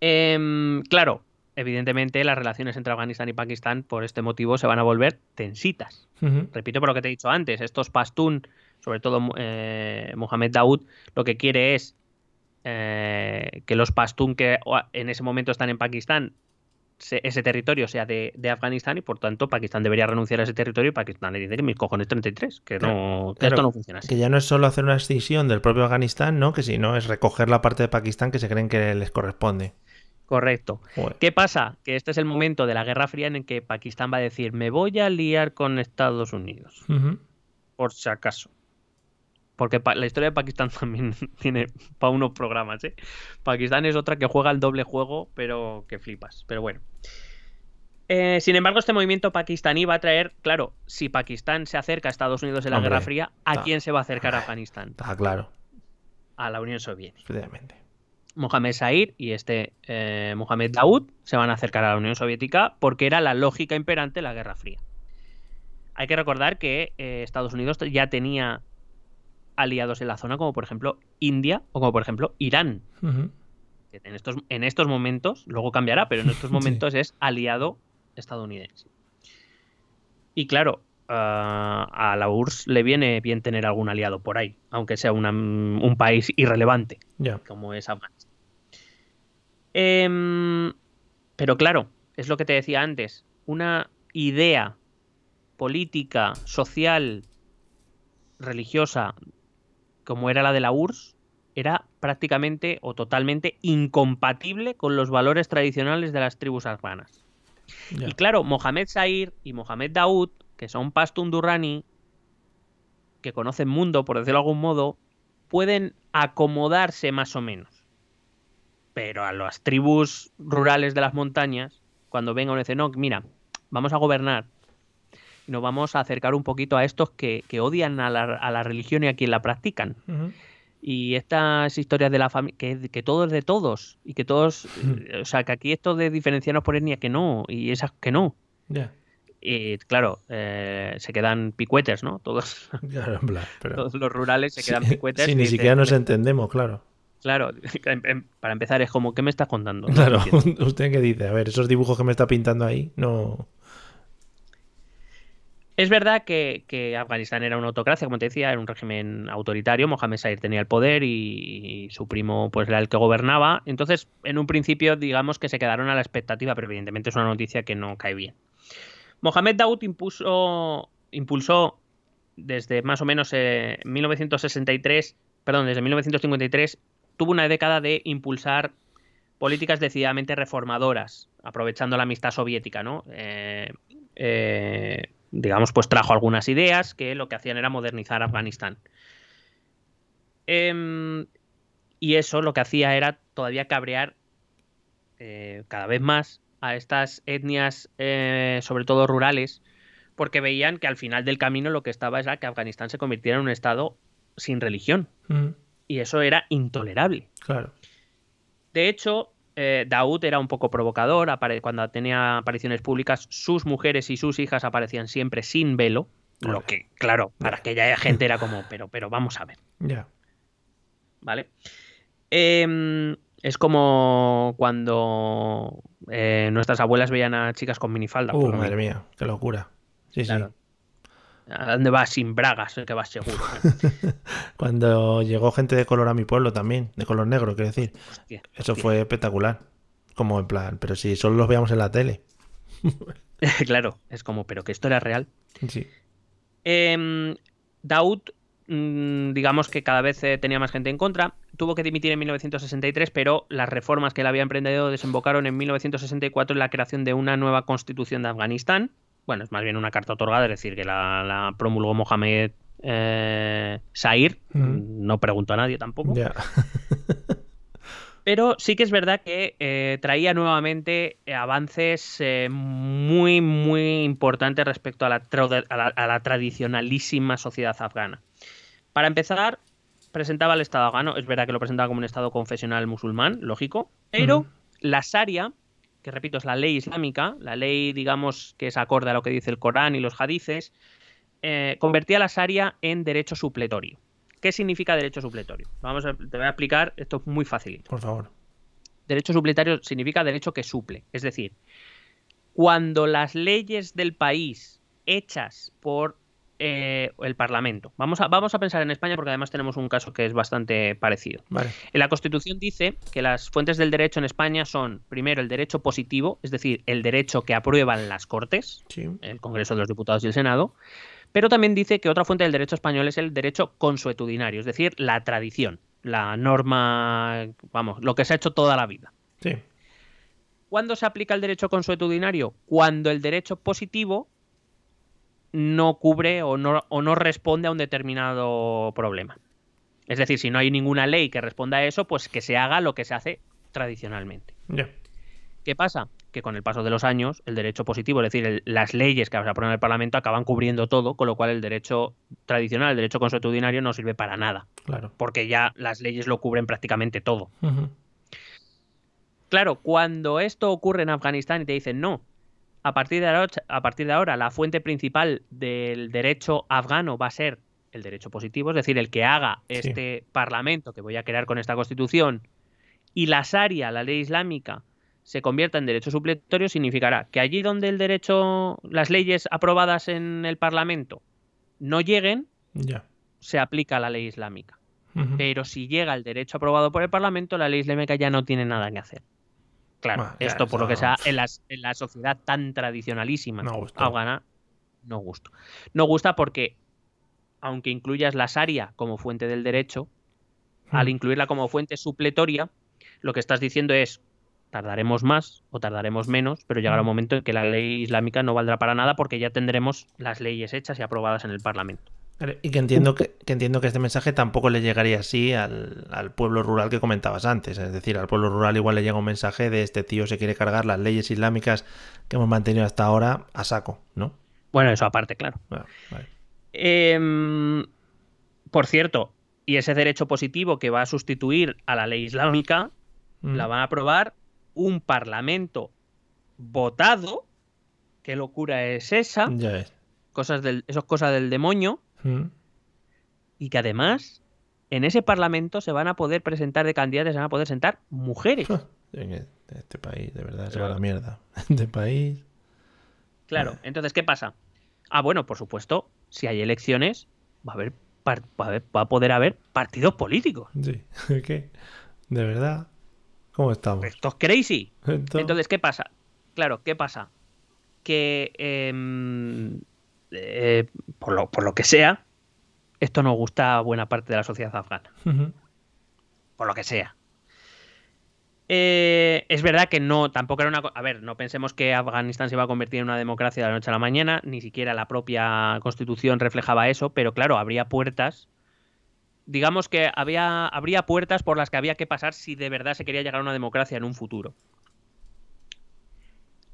Em, claro, evidentemente las relaciones entre Afganistán y Pakistán por este motivo se van a volver tensitas. Repito por lo que te he dicho antes, estos pastún, sobre todo eh, Mohamed Daoud, lo que quiere es eh, que los pastún que en ese momento están en Pakistán, se- ese territorio sea de, de Afganistán y por tanto Pakistán debería renunciar a ese territorio y Pakistán le dice que mis cojones 33, que, no, que Claro, esto no funciona así. Que ya no es solo hacer una escisión del propio Afganistán, ¿no? Que si no es recoger la parte de Pakistán que se creen que les corresponde. Correcto. Joder. ¿Qué pasa? Que este es el momento de la Guerra Fría en el que Pakistán va a decir me voy a liar con Estados Unidos. Por si acaso. Porque la historia de Pakistán también tiene para unos programas, ¿eh? Pakistán es otra que juega el doble juego, pero que flipas. Pero bueno. Eh, sin embargo, este movimiento pakistaní va a traer, claro, si Pakistán se acerca a Estados Unidos en la Guerra Fría, ¿a quién se va a acercar a Afganistán? Está claro. A la Unión Soviética. Mohamed Said y este eh, Mohamed Daoud se van a acercar a la Unión Soviética porque era la lógica imperante en la Guerra Fría. Hay que recordar que eh, Estados Unidos ya tenía aliados en la zona, como por ejemplo India o como por ejemplo Irán. en, estos, en estos momentos, luego cambiará, pero en estos momentos es aliado estadounidense. Y claro, a la URSS le viene bien tener algún aliado por ahí, aunque sea un país irrelevante, como es Afganistán. Em, pero claro, es lo que te decía antes, una idea política, social, religiosa, como era la de la URSS, era prácticamente o totalmente incompatible con los valores tradicionales de las tribus afganas. Y claro, Mohamed Sair y Mohamed Daoud, que son Pashtun Durrani, que conocen mundo, por decirlo de algún modo, pueden acomodarse más o menos. Pero a las tribus rurales de las montañas, cuando venga un dicen, no, mira, vamos a gobernar y nos vamos a acercar un poquito a estos que, odian a la, religión y a quien la practican y estas historias de la familia, que, que, todo es de todos y que todos, o sea, que aquí esto de diferenciarnos por etnia que no y esas que no. Y claro, eh, se quedan picuetes, ¿no? Todos, todos los rurales se quedan picuetes. Sí, ni siquiera nos entendemos, claro. Claro, para empezar es como, ¿qué me estás contando? Claro, ¿usted qué dice? A ver, esos dibujos que me está pintando ahí, no... Es verdad que, Afganistán era una autocracia, como te decía, era un régimen autoritario. Mohamed Said tenía el poder y, su primo pues era el que gobernaba. Entonces, en un principio, digamos que se quedaron a la expectativa, pero evidentemente es una noticia que no cae bien. Mohamed Daoud impuso, impulsó desde más o menos 1963, eh, perdón, desde 1953, tuvo una década de impulsar políticas decididamente reformadoras, aprovechando la amistad soviética, ¿no? eh, eh digamos, pues trajo algunas ideas que lo que hacían era modernizar Afganistán. Em, y eso lo que hacía era todavía cabrear eh, cada vez más a estas etnias, eh, sobre todo rurales, porque veían que al final del camino lo que estaba era que Afganistán se convirtiera en un estado sin religión. Y eso era intolerable. Claro. De hecho, eh, Daud era un poco provocador, cuando tenía apariciones públicas, sus mujeres y sus hijas aparecían siempre sin velo, lo que, claro, para aquella gente era como, pero, pero vamos a ver. Ya. ¿Vale? Em, es como cuando eh, nuestras abuelas veían a chicas con minifalda. Uh, madre mía, qué locura. Sí, sí. ¿A dónde vas sin bragas? Que vas seguro. ¿eh? Cuando llegó gente de color a mi pueblo también, de color negro, quiero decir. Eso fue espectacular. Como en plan, pero si solo los veíamos en la tele. claro, es como, pero que esto era real. Sí. Eh, Daud, mm, digamos que cada vez eh, tenía más gente en contra. Tuvo que dimitir en 1963, pero las reformas que él había emprendido desembocaron en 1964 en la creación de una nueva constitución de Afganistán bueno, es más bien una carta otorgada, es decir, que la, promulgó Mohamed eh, Sair, no preguntó a nadie tampoco. Pero sí que es verdad que eh, traía nuevamente avances eh, muy, muy importantes respecto a la, a la, tradicionalísima sociedad afgana. Para empezar, presentaba el Estado afgano, es verdad que lo presentaba como un Estado confesional musulmán, lógico, pero la Sharia que repito es la ley islámica, la ley, digamos, que es acorde a lo que dice el Corán y los hadices, eh, convertía la Sharia en derecho supletorio. ¿Qué significa derecho supletorio? Vamos a, te voy a explicar, esto es muy fácil. Por favor. Derecho supletorio significa derecho que suple, es decir, cuando las leyes del país hechas por eh, el Parlamento. Vamos a, vamos a pensar en España porque además tenemos un caso que es bastante parecido. En la Constitución dice que las fuentes del derecho en España son, primero, el derecho positivo, es decir, el derecho que aprueban las Cortes, el Congreso de los Diputados y el Senado, pero también dice que otra fuente del derecho español es el derecho consuetudinario, es decir, la tradición, la norma, vamos, lo que se ha hecho toda la vida. Sí. ¿Cuándo se aplica el derecho consuetudinario? Cuando el derecho positivo no cubre o no, o no responde a un determinado problema. Es decir, si no hay ninguna ley que responda a eso, pues que se haga lo que se hace tradicionalmente. ¿Qué pasa? Que con el paso de los años, el derecho positivo, es decir, el- las leyes que se aprueban en el Parlamento acaban cubriendo todo, con lo cual el derecho tradicional, el derecho consuetudinario, no sirve para nada, Claro. porque ya las leyes lo cubren prácticamente todo. Claro, cuando esto ocurre en Afganistán y te dicen no, a partir de ahora, a partir de ahora la fuente principal del derecho afgano va a ser el derecho positivo, es decir, el que haga Sí. este parlamento que voy a crear con esta constitución y la Sharia, la ley islámica, se convierta en derecho supletorio, significará que allí donde el derecho, las leyes aprobadas en el parlamento no lleguen, se aplica la ley islámica. Pero si llega el derecho aprobado por el Parlamento, la ley islámica ya no tiene nada que hacer. Claro, esto por lo que sea, en, las- en la sociedad tan tradicionalísima No gusta. afgana, no gusta. No gusta porque, aunque incluyas la Sharia como fuente del derecho, al Mm. incluirla como fuente supletoria, lo que estás diciendo es, tardaremos más o tardaremos menos, pero llegará un Mm. momento en que la ley islámica no valdrá para nada porque ya tendremos las leyes hechas y aprobadas en el Parlamento. Y que entiendo que, que entiendo que este mensaje tampoco le llegaría así al, al pueblo rural que comentabas antes. Es decir, al pueblo rural igual le llega un mensaje de este tío se quiere cargar las leyes islámicas que hemos mantenido hasta ahora a saco, ¿no? Bueno, eso aparte, claro. Vale. Em, por cierto, y ese derecho positivo que va a sustituir a la ley islámica, Mm. la van a aprobar un parlamento votado. ¿Qué locura es esa? Ya ves. Cosas del, eso es cosa del demonio. Mm. Y que además, en ese parlamento se van a poder presentar de candidatas, se van a poder sentar mujeres. En este país, de verdad, se va a la mierda. Este país. Claro, entonces, ¿qué pasa? Ah, bueno, por supuesto, si hay elecciones, va a haber, va a, haber- va a poder haber partidos políticos. Sí. ¿Qué? ¿De verdad? ¿Cómo estamos? Esto es crazy. Esto- Entonces, ¿qué pasa? Claro, ¿qué pasa? Que em, eh, por, lo, por lo que sea, esto no gusta a buena parte de la sociedad afgana. Por lo que sea. Eh, es verdad que no, tampoco era una... A ver, no pensemos que Afganistán se iba a convertir en una democracia de la noche a la mañana, ni siquiera la propia constitución reflejaba eso, pero claro, habría puertas. Digamos que había, habría puertas por las que había que pasar si de verdad se quería llegar a una democracia en un futuro.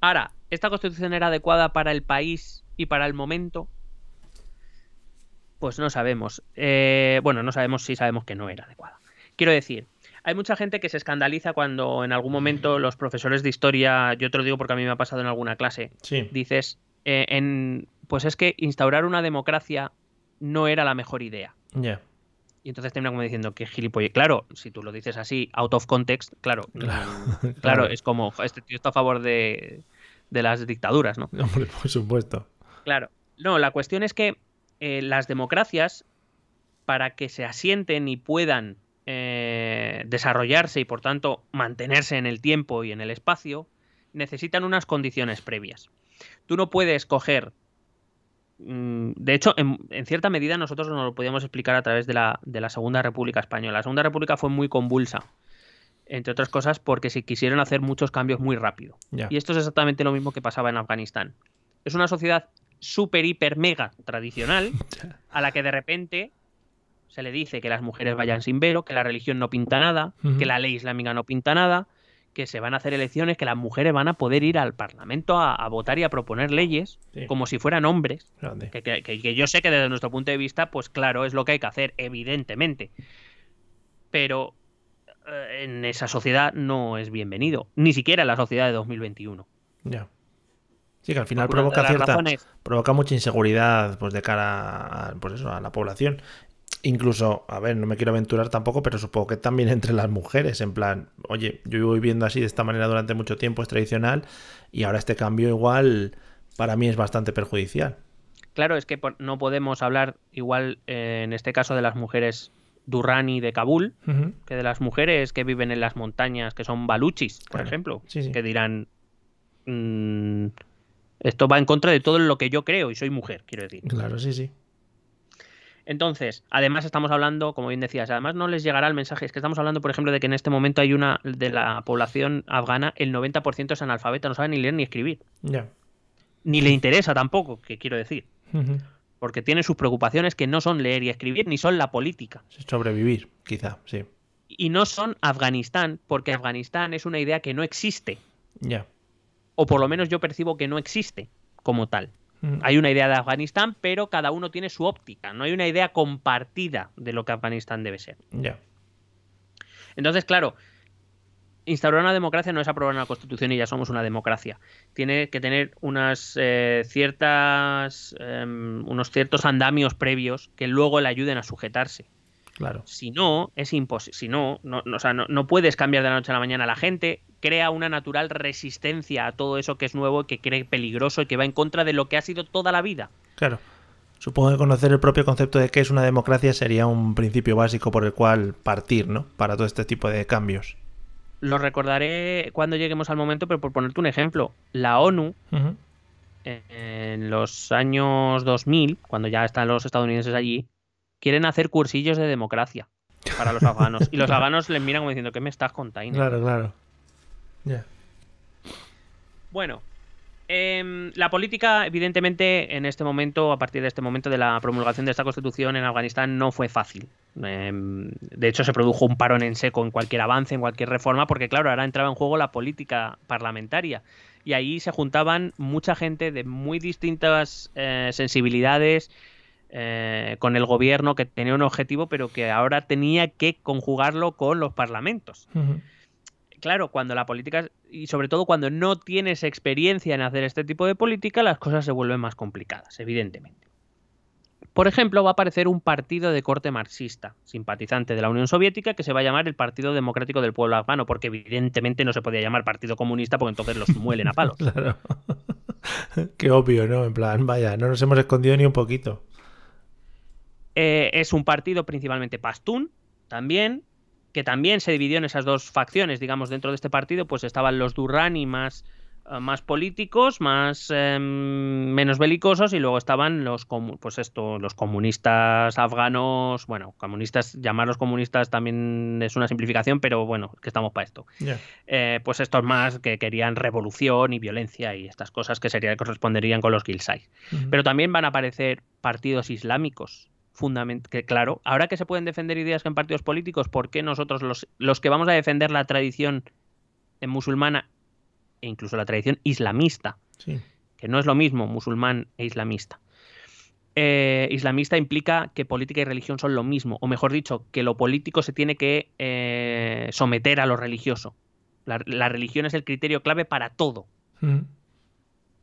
Ahora, ¿esta constitución era adecuada para el país y para el momento? Pues no sabemos. Eh, bueno, no sabemos si sabemos que no era adecuada. Quiero decir, hay mucha gente que se escandaliza cuando en algún momento los profesores de historia, yo te lo digo porque a mí me ha pasado en alguna clase, Sí. dices, eh, en, pues es que instaurar una democracia no era la mejor idea. Ya. Y entonces termina como diciendo que gilipollas. Claro, si tú lo dices así, out of context, claro. Claro, claro. claro, es como, "Jo, este tío está a favor de, de las dictaduras, ¿no? Hombre, por supuesto. Claro. No, la cuestión es que eh, las democracias, para que se asienten y puedan eh, desarrollarse y por tanto mantenerse en el tiempo y en el espacio, necesitan unas condiciones previas. Tú no puedes coger. mm, De hecho, en, en cierta medida nosotros nos lo podíamos explicar a través de la, de la Segunda República Española. La Segunda República fue muy convulsa, entre otras cosas porque se quisieron hacer muchos cambios muy rápido. Y esto es exactamente lo mismo que pasaba en Afganistán. Es una sociedad súper, hiper, mega tradicional a la que de repente se le dice que las mujeres vayan sin velo, que la religión no pinta nada, que la ley islámica no pinta nada, que se van a hacer elecciones, que las mujeres van a poder ir al Parlamento a, a votar y a proponer leyes Sí. como si fueran hombres. Que- que yo sé que desde nuestro punto de vista, pues claro, es lo que hay que hacer, evidentemente. Pero eh, en esa sociedad no es bienvenido, ni siquiera en la sociedad de 2021. Ya. Sí, que al final provoca cierta. razones- Provoca mucha inseguridad, pues, de cara a, pues eso, a la población. Incluso, a ver, no me quiero aventurar tampoco, pero supongo que también entre las mujeres, en plan, oye, yo voy viviendo así de esta manera durante mucho tiempo, es tradicional, y ahora este cambio igual para mí es bastante perjudicial. Claro, es que no podemos hablar igual eh, en este caso de las mujeres Durrani de Kabul que de las mujeres que viven en las montañas, que son baluchis, por Claro. ejemplo, Sí, sí. que dirán "Mm, esto va en contra de todo lo que yo creo y soy mujer, quiero decir. Claro, sí, sí. Entonces, además estamos hablando, como bien decías, además no les llegará el mensaje, es que estamos hablando, por ejemplo, de que en este momento hay una de la población afgana, el 90% es analfabeta, no sabe ni leer ni escribir, Ya. ni le interesa tampoco, que quiero decir. Porque tiene sus preocupaciones que no son leer y escribir, ni son la política. Sobrevivir, quizá, sí. Y no son Afganistán, porque Afganistán es una idea que no existe. Ya. O por lo menos yo percibo que no existe como tal. Mm. Hay una idea de Afganistán, pero cada uno tiene su óptica. No hay una idea compartida de lo que Afganistán debe ser. Ya. Entonces, claro, instaurar una democracia no es aprobar una constitución y ya somos una democracia. Tiene que tener unas eh, ciertas, em, unos ciertos andamios previos que luego le ayuden a sujetarse. Claro. Si no, es imposible. Si no, no, no, o sea, no, no puedes cambiar de la noche a la mañana. La gente crea una natural resistencia a todo eso que es nuevo, que cree peligroso y que va en contra de lo que ha sido toda la vida. Claro. Supongo que conocer el propio concepto de qué es una democracia sería un principio básico por el cual partir, ¿no? Para todo este tipo de cambios. Lo recordaré cuando lleguemos al momento, pero por ponerte un ejemplo, la ONU en los años 2000, cuando ya están los estadounidenses allí, quieren hacer cursillos de democracia para los afganos. Y los afganos les miran como diciendo, ¿qué me estás contando? Claro, claro. Ya. Bueno, em, la política, evidentemente, en este momento, a partir de este momento de la promulgación de esta constitución en Afganistán, no fue fácil. Em, de hecho, se produjo un parón en seco en cualquier avance, en cualquier reforma, porque, claro, ahora entraba en juego la política parlamentaria. Y ahí se juntaban mucha gente de muy distintas eh, sensibilidades eh, con el gobierno que tenía un objetivo, pero que ahora tenía que conjugarlo con los parlamentos claro, cuando la política, y sobre todo cuando no tienes experiencia en hacer este tipo de política, las cosas se vuelven más complicadas, evidentemente. Por ejemplo, va a aparecer un partido de corte marxista, simpatizante de la Unión Soviética, que se va a llamar el Partido Democrático del Pueblo Afgano, porque evidentemente no se podía llamar Partido Comunista, porque entonces los muelen a palos. Claro. Qué obvio, ¿no? En plan, vaya, no nos hemos escondido ni un poquito. Eh, es un partido principalmente pastún, también, que también se dividió en esas dos facciones, digamos, dentro de este partido, pues estaban los Durrani más, más políticos, más em, menos belicosos, y luego estaban los pues esto, los comunistas afganos, bueno, comunistas, llamarlos comunistas también es una simplificación, pero bueno, que estamos para esto. Eh, pues estos más que querían revolución y violencia y estas cosas que sería, corresponderían con los Gilsai. Ujú. Pero también van a aparecer partidos islámicos. Que claro, ahora que se pueden defender ideas en partidos políticos, ¿por qué nosotros los, los que vamos a defender la tradición eh, musulmana e incluso la tradición islamista, Sí. que no es lo mismo musulmán e islamista? Eh, islamista implica que política y religión son lo mismo, o mejor dicho, que lo político se tiene que eh, someter a lo religioso. La, la religión es el criterio clave para todo Ujú.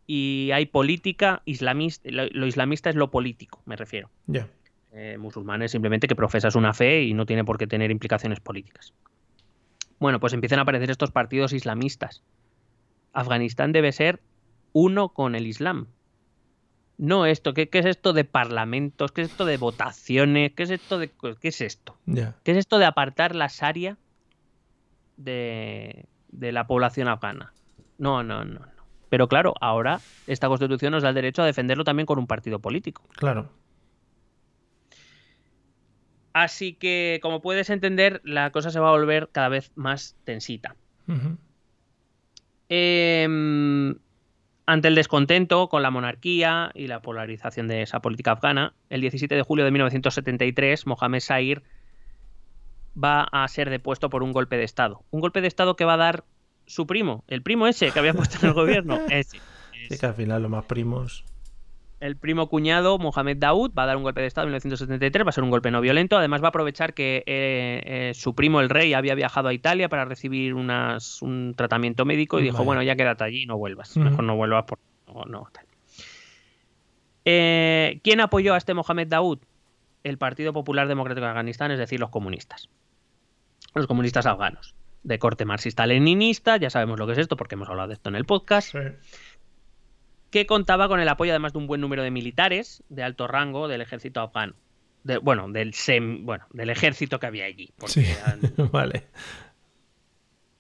y hay política islamista, lo, lo islamista es lo político, me refiero. Ya. Eh, musulmán es simplemente que profesas una fe y no tiene por qué tener implicaciones políticas. Bueno, pues empiezan a aparecer estos partidos islamistas. Afganistán debe ser uno con el Islam. No esto, ¿qué, qué es esto de parlamentos? ¿Qué es esto de votaciones? ¿Qué es esto de qué es esto? ¿Qué es esto de apartar la Sharia de, de la población afgana? No, no, no, no. Pero claro, ahora esta constitución nos da el derecho a defenderlo también con un partido político. Claro. Así que, como puedes entender, la cosa se va a volver cada vez más tensita. Ujú. Em, ante el descontento con la monarquía y la polarización de esa política afgana, el 17 de julio de 1973, Mohamed Sair va a ser depuesto por un golpe de Estado. Un golpe de Estado que va a dar su primo, el primo ese que había puesto en el gobierno. Ese. Sí, que al final los más primos. El primo cuñado, Mohamed Daoud, va a dar un golpe de Estado en 1973, va a ser un golpe no violento. Además, va a aprovechar que eh, eh, su primo, el rey, había viajado a Italia para recibir unas, un tratamiento médico y dijo. Bueno, ya quédate allí, no vuelvas. Mejor no vuelvas porque no, no, tal. Eh, ¿Quién apoyó a este Mohamed Daoud? El Partido Popular Democrático de Afganistán, es decir, los comunistas. Los comunistas afganos. De corte marxista-leninista, ya sabemos lo que es esto porque hemos hablado de esto en el podcast que contaba con el apoyo además de un buen número de militares de alto rango del ejército afgano. De- bueno, del sem- bueno, del ejército que había allí. Sí. eran- vale.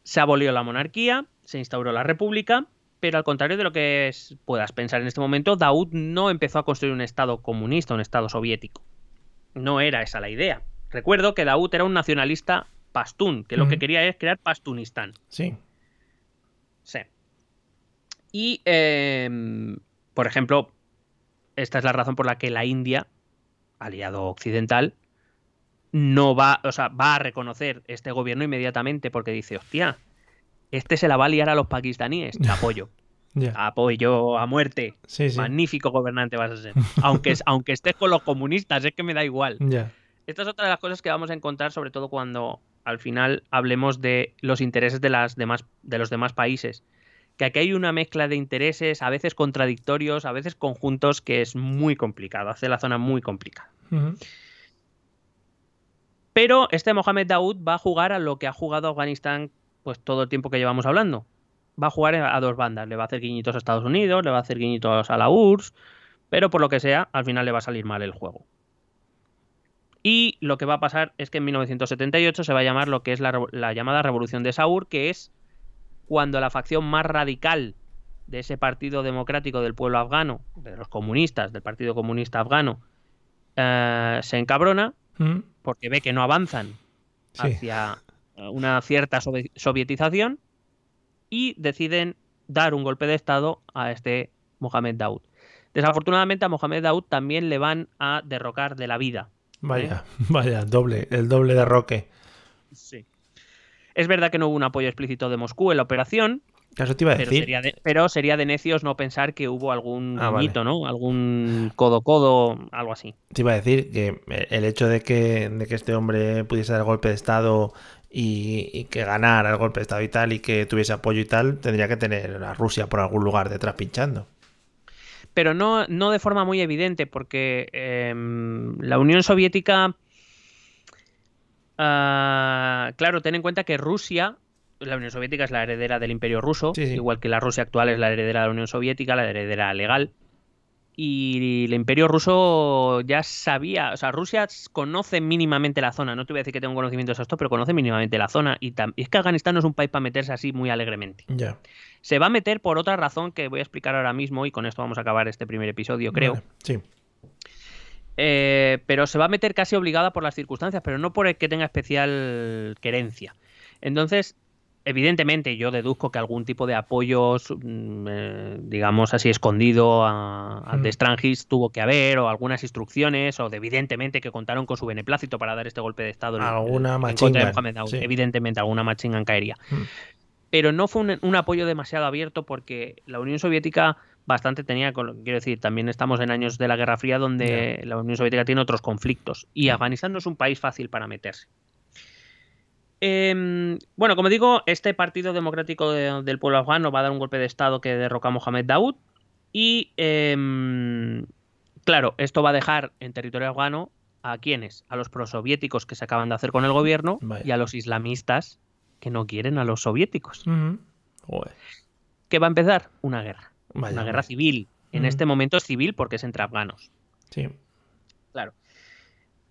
se abolió la monarquía, se instauró la república, pero al contrario de lo que es- puedas pensar en este momento, Daoud no empezó a construir un estado comunista, un estado soviético. No era esa la idea. Recuerdo que Daoud era un nacionalista pastún, que lo que quería es crear Pastunistán. Sí. Sí. Y, em, por ejemplo, esta es la razón por la que la India, aliado occidental, no va, o sea, va a reconocer este gobierno inmediatamente porque dice, hostia, este se la va a liar a los pakistaníes. Te apoyo. Apoyo a muerte. Sí, sí. Magnífico gobernante vas a ser. Aunque, aunque estés con los comunistas, es que me da igual. Ya. Esta es otra de las cosas que vamos a encontrar, sobre todo cuando al final hablemos de los intereses de, las demás, de los demás países. Que aquí hay una mezcla de intereses, a veces contradictorios, a veces conjuntos, que es muy complicado, hace la zona muy complicada. Pero este Mohamed Daoud va a jugar a lo que ha jugado Afganistán pues todo el tiempo que llevamos hablando. Va a jugar a dos bandas. Le va a hacer guiñitos a Estados Unidos, le va a hacer guiñitos a la URSS, pero por lo que sea, al final le va a salir mal el juego. Y lo que va a pasar es que en 1978 se va a llamar lo que es la, la llamada Revolución de Saur, que es cuando la facción más radical de ese Partido Democrático del Pueblo Afgano, de los comunistas, del Partido Comunista Afgano, eh, se encabrona Ujú. porque ve que no avanzan Sí. hacia eh, una cierta sovi- sovietización y deciden dar un golpe de estado a este Mohamed Daoud. Desafortunadamente a Mohamed Daoud también le van a derrocar de la vida. Vaya, vaya, doble, el doble de Roque. Sí. Es verdad que no hubo un apoyo explícito de Moscú en la operación, Eso te iba a pero sería, de, pero sería de necios no pensar que hubo algún Ah, vale. ¿no? Algún codo-codo, algo así. Te iba a decir que el hecho de que, de que este hombre pudiese dar el golpe de Estado y, y que ganara el golpe de Estado y tal, y que tuviese apoyo y tal, tendría que tener a Rusia por algún lugar detrás pinchando. pero no, no de forma muy evidente, porque em, la Unión Soviética, ah, claro, ten en cuenta que Rusia, la Unión Soviética es la heredera del Imperio Ruso, Sí, sí. igual que la Rusia actual es la heredera de la Unión Soviética, la heredera legal. Y el Imperio Ruso ya sabía, o sea, Rusia conoce mínimamente la zona. No te voy a decir que tenga un conocimiento exacto, pero conoce mínimamente la zona. Y, es que Afganistán no es un país para meterse así muy alegremente. Ya. Se va a meter por otra razón que voy a explicar ahora mismo y con esto vamos a acabar este primer episodio, creo. Vale, Sí. Eh, pero se va a meter casi obligada por las circunstancias, pero no por el que tenga especial querencia. Entonces, evidentemente, yo deduzco que algún tipo de apoyo, mm, eh, digamos así, escondido a, a Mm. de Strangis tuvo que haber, o algunas instrucciones, o de, evidentemente que contaron con su beneplácito para dar este golpe de Estado Alguna Daoud. sí. Evidentemente, alguna machingan caería Mm. pero no fue un, un apoyo demasiado abierto porque la Unión Soviética bastante tenía, con- quiero decir, también estamos en años de la Guerra Fría donde la Unión Soviética tiene otros conflictos y Afganistán no es un país fácil para meterse. Em, bueno, como digo, este Partido Democrático de- del Pueblo Afgano va a dar un golpe de Estado que derroca a Mohamed Daoud y, em, claro, esto va a dejar en territorio afgano a quienes, a los prosoviéticos que se acaban de hacer con el gobierno y a los islamistas que no quieren a los soviéticos. Joder. ¿Qué va a empezar? Una guerra. Vaya, una guerra civil. En este momento es civil porque es entre afganos. Sí. Claro.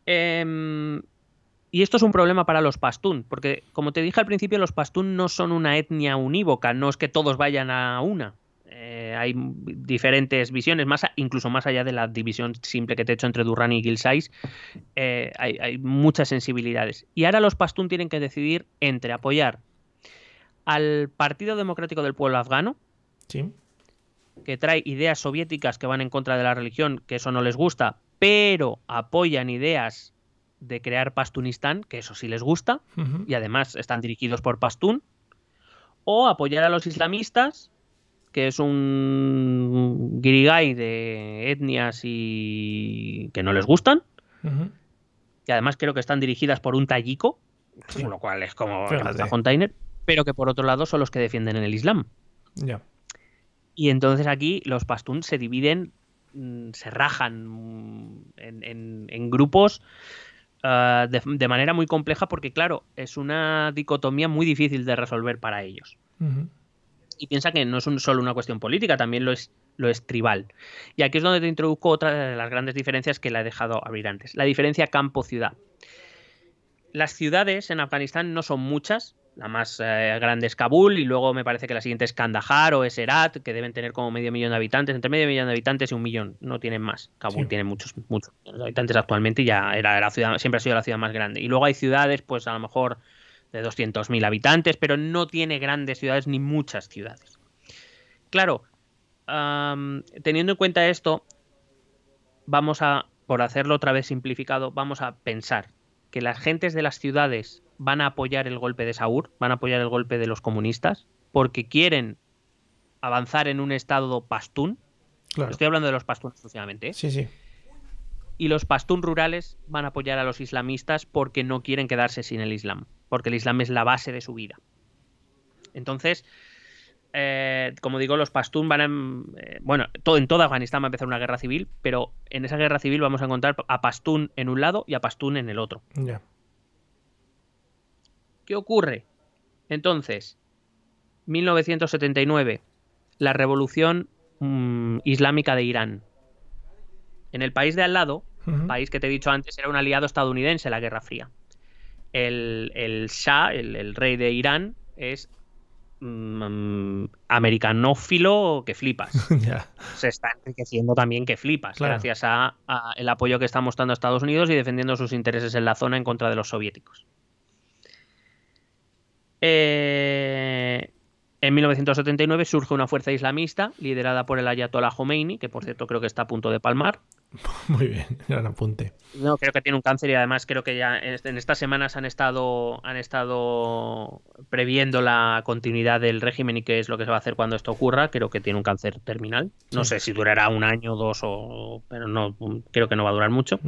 Em, y esto es un problema para los pastún, porque como te dije al principio, los pastún no son una etnia unívoca, no es que todos vayan a una. Eh, hay diferentes visiones, más incluso más allá de la división simple que te he hecho entre Durrani y Gilsais, eh, hay, hay muchas sensibilidades. Y ahora los pastún tienen que decidir entre apoyar al Partido Democrático del Pueblo Afgano, Sí. Que trae ideas soviéticas que van en contra de la religión, que eso no les gusta, pero apoyan ideas de crear Pastunistán, que eso sí les gusta, y además están dirigidos por Pastún, o apoyar a los islamistas, que es un guirigay de etnias y que no les gustan, Ujú. que además creo que están dirigidas por un tallico, Sí. lo cual es como Fíjate. a container, pero que por otro lado son los que defienden en el Islam. Ya. Y entonces aquí los pastún se dividen, mm, se rajan mm, en, en- en grupos ah, de, de manera muy compleja porque, claro, es una dicotomía muy difícil de resolver para ellos. Y piensa que no es un- solo una cuestión política, también lo es, lo es tribal. Y aquí es donde te introduzco otra de las grandes diferencias que la he dejado abrir antes, la diferencia campo-ciudad. Las ciudades en Afganistán no son muchas, la más eh, grande es Kabul y luego me parece que la siguiente es Kandahar o es Herat, que deben tener como medio millón de habitantes, entre medio millón de habitantes y un millón, no tienen más. Kabul Sí. tiene muchos, muchos habitantes actualmente y ya era la ciudad, siempre ha sido la ciudad más grande. Y luego hay ciudades, pues a lo mejor de 200.000 habitantes, pero no tiene grandes ciudades ni muchas ciudades. Claro, teniendo en cuenta esto, vamos a, por hacerlo otra vez simplificado, vamos a pensar que las gentes de las ciudades van a apoyar el golpe de Saúl, van a apoyar el golpe de los comunistas, porque quieren avanzar en un estado pastún. Claro. Estoy hablando de los pastunes exclusivamente. ¿eh? Sí, sí. Y los pastún rurales van a apoyar a los islamistas porque no quieren quedarse sin el Islam, porque el Islam es la base de su vida. Entonces, eh, como digo, los pastún van a... eh, bueno, todo, en toda Afganistán va a empezar una guerra civil, pero en esa guerra civil vamos a encontrar a pastún en un lado y a pastún en el otro. Ya. ¿Qué ocurre? Entonces, 1979, la revolución mm, islámica de Irán. En el país de al lado, Ujú. país que te he dicho antes era un aliado estadounidense en la Guerra Fría. El, el Shah, el, el rey de Irán, es mm, americanófilo que flipas. Se está enriqueciendo también que flipas, Claro. gracias a, a el apoyo que está mostrando a Estados Unidos y defendiendo sus intereses en la zona en contra de los soviéticos. Eh, en 1979 surge una fuerza islamista liderada por el ayatollah Khomeini, que por cierto creo que está a punto de palmar. Muy bien, gran apunte. No, creo que tiene un cáncer y además creo que ya en estas semanas han estado, han estado previendo la continuidad del régimen y qué es lo que se va a hacer cuando esto ocurra. Creo que tiene un cáncer terminal. No Sí. sé si durará un año, dos o... pero no, creo que no va a durar mucho.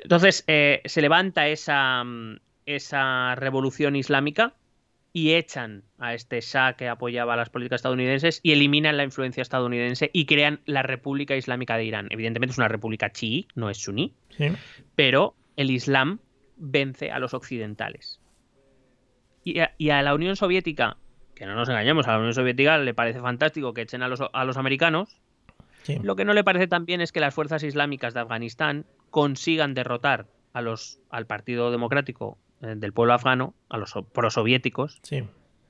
Entonces eh, se levanta esa, mm, esa revolución islámica y echan a este Shah que apoyaba las políticas estadounidenses y eliminan la influencia estadounidense y crean la República Islámica de Irán. Evidentemente es una república chií, no es suní, Sí. pero el Islam vence a los occidentales. Y a, y a la Unión Soviética, que no nos engañemos, a la Unión Soviética le parece fantástico que echen a los, a los americanos, Sí. lo que no le parece tan bien es que las fuerzas islámicas de Afganistán consigan derrotar a los, al Partido Democrático del pueblo afgano, a los so- prosoviéticos, Sí.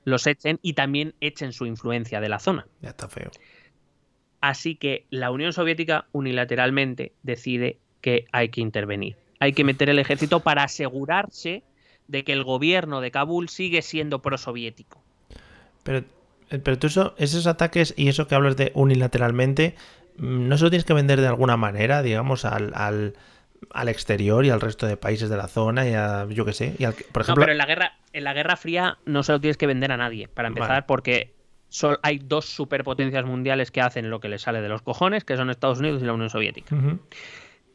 los echen y también echen su influencia de la zona. Ya está feo. Así que la Unión Soviética unilateralmente decide que hay que intervenir. Hay que meter el ejército para asegurarse de que el gobierno de Kabul sigue siendo prosoviético. Pero, eh, pero tú eso, esos ataques y eso que hablas de unilateralmente, mm, ¿no se lo tienes que vender de alguna manera, digamos, al, al, al exterior y al resto de países de la zona y a, yo qué sé? Y al, por No, ejemplo, pero en la guerra, en la Guerra Fría no se lo tienes que vender a nadie, para empezar, Vale. porque sol- hay dos superpotencias mundiales que hacen lo que les sale de los cojones, que son Estados Unidos y la Unión Soviética.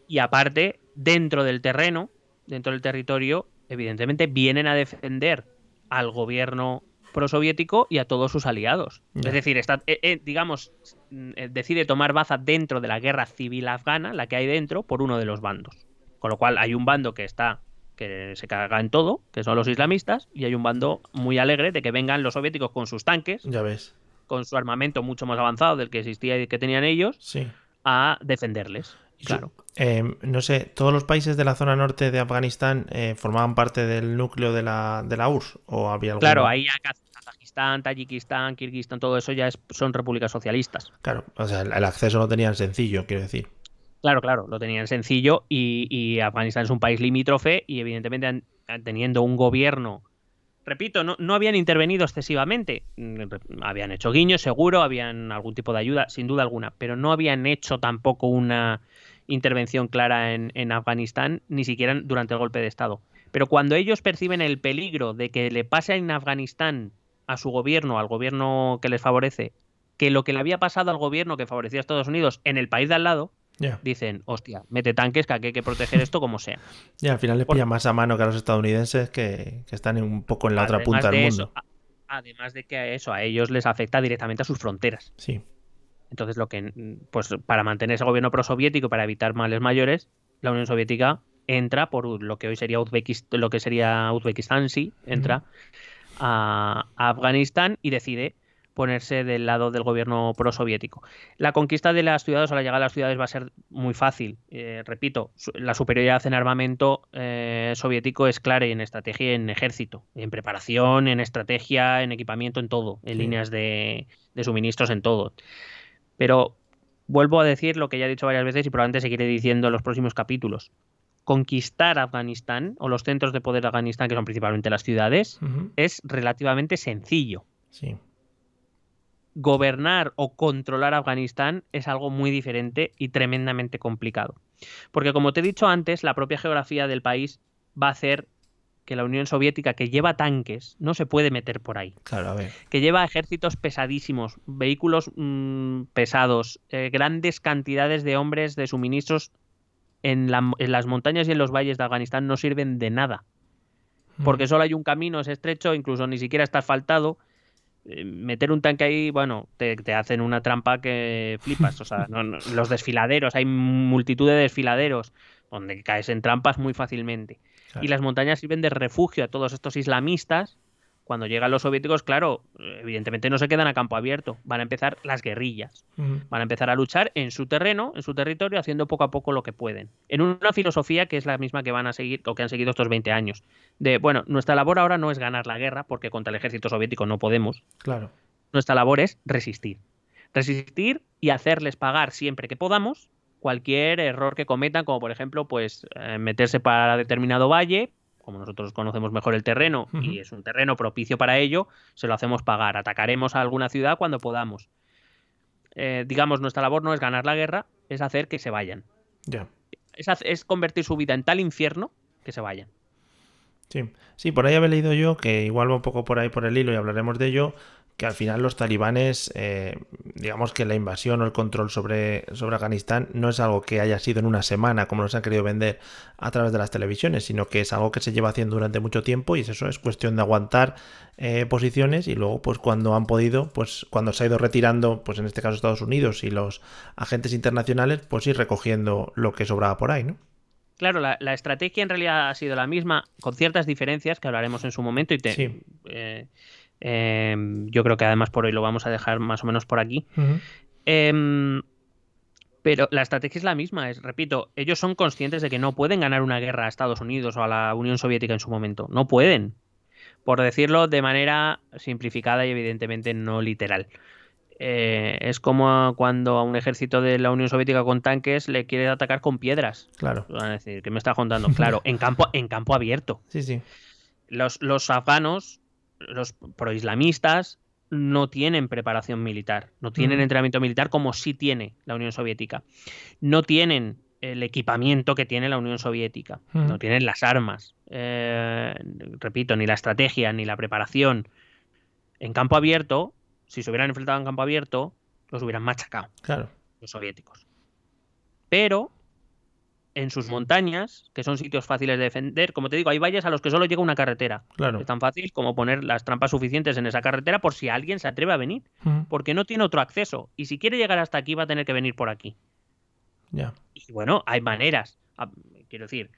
Y aparte, dentro del terreno, dentro del territorio, evidentemente vienen a defender al gobierno prosoviético y a todos sus aliados. Es decir, está, eh, eh, digamos, mm, eh, decide tomar baza dentro de la guerra civil afgana, la que hay dentro, por uno de los bandos. Con lo cual hay un bando que está que se caga en todo, que son los islamistas, y hay un bando muy alegre de que vengan los soviéticos con sus tanques, ya ves. con su armamento mucho más avanzado del que existía y que tenían ellos, Sí. a defenderles. Claro. eh, no sé, ¿todos los países de la zona norte de Afganistán eh, formaban parte del núcleo de la, de la URSS? ¿O había? Claro, ahí Kazajistán, Tayikistán, Kirguistán, todo eso ya es- son repúblicas socialistas. Claro, o sea, el, el acceso lo tenían sencillo, quiero decir. Claro, claro, lo tenían sencillo y, y Afganistán es un país limítrofe y evidentemente han- teniendo un gobierno, repito, no, no habían intervenido excesivamente, Mm, habían hecho guiños, seguro, habían algún tipo de ayuda, sin duda alguna, pero no habían hecho tampoco una intervención clara en, en Afganistán, ni siquiera durante el golpe de Estado. Pero cuando ellos perciben el peligro de que le pase en Afganistán a su gobierno, al gobierno que les favorece, que lo que le había pasado al gobierno que favorecía a Estados Unidos en el país de al lado, dicen, hostia, mete tanques que aquí hay que proteger esto como sea. ya al final les Por- pilla más a mano que a los estadounidenses que, que están un poco en la otra punta del de mundo. eso, a- además de que a eso a ellos les afecta directamente a sus fronteras. Sí, Entonces, lo que mm, pues para mantener ese gobierno prosoviético y para evitar males mayores, la Unión Soviética entra por lo que hoy sería Uzbekistán, lo que sería Uzbekistán, sí, entra a, a Afganistán y decide ponerse del lado del gobierno prosoviético. La conquista de las ciudades o la llegada a las ciudades va a ser muy fácil. Eh, repito, la superioridad en armamento eh, soviético es clara y en estrategia y en ejército, en preparación, en estrategia, en equipamiento, en todo, en Sí. líneas de, de suministros, en todo. Pero vuelvo a decir lo que ya he dicho varias veces y probablemente seguiré diciendo en los próximos capítulos. Conquistar Afganistán o los centros de poder de Afganistán, que son principalmente las ciudades, es relativamente sencillo. sí. gobernar o controlar Afganistán es algo muy diferente y tremendamente complicado. Porque como te he dicho antes, la propia geografía del país va a hacer que la Unión Soviética, que lleva tanques, no se puede meter por ahí. Claro, a ver. Que lleva ejércitos pesadísimos, vehículos mmm, pesados, eh, grandes cantidades de hombres, de suministros en, la, en, las montañas y en los valles de Afganistán no sirven de nada. Porque solo hay un camino, es estrecho, incluso ni siquiera está asfaltado. Eh, meter un tanque ahí, bueno, te, te hacen una trampa que flipas. O sea, no, no, los desfiladeros, hay multitud de desfiladeros donde caes en trampas muy fácilmente. Claro. Y las montañas sirven de refugio a todos estos islamistas. Cuando llegan los soviéticos, claro, evidentemente no se quedan a campo abierto, van a empezar las guerrillas, uh -huh. van a empezar a luchar en su terreno, en su territorio, haciendo poco a poco lo que pueden. En una filosofía que es la misma que van a seguir o que han seguido estos 20 años. De, bueno, nuestra labor ahora no es ganar la guerra, porque contra el ejército soviético no podemos. Claro. Nuestra labor es resistir. Resistir y hacerles pagar siempre que podamos cualquier error que cometan, como por ejemplo, pues eh, meterse para determinado valle, como nosotros conocemos mejor el terreno uh -huh. y es un terreno propicio para ello, se lo hacemos pagar. Atacaremos a alguna ciudad cuando podamos. Eh, digamos, nuestra labor no es ganar la guerra, es hacer que se vayan. Ya. Es, es, convertir su vida en tal infierno que se vayan. Sí. sí, por ahí había leído yo, que igual va un poco por ahí por el hilo y hablaremos de ello, que al final los talibanes, eh, digamos que la invasión o el control sobre, sobre Afganistán no es algo que haya sido en una semana, como nos han querido vender a través de las televisiones, sino que es algo que se lleva haciendo durante mucho tiempo y eso es cuestión de aguantar eh, posiciones y luego pues cuando han podido, pues cuando se ha ido retirando, pues en este caso Estados Unidos y los agentes internacionales, pues ir recogiendo lo que sobraba por ahí, ¿no? Claro, la, la estrategia en realidad ha sido la misma, con ciertas diferencias que hablaremos en su momento y te... Sí. Eh, eh, yo creo que además por hoy lo vamos a dejar más o menos por aquí. Uh -huh. eh, pero la estrategia es la misma, es, repito, ellos son conscientes de que no pueden ganar una guerra a Estados Unidos o a la Unión Soviética en su momento. No pueden. Por decirlo de manera simplificada y evidentemente no literal. Eh, es como cuando a un ejército de la Unión Soviética con tanques le quiere atacar con piedras. Claro. Van a decir, ¿qué me está contando? Claro, en campo, en campo abierto. Sí, sí. Los, los afganos los proislamistas no tienen preparación militar, no tienen mm. entrenamiento militar como sí tiene la Unión Soviética. No tienen el equipamiento que tiene la Unión Soviética, mm. no tienen las armas, eh, repito, ni la estrategia, ni la preparación. En campo abierto, si se hubieran enfrentado en campo abierto, los hubieran machacado claro. los soviéticos. Pero en sus montañas, que son sitios fáciles de defender. Como te digo, hay valles a los que solo llega una carretera. Claro. Es tan fácil como poner las trampas suficientes en esa carretera por si alguien se atreve a venir. Uh -huh. Porque no tiene otro acceso. Y si quiere llegar hasta aquí, va a tener que venir por aquí. Ya. Y bueno, hay maneras. Quiero decir,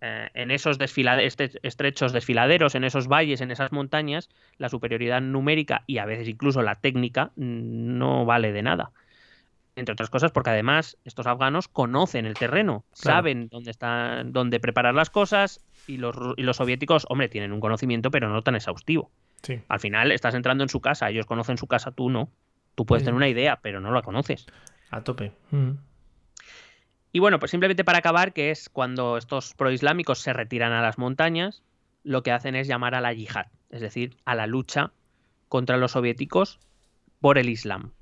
eh, en esos desfilade estrechos desfiladeros, en esos valles, en esas montañas, la superioridad numérica y a veces incluso la técnica no vale de nada entre otras cosas porque además estos afganos conocen el terreno, claro. saben dónde están, dónde preparar las cosas y los, y los soviéticos, hombre, tienen un conocimiento pero no tan exhaustivo. Sí. Al final estás entrando en su casa, ellos conocen su casa, tú no. Tú puedes sí. tener una idea, pero no la conoces. A tope. Mm. Y bueno, pues simplemente para acabar, que es cuando estos proislámicos se retiran a las montañas, lo que hacen es llamar a la yihad, es decir, a la lucha contra los soviéticos por el Islam.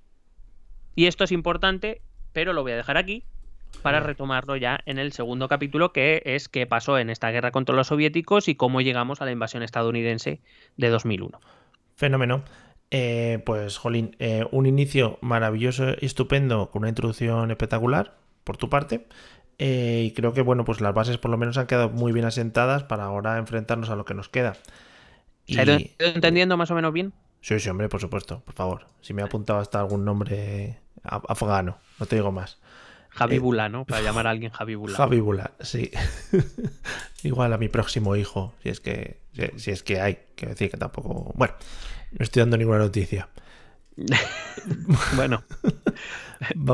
Y esto es importante, pero lo voy a dejar aquí para retomarlo ya en el segundo capítulo, que es qué pasó en esta guerra contra los soviéticos y cómo llegamos a la invasión estadounidense de 2001. Fenómeno. Eh, pues, Jolín, eh, un inicio maravilloso y estupendo con una introducción espectacular por tu parte. Eh, y creo que, bueno, pues las bases por lo menos han quedado muy bien asentadas para ahora enfrentarnos a lo que nos queda. Y... ¿Se ha ido entendiendo más o menos bien? Sí, sí, hombre, por supuesto, por favor. Si me ha apuntado hasta algún nombre afgano, no te digo más. Javibula, eh, ¿no? Para llamar a alguien Javibula. Javibula, sí. Igual a mi próximo hijo, si es que si, si es que hay, quiero decir que tampoco. Bueno, no estoy dando ninguna noticia. bueno.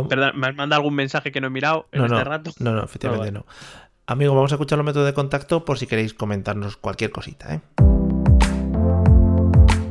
Perdón, ¿me has mandado algún mensaje que no he mirado en no, este no, rato? No, no, efectivamente no. Amigo, vamos a escuchar los métodos de contacto por si queréis comentarnos cualquier cosita, ¿eh?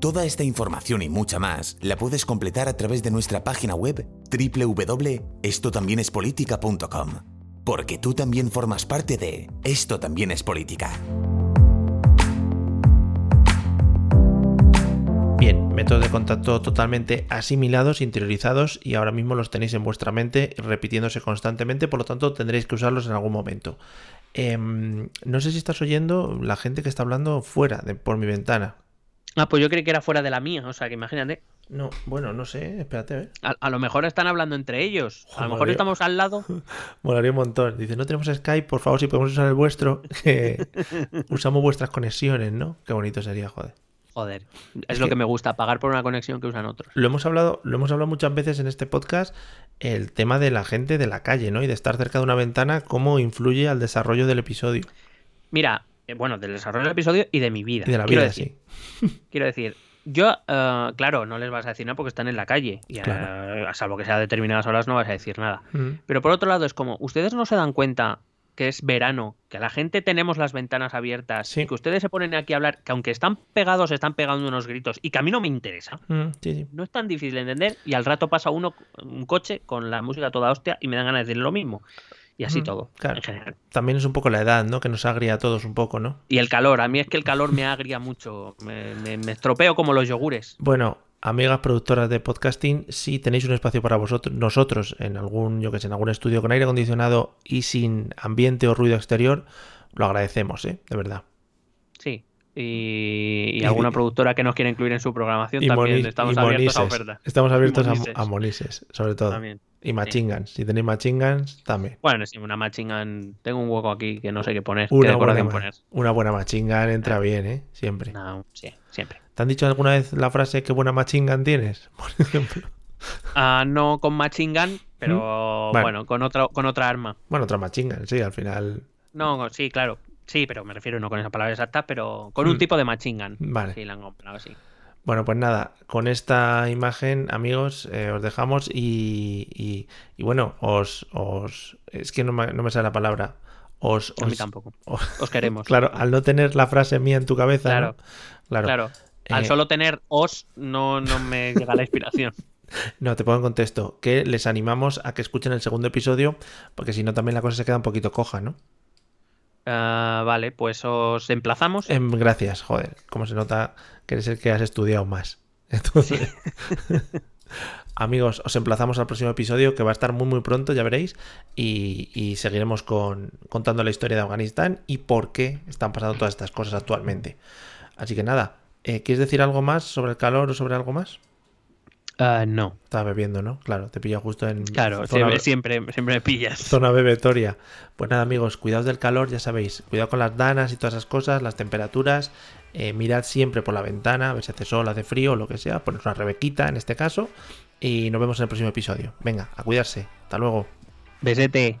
Toda esta información y mucha más la puedes completar a través de nuestra página web www.estotambiénespolitica.com. Porque tú también formas parte de Esto también es política. Bien, métodos de contacto totalmente asimilados, interiorizados y ahora mismo los tenéis en vuestra mente repitiéndose constantemente, por lo tanto tendréis que usarlos en algún momento. Em, no sé si estás oyendo la gente que está hablando fuera de por mi ventana. Ah, pues yo creí que era fuera de la mía, o sea que imagínate. No, bueno, no sé, espérate, ¿eh? A, a lo mejor están hablando entre ellos. A lo mejor estamos al lado. Molaría un montón. Dice, no tenemos Skype, por favor, si podemos usar el vuestro, que usamos vuestras conexiones, ¿no? Qué bonito sería, joder. Joder, es, Es lo que- que me gusta, pagar por una conexión que usan otros. Lo hemos hablado, lo hemos hablado muchas veces en este podcast, el tema de la gente de la calle, ¿no? Y de estar cerca de una ventana, cómo influye al desarrollo del episodio. Mira, bueno, del desarrollo del episodio y de mi vida. Y de la Quiero vida, decir, sí. Quiero decir, yo, eh, claro, no les vas a decir nada porque están en la calle. Y, Claro. eh, a salvo que sea a determinadas horas, no vas a decir nada. Mm. Pero por otro lado, es como, ustedes no se dan cuenta que es verano, que la gente tenemos las ventanas abiertas, Sí. y que ustedes se ponen aquí a hablar, que aunque están pegados, están pegando unos gritos, y que a mí no me interesa. Mm, sí, sí. No es tan difícil de entender, y al rato pasa uno, un coche, con la música toda hostia, y me dan ganas de decir lo mismo. Y así Mm, todo, claro. en general. También es un poco la edad, ¿no? Que nos agria a todos un poco, ¿no? Y el calor, a mí es que el calor me agria mucho, me, me- me estropeo como los yogures. Bueno, amigas productoras de podcasting, si tenéis un espacio para vosotros, nosotros, en algún, yo que sé, en algún estudio con aire acondicionado y sin ambiente o ruido exterior, lo agradecemos, ¿eh? De verdad. Sí. Y, y Y- alguna productora que nos quiera incluir en su programación también moni- estamos abiertos a ofertas. Estamos abiertos a monises, sobre todo. También. Y machingans. Si tenéis machingans, también. Bueno, sí, una machingan. Tengo un hueco aquí que no sé qué poner. qué Una buena, poner. una buena machingan entra bien, ¿eh? Siempre. No, sí, siempre. ¿Te han dicho alguna vez la frase qué buena machingan tienes? Por ejemplo. Ah, no con machingan, pero ¿Mm? Bueno. bueno, con otra, con otra arma. Bueno, otra machingan, sí, al final. No, sí, claro. Sí, pero me refiero no con esa palabra exacta, pero con un Mm. tipo de machingan. Vale. Sí, la han comprado, sí. Bueno, pues nada, con esta imagen, amigos, eh, os dejamos y, y- y bueno, os, os... Es que no me, no me sale la palabra. Os, A mí os- tampoco. os- Os queremos. claro, al no tener la frase mía en tu cabeza, ¿no? Claro, Claro. Claro. Al Eh, solo tener os, no, no me llega la inspiración. No, te pongo en contexto, que les animamos a que escuchen el segundo episodio, porque si no también la cosa se queda un poquito coja, ¿no? Ah, vale, pues os emplazamos. Em, gracias, joder, como se nota que eres el que has estudiado más. Entonces, amigos, os emplazamos al próximo episodio que va a estar muy muy pronto, ya veréis, y, y seguiremos con, contando la historia de Afganistán y por qué están pasando todas estas cosas actualmente. Así que nada, eh, ¿quieres decir algo más sobre el calor o sobre algo más? Ah, no, Estaba bebiendo, ¿no? Claro, te pilla justo en claro, zona, siempre, siempre, siempre me pillas. zona bebetoria. Pues nada, amigos, cuidaos del calor, ya sabéis, cuidado con las danas y todas esas cosas, las temperaturas, eh, mirad siempre por la ventana, a ver si hace sol, hace frío, o lo que sea, poneros una rebequita en este caso, y nos vemos en el próximo episodio. Venga, a cuidarse, hasta luego. Besete.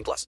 18 plus.